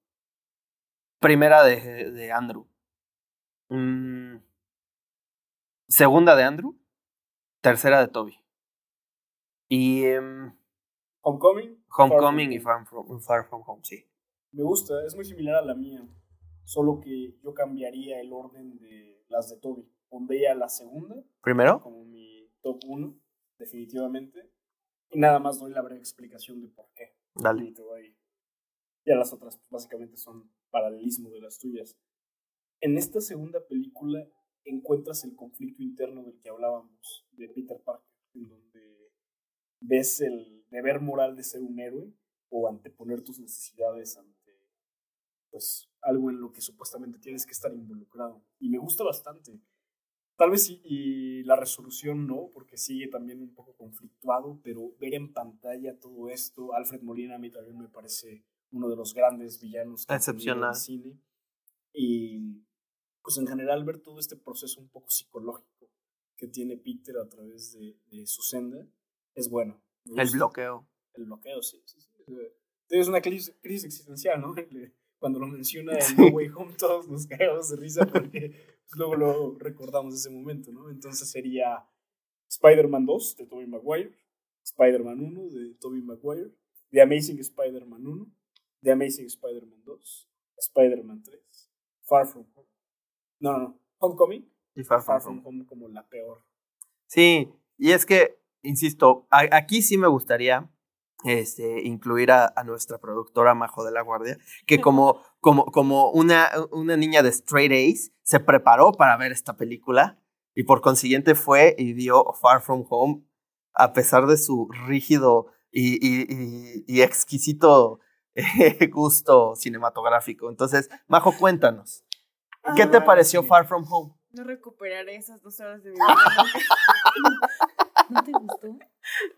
Primera de, de Andrew. Mm, segunda de Andrew. Tercera de Toby. Y em, Homecoming. Homecoming y Far from, Far From Home, sí. Me gusta, es muy similar a la mía. Solo que yo cambiaría el orden de las de Toby. Pondría la segunda Primero. como mi top 1, definitivamente. Y nada más doy la breve explicación de por qué. Dale. Y te voy- las otras pues, básicamente son paralelismo de las tuyas. En esta segunda película encuentras el conflicto interno del que hablábamos, de Peter Parker, en donde ves el deber moral de ser un héroe o anteponer tus necesidades ante pues algo en lo que supuestamente tienes que estar involucrado. Y me gusta bastante. Tal vez y, y la resolución no, porque sigue también un poco conflictuado, pero ver en pantalla todo esto, Alfred Molina a mí también me parece uno de los grandes villanos que Excepcional. el cine. Y pues en general ver todo este proceso un poco psicológico que tiene Peter a través de, de su senda es bueno. El bloqueo. El bloqueo, sí. sí, sí. Es una crisis, crisis existencial, ¿no? Cuando lo menciona en. No Way Home, todos nos cagamos de risa porque luego lo recordamos ese momento, ¿no? Entonces sería Spider-Man 2 de Tobey Maguire, Spider-Man 1 de Tobey Maguire, The Amazing Spider-Man 1, The Amazing Spider-Man 2, Spider-Man 3, Far From Home. No, no, no. Homecoming, Y Far From Far From Home. Home como la peor. Sí, y es que, insisto, a- aquí sí me gustaría este, incluir a, a nuestra productora Majo de la Guardia, que como, como, como una, una niña de straight A's, se preparó para ver esta película y por consiguiente fue y vio Far From Home a pesar de su rígido y, y- y- y exquisito eh, gusto cinematográfico. Entonces, Majo, cuéntanos, ¿qué te Ah, pareció sí. Far From Home? No recuperaré esas dos horas de mi vida. ¿No te gustó?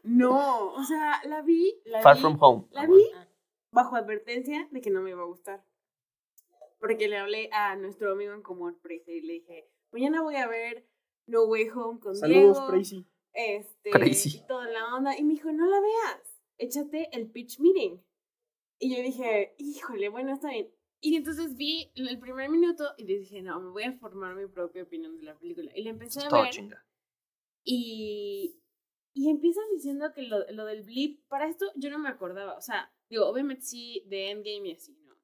No, o sea, la vi, la Far vi, From Home. la vi bajo advertencia de que no me iba a gustar. Porque le hablé a nuestro amigo en común, Prezi, y le dije, mañana voy a ver No Way Home con Saludos, Diego. Crazy. Este, Crazy. y toda la onda. Y me dijo, no la veas, échate el pitch meeting. Y yo dije, híjole, bueno, está bien. Y entonces vi el primer minuto y dije, no, me voy a formar mi propia opinión de la película. Y la empecé a Todo ver. chinga. Y, y empiezas diciendo que lo, lo del blip, para esto yo no me acordaba. O sea, digo, obviamente sí, de Endgame y así, ¿no?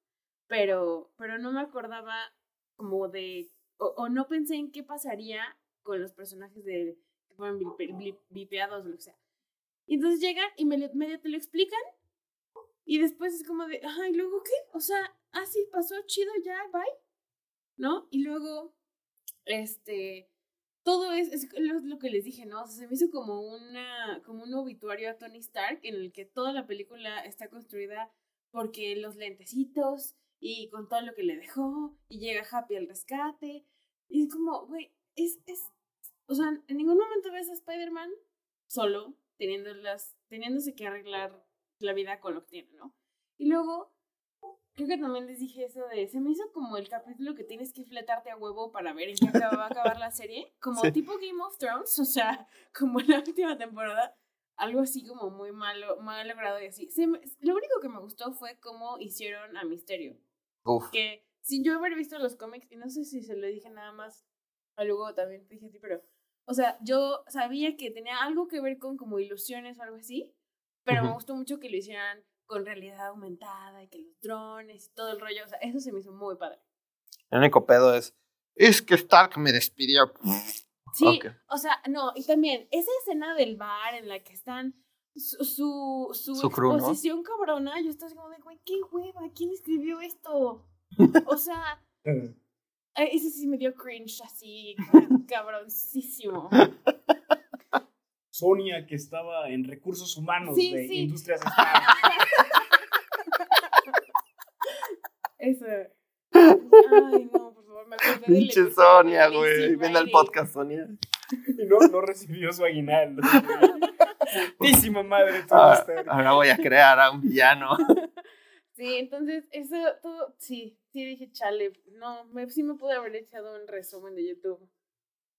Pero, pero no me acordaba como de. O, o no pensé en qué pasaría con los personajes de que fueron blip- blip- blipeados o lo que sea. Y entonces llegan y medio, medio te lo explican. Y después es como de, ay, ¿luego qué? O sea, ah, sí, pasó chido ya, bye. ¿No? Y luego, este, todo es, es lo, que les dije, ¿no? O sea, se me hizo como una, como un obituario a Tony Stark en el que toda la película está construida porque los lentecitos y con todo lo que le dejó y llega Happy al rescate. Y es como, güey, es, es, o sea, en ningún momento ves a Spider-Man solo, teniendo las, teniéndose que arreglar la vida con lo que tiene, ¿no? Y luego, creo que también les dije eso de, se me hizo como el capítulo que tienes que fletarte a huevo para ver en qué acaba- va a acabar la serie, como Sí. tipo Game of Thrones, o sea, como la última temporada, algo así como muy malo, mal logrado y así. Se me- lo único que me gustó fue cómo hicieron a Misterio, Uf. que sin yo haber visto los cómics, y no sé si se lo dije nada más, a luego también te dije a ti, pero, o sea, yo sabía que tenía algo que ver con como ilusiones o algo así, pero me Ujú. gustó mucho que lo hicieran con realidad aumentada y que los drones y todo el rollo, o sea, eso se me hizo muy padre. El único pedo es. Es que Stark me despidió. Sí, Ok. o sea, no, y también esa escena del bar en la que están su, su, su, Su crew, ¿no? exposición cabrona, yo estaba así como de, güey, qué hueva, ¿quién escribió esto? O sea, ese sí me dio cringe así, cabroncísimo. Sonia, que estaba en recursos humanos Sí, de sí. Industrias. Eso. Ay, no, por favor, me Pinche Sonia, güey. Ven al podcast, Sonia. y no, no recibió su aguinaldo. Putísima madre, tú Ah, Stark. ahora voy a crear a un villano. Sí, entonces eso todo, sí, sí dije, chale, no, me, sí me pude haber echado un resumen de YouTube,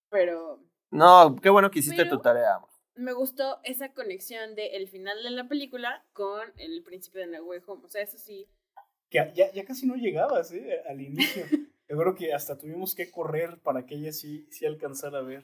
pero No, qué bueno que hiciste Pero- tu tarea. Me gustó esa conexión de el final de la película con el principio de Way Home, o sea, eso sí, Que ya, ya casi no llegabas, ¿eh? Al inicio. Yo creo que hasta tuvimos que correr para que ella sí, sí alcanzara a ver.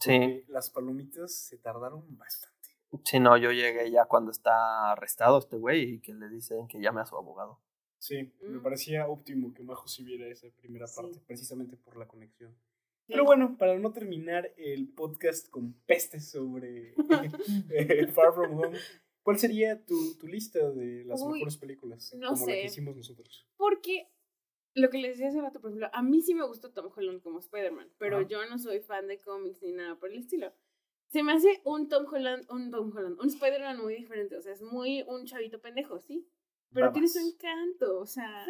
Sí, porque Las palomitas se tardaron bastante. sí, no, yo llegué ya cuando está arrestado este güey y que le dicen que llame a su abogado. Sí, me Mm. parecía óptimo que Majo sí viera esa primera Sí. parte, precisamente por la conexión. Pero bueno, para no terminar el podcast con pestes sobre eh, Far From Home, ¿cuál sería tu, tu lista de las Uy, mejores películas? no como la sé. que hicimos nosotros. porque lo que les decía hace rato, por ejemplo, a mí sí me gustó Tom Holland como Spider-Man, pero Ajá. yo no soy fan de cómics ni nada por el estilo. Se me hace un Tom Holland, un Tom Holland, un Spider-Man muy diferente, o sea, es muy un chavito pendejo, ¿sí? Pero tiene su encanto, o sea...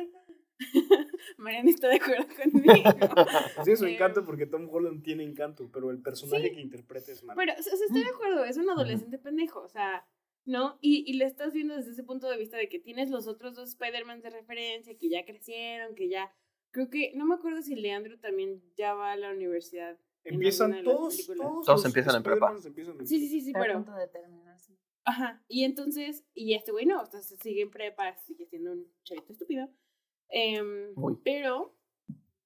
Mariana está de acuerdo conmigo. Sí, su Eh, encanto porque Tom Holland tiene encanto, pero el personaje Sí. que interpreta es malo. Pero, o sea, estoy de acuerdo, es un adolescente pendejo, o sea, ¿no? Y, y le estás viendo desde ese punto de vista de que tienes los otros dos Spider-Man de referencia, que ya crecieron, que ya... Creo que, no me acuerdo si Leandro también ya va a la universidad. Empiezan todos, todos, Todos los empiezan en prepa. Empiezan en Sí, sí, sí, sí, pero... punto de terminar, sí. Ajá, y entonces, y este güey no, o sea, se sigue en prepa, sigue siendo un chavito estúpido. Em, Uy. pero,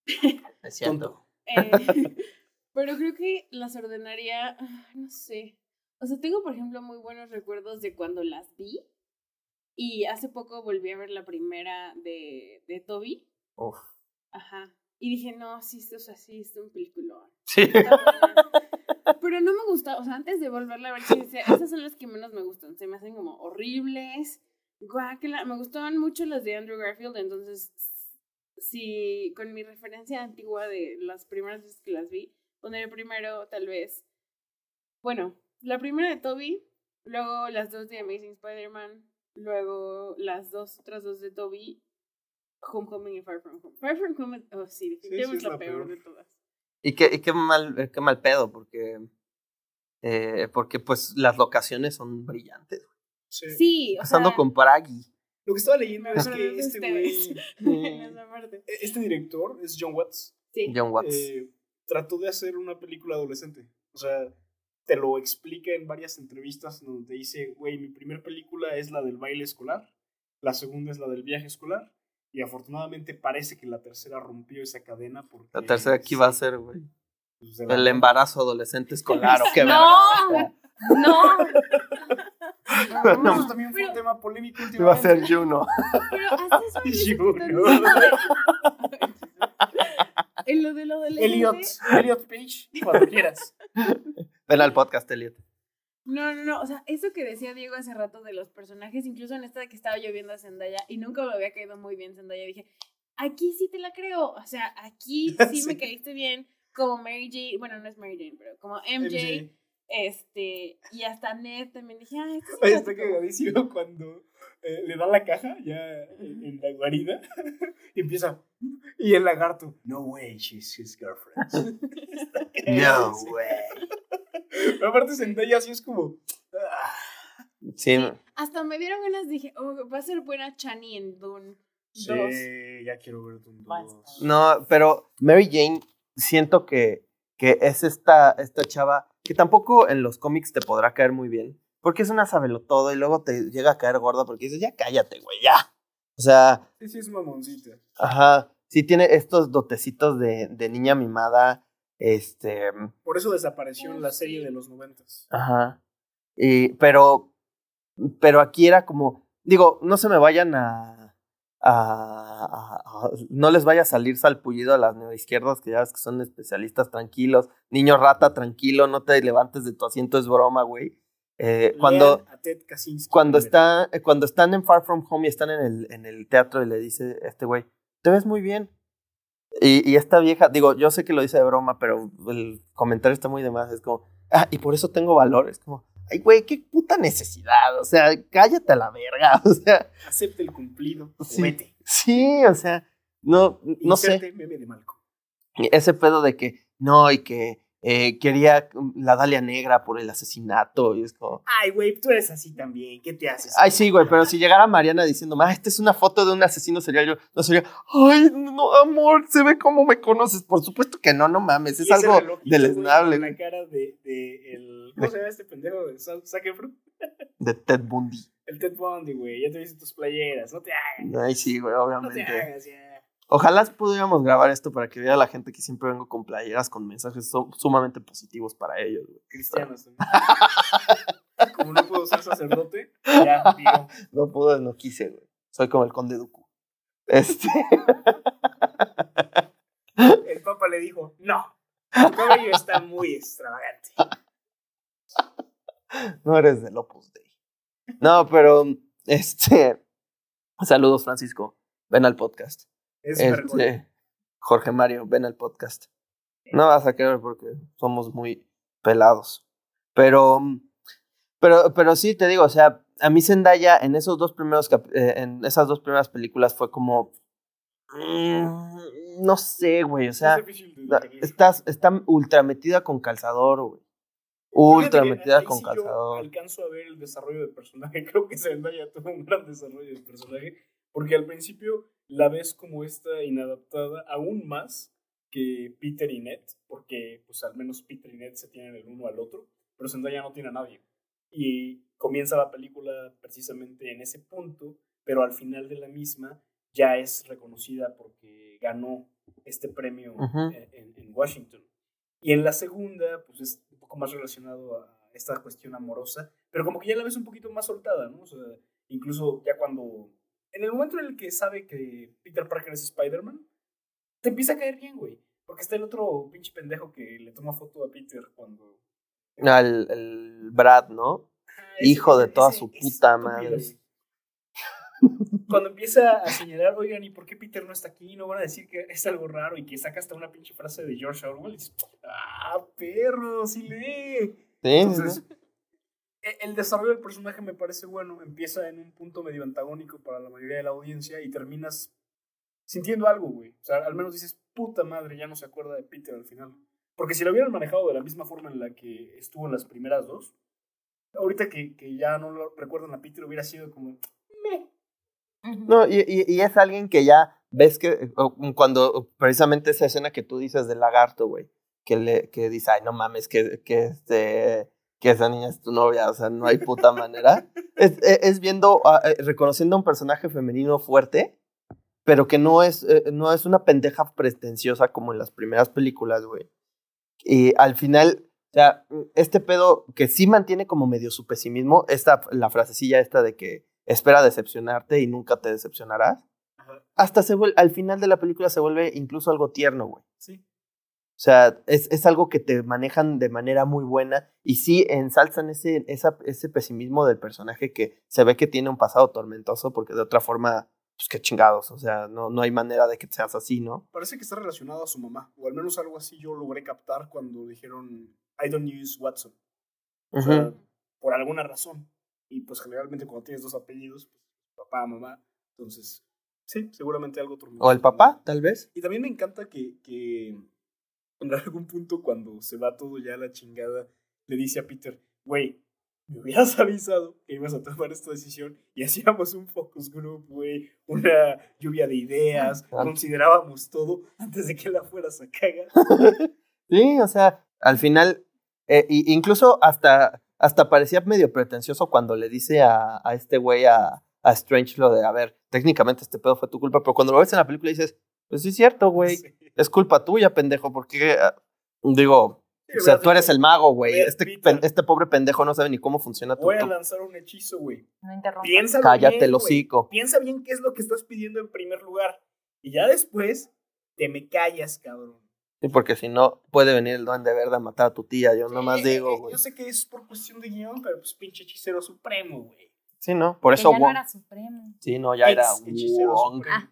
Es cierto. eh, pero creo que las ordenaría, ah, no sé. O sea, tengo, por ejemplo, muy buenos recuerdos de cuando las vi. Y hace poco volví a ver la primera de, de Toby. Uf. Ajá. Y dije, no, sí, o sea, sí, es un peliculón. Sí. Pero no me gusta, o sea, antes de volverla a ver, sí esas son las que menos me gustan. Se me hacen como horribles. Guácala. Me gustaban mucho las de Andrew Garfield, entonces, si con mi referencia antigua de las primeras veces que las vi, pondré primero, tal vez. Bueno, la primera de Toby, luego las dos de Amazing Spider-Man, luego las dos otras dos de Toby, Homecoming y Far From Home. Far From Home, oh sí, definitivamente es es la, la peor peor. de todas. Y qué, y qué mal, qué mal pedo, porque, eh, porque pues las locaciones son brillantes. güey. Sí. Sí, o Pasando sea, con Praggy. Lo que estaba leyendo es que este güey, esa parte. este director es John Watts. Sí. John Watts. eh, trató de hacer una película adolescente. O sea, te lo explica en varias entrevistas donde te dice, güey, mi primera película es la del baile escolar, la segunda es la del viaje escolar, y afortunadamente parece que la tercera rompió esa cadena porque... la tercera aquí va a ser, güey. pues, El embarazo adolescente escolar, o qué No. verga. No. No, pues también fue un tema polémico últimamente. Iba a ser Juno. Pero hasta eso me Sí, hizo quitar no. de- En lo de lo del Elliot, Elliot Page, cuando quieras. Ven al podcast, Elliot. No, no, no. O sea, eso que decía Diego hace rato de los personajes, incluso en esta de que estaba lloviendo a Zendaya y nunca me había caído muy bien Zendaya, dije, aquí sí te la creo. O sea, aquí sí, me Sí. caíste bien. Como Mary Jane, bueno, no es Mary Jane, pero como MJ, este, y hasta Ned también dije, me Oye, la está tocó". cagadísimo cuando eh, le da la caja ya en, en la guarida y empieza. Y el lagarto, no way, she's his girlfriend. No, güey. Pero aparte, Zendaya así es como. ah, Sí, Hasta me dieron ganas, dije, oh, va a ser buena Chani en Dune 2. Sí, ya quiero ver Doom Basta. 2. no, pero Mary Jane, siento que, que es esta, esta chava que tampoco en los cómics te podrá caer muy bien, porque es una sabelotodo y luego te llega a caer gorda porque dices, ya cállate, güey, ya. O sea, Sí, sí, es mamoncita. ajá, sí tiene estos dotecitos de, de niña mimada, este, Por eso desapareció en Oh, la sí. serie de los noventas. Ajá. Y, pero, pero aquí era como, digo, no se me vayan a, a, a- a- no les vaya a salir salpullido a las neoizquierdas que ya ves que son especialistas tranquilos, niño rata tranquilo, no te levantes de tu asiento, es broma, güey. Eh, cuando, cuando está, eh, cuando están en Far From Home y están en el, en el teatro y le dice este güey, te ves muy bien. Y, y esta vieja, digo, yo sé que lo dice de broma, pero el comentario está muy de más. Es como, ah, y por eso tengo valores. Como, ay, güey, qué puta necesidad. O sea, cállate a la verga. O sea, Acepta el cumplido. o Sí. Vete. sí, o sea, no, no sé. Meme de Malcolm. Ese pedo de que, no, y que, eh, quería la Dalia Negra por el asesinato. Y es como. Ay, güey, tú eres así también. ¿Qué te haces? Ay, sí, güey, pero si llegara Mariana diciéndome, ah, esta es una foto de un asesino serial, yo no sería, ay, no, amor, se ve como me conoces. Por supuesto que no, no mames, es algo deleznable. La cara de, de el, ¿Cómo se llama este pendejo de Sa- Zac Efron? De Ted Bundy. El Ted Bundy, güey. Ya te viste tus playeras. No te hagas. Ay, sí, güey, No te obviamente. hagas, ya. Ojalá pudiéramos grabar esto para que vea la gente que siempre vengo con playeras con mensajes su- sumamente positivos para ellos. güey. Cristianos también. Como no puedo ser sacerdote, ya, digo. No pude, no quise, güey. Soy como el conde Dooku. Este. El Papa le dijo, no. Tu cabello está muy extravagante. No eres del Opus Dei. No, pero, este. Saludos, Francisco. Ven al podcast. Es. Este, Jorge Mario, ven al podcast. No vas a querer porque somos muy pelados. Pero, pero, pero sí te digo, o sea, a mí Zendaya en esos dos primeros, eh, en esas dos primeras películas fue como, mm, no sé, güey, o sea, es estás, está ultra metida con calzador, güey. Ultra que metida con sí yo calzador. alcanzo a ver el desarrollo del personaje. Creo que Zendaya tuvo un gran desarrollo del personaje. Porque al principio la ves como esta inadaptada aún más que Peter y Ned. Porque pues al menos Peter y Ned se tienen el uno al otro. Pero Zendaya no tiene a nadie. Y comienza la película precisamente en ese punto. Pero al final de la misma ya es reconocida porque ganó este premio Ujú. en- en- en Washington. Y en la segunda, pues es un poco más relacionado a esta cuestión amorosa, pero como que ya la ves un poquito más soltada, ¿no? O sea, incluso ya cuando. En el momento en el que sabe que Peter Parker es Spider-Man, te empieza a caer bien, güey. Porque está el otro pinche pendejo que le toma foto a Peter cuando. Al, el Brad, ¿no? Ah, ese- Hijo de ese- toda ese su puta güey. madre. Cuando empieza a señalar, oigan, ¿y por qué Peter no está aquí? No van a decir que es algo raro y que saca hasta una pinche frase de George Orwell y dices, ¡ah, perro! ¡Sí lee! Sí. Entonces, el desarrollo del personaje me parece bueno. Empieza en un punto medio antagónico para la mayoría de la audiencia y terminas sintiendo algo, güey. O sea, al menos dices, puta madre, ya no se acuerda de Peter al final. Porque si lo hubieran manejado de la misma forma en la que estuvo en las primeras dos, ahorita que, que ya no lo recuerdan a Peter hubiera sido como, meh. No, y, y, y es alguien que ya ves que cuando precisamente esa escena que tú dices del lagarto, güey, que le que dice, ay, no mames, que, que, este, que esa niña es tu novia, o sea, no hay puta manera. Es, es- es viendo, eh, reconociendo a un personaje femenino fuerte, pero que no es, eh, no es una pendeja pretenciosa como en las primeras películas, güey. Y al final, o sea, este pedo que sí mantiene como medio su pesimismo, esta, la frasecilla esta de que espera decepcionarte y nunca te decepcionarás. Ajá, Hasta se vuelve, al final de la película se vuelve incluso algo tierno, güey. sí. O sea, es, es algo que te manejan de manera muy buena y sí ensalzan ese, esa, ese pesimismo del personaje que se ve que tiene un pasado tormentoso porque de otra forma, pues qué chingados, o sea, no, no hay manera de que seas así, ¿no? Parece que está relacionado a su mamá, o al menos algo así yo logré captar cuando dijeron, I don't use Watson. O sea, por alguna razón. Y pues generalmente cuando tienes dos apellidos, pues, papá, mamá, entonces, sí, seguramente algo tormentoso. O el papá, tal vez. Y también me encanta que, que en algún punto cuando se va todo ya a la chingada, le dice a Peter, güey, me hubieras avisado que ibas a tomar esta decisión y hacíamos un focus group, güey, una lluvia de ideas, Ah. considerábamos todo antes de que la fueras a cagar. Sí, o sea, al final, eh, incluso hasta, hasta parecía medio pretencioso cuando le dice a, a este güey, a, a Strange, lo de, a ver, técnicamente este pedo fue tu culpa, pero cuando lo ves en la película dices, pues sí es cierto, güey, Sí. es culpa tuya, pendejo, porque, ah, digo, Sí, o sea, tú eres el mago, güey, "Oye, este, Peter". pen- este pobre pendejo no sabe ni cómo funciona tu... Voy a lanzar un hechizo, güey. No interrumpas. Piénsalo Cállate bien, el hocico. Piensa bien qué es lo que estás pidiendo en primer lugar. Y ya después, te me callas, cabrón. Sí, porque si no, puede venir el duende verde a matar a tu tía, yo nomás Eh, digo, eh, güey. Yo sé que es por cuestión de guion, pero pues pinche hechicero supremo, güey. Sí, ¿no? Por Que eso ya no era supremo. Sí, no, ya era Ex hechicero Wong. supremo.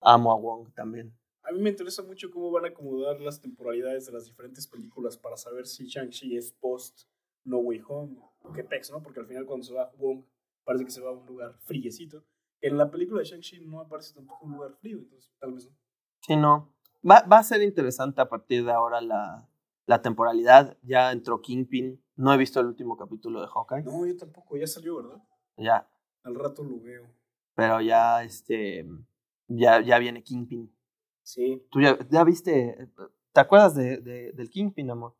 Amo a Wong también. A mí me interesa mucho cómo van a acomodar las temporalidades de las diferentes películas para saber si Shang-Chi es post No Way Home o qué pex, ¿no? Porque al final cuando se va Wong parece que se va a un lugar friecito. En la película de Shang-Chi no aparece tampoco un lugar frío, entonces tal vez no. Sí, no. Va, va a ser interesante a partir de ahora la, la temporalidad. Ya entró Kingpin. No he visto el último capítulo de Hawkeye. No, yo tampoco, ya salió, ¿verdad? Ya, Al rato lo veo. pero ya, este, ya, ya viene Kingpin. Sí. ¿Tú ya, ya viste? ¿Te acuerdas de, de- del Kingpin, amor?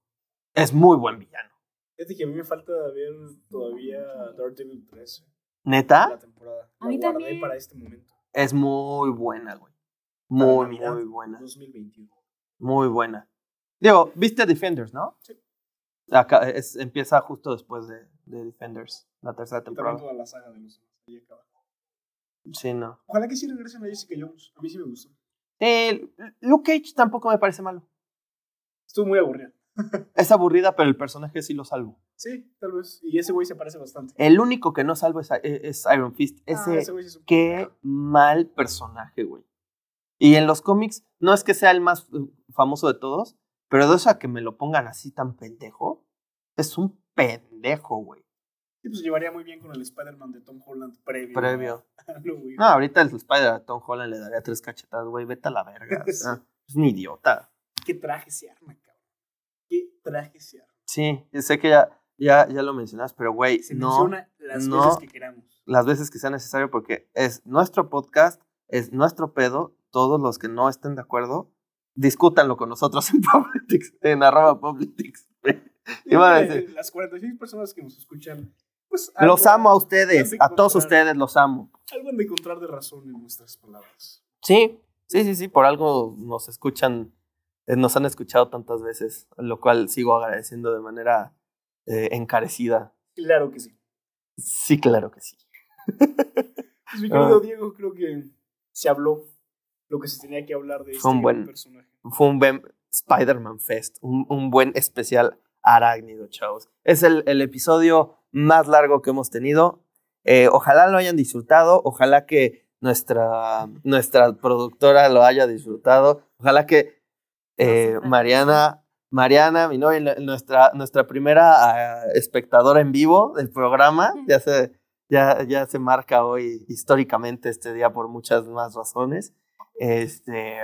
Es muy buen villano. Fíjate que a mí me falta ver todavía Daredevil 3. ¿Neta? La temporada. A La mí guardé también. para este momento. Es muy buena, güey. Muy, Navidad muy buena. 2021. Muy buena. Digo, ¿viste Defenders, no? Sí. Acá es- empieza justo después de, de Defenders, la tercera Y también temporada. toda la saga de los demás. Ahí acaba. Sí, no. Ojalá que sí regresen a Jessica Jones. A mí sí me gustó. Eh, Luke Cage tampoco me parece malo. Estuvo muy aburrida. Es aburrida, pero el personaje sí lo salvo. Sí, tal vez. Y ese güey se parece bastante. El único que no salvo es, es Iron Fist. Ah, Ese, güey es qué mal personaje, güey. Y en los cómics, no es que sea el más eh, famoso de todos, pero de eso a que me lo pongan así tan pendejo, es un pendejo, güey. Sí, pues llevaría muy bien con el Spider-Man de Tom Holland previo. Previo. No, ahorita el Spider a Tom Holland le daría tres cachetadas, güey. Vete a la verga. es un idiota. ¿Qué traje se arma, cabrón? ¿Qué traje se arma? Sí, sé que ya, ya, ya lo mencionas, pero güey, Se no menciona las no. veces que queramos. las veces que sea necesario porque es nuestro podcast, es nuestro pedo. Todos los que no estén de acuerdo, discútanlo con nosotros en Politics, en arroba Politics. Iba a decir, Las 46 personas que nos escuchan, pues. los amo a ustedes, a todos ustedes los amo. Algo han de encontrar de razón en nuestras palabras. Sí, sí, sí, sí, por algo nos escuchan, eh, nos han escuchado tantas veces, lo cual sigo agradeciendo de manera eh, encarecida. Claro que sí. Sí, claro que sí. Pues, mi querido Ah. Diego, creo que se habló lo que se tenía que hablar de este un buen- personaje. Fue un buen Spider-Man Fest, un, un buen especial arácnido, chavos. Es el, el episodio más largo que hemos tenido. Eh, ojalá lo hayan disfrutado, ojalá que nuestra, nuestra productora lo haya disfrutado, ojalá que eh. Mariana, Mariana, mi novia, nuestra, nuestra primera ah, espectadora en vivo del programa, ya se, ya, ya se marca hoy históricamente este día por muchas más razones. Este,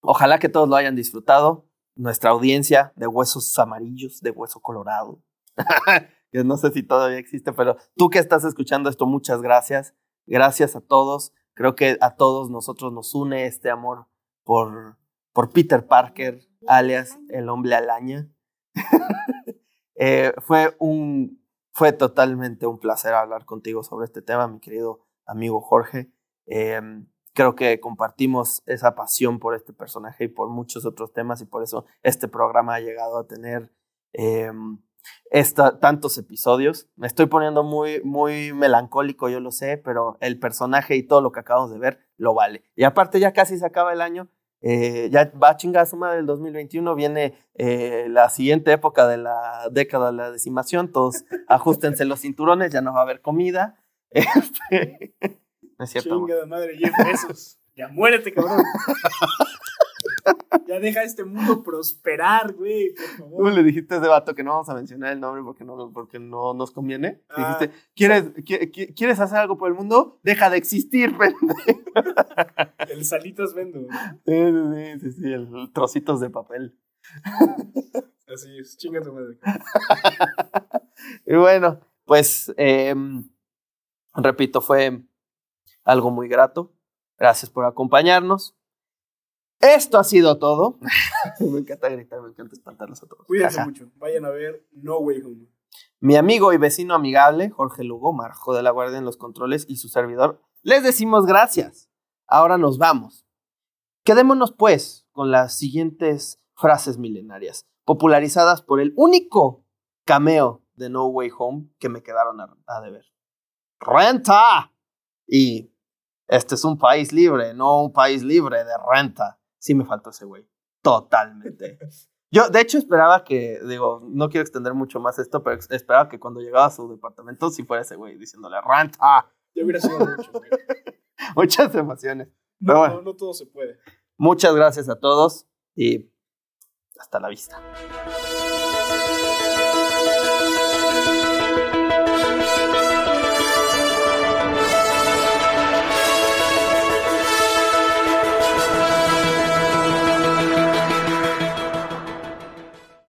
ojalá que todos lo hayan disfrutado. Nuestra audiencia de huesos amarillos, de hueso colorado. que no sé si todavía existe, pero tú que estás escuchando esto, muchas gracias. Gracias a todos. Creo que a todos nosotros nos une este amor por, por Peter Parker, alias el hombre alaña. Eh, fue un fue totalmente un placer hablar contigo sobre este tema, mi querido amigo Jorge. Eh, creo que compartimos esa pasión por este personaje y por muchos otros temas y por eso este programa ha llegado a tener eh, esta, tantos episodios. Me estoy poniendo muy, muy melancólico, yo lo sé, pero el personaje y todo lo que acabamos de ver lo vale. Y aparte ya casi se acaba el año. eh, ya va a chingar a su madre el 2021, viene eh, la siguiente época de la década de la decimación, todos ajustense los cinturones, ya no va a haber comida. Este, no es cierto. Chinga de madre, Jeff Bezos. ya muérete, cabrón. Ya deja este mundo prosperar, güey, por ¿Cómo favor. le dijiste a ese vato que no vamos a mencionar el nombre porque no, porque no nos conviene? Ah. Dijiste, ¿quieres, qui- qui- ¿quieres hacer algo por el mundo? Deja de existir, pendejo. El salitas vendo. Sí, sí, sí, sí, el trocitos de papel. Así es, chinga tu madre. Y bueno, pues, em, repito, fue algo muy grato. Gracias por acompañarnos. Esto ha sido todo. me encanta gritar, me encanta espantarlos a todos. Cuídense Ajá. mucho. Vayan a ver No Way Home. Mi amigo y vecino amigable, Jorge Lugo, Marjo de la Guardia en los controles y su servidor, les decimos gracias. Ahora nos vamos. Quedémonos pues con las siguientes frases milenarias, popularizadas por el único cameo de No Way Home que me quedaron a, a deber. ¡Renta! Y este es un país libre, no un país libre de renta. Sí me faltó ese güey. Totalmente. Yo, de hecho, esperaba que, digo, no quiero extender mucho más esto, pero esperaba que cuando llegaba a su departamento, sí fuera ese güey diciéndole renta. Ya hubiera sido mucho, güey. Muchas emociones. Pero No, bueno. no, no todo se puede. Muchas gracias a todos y hasta la vista.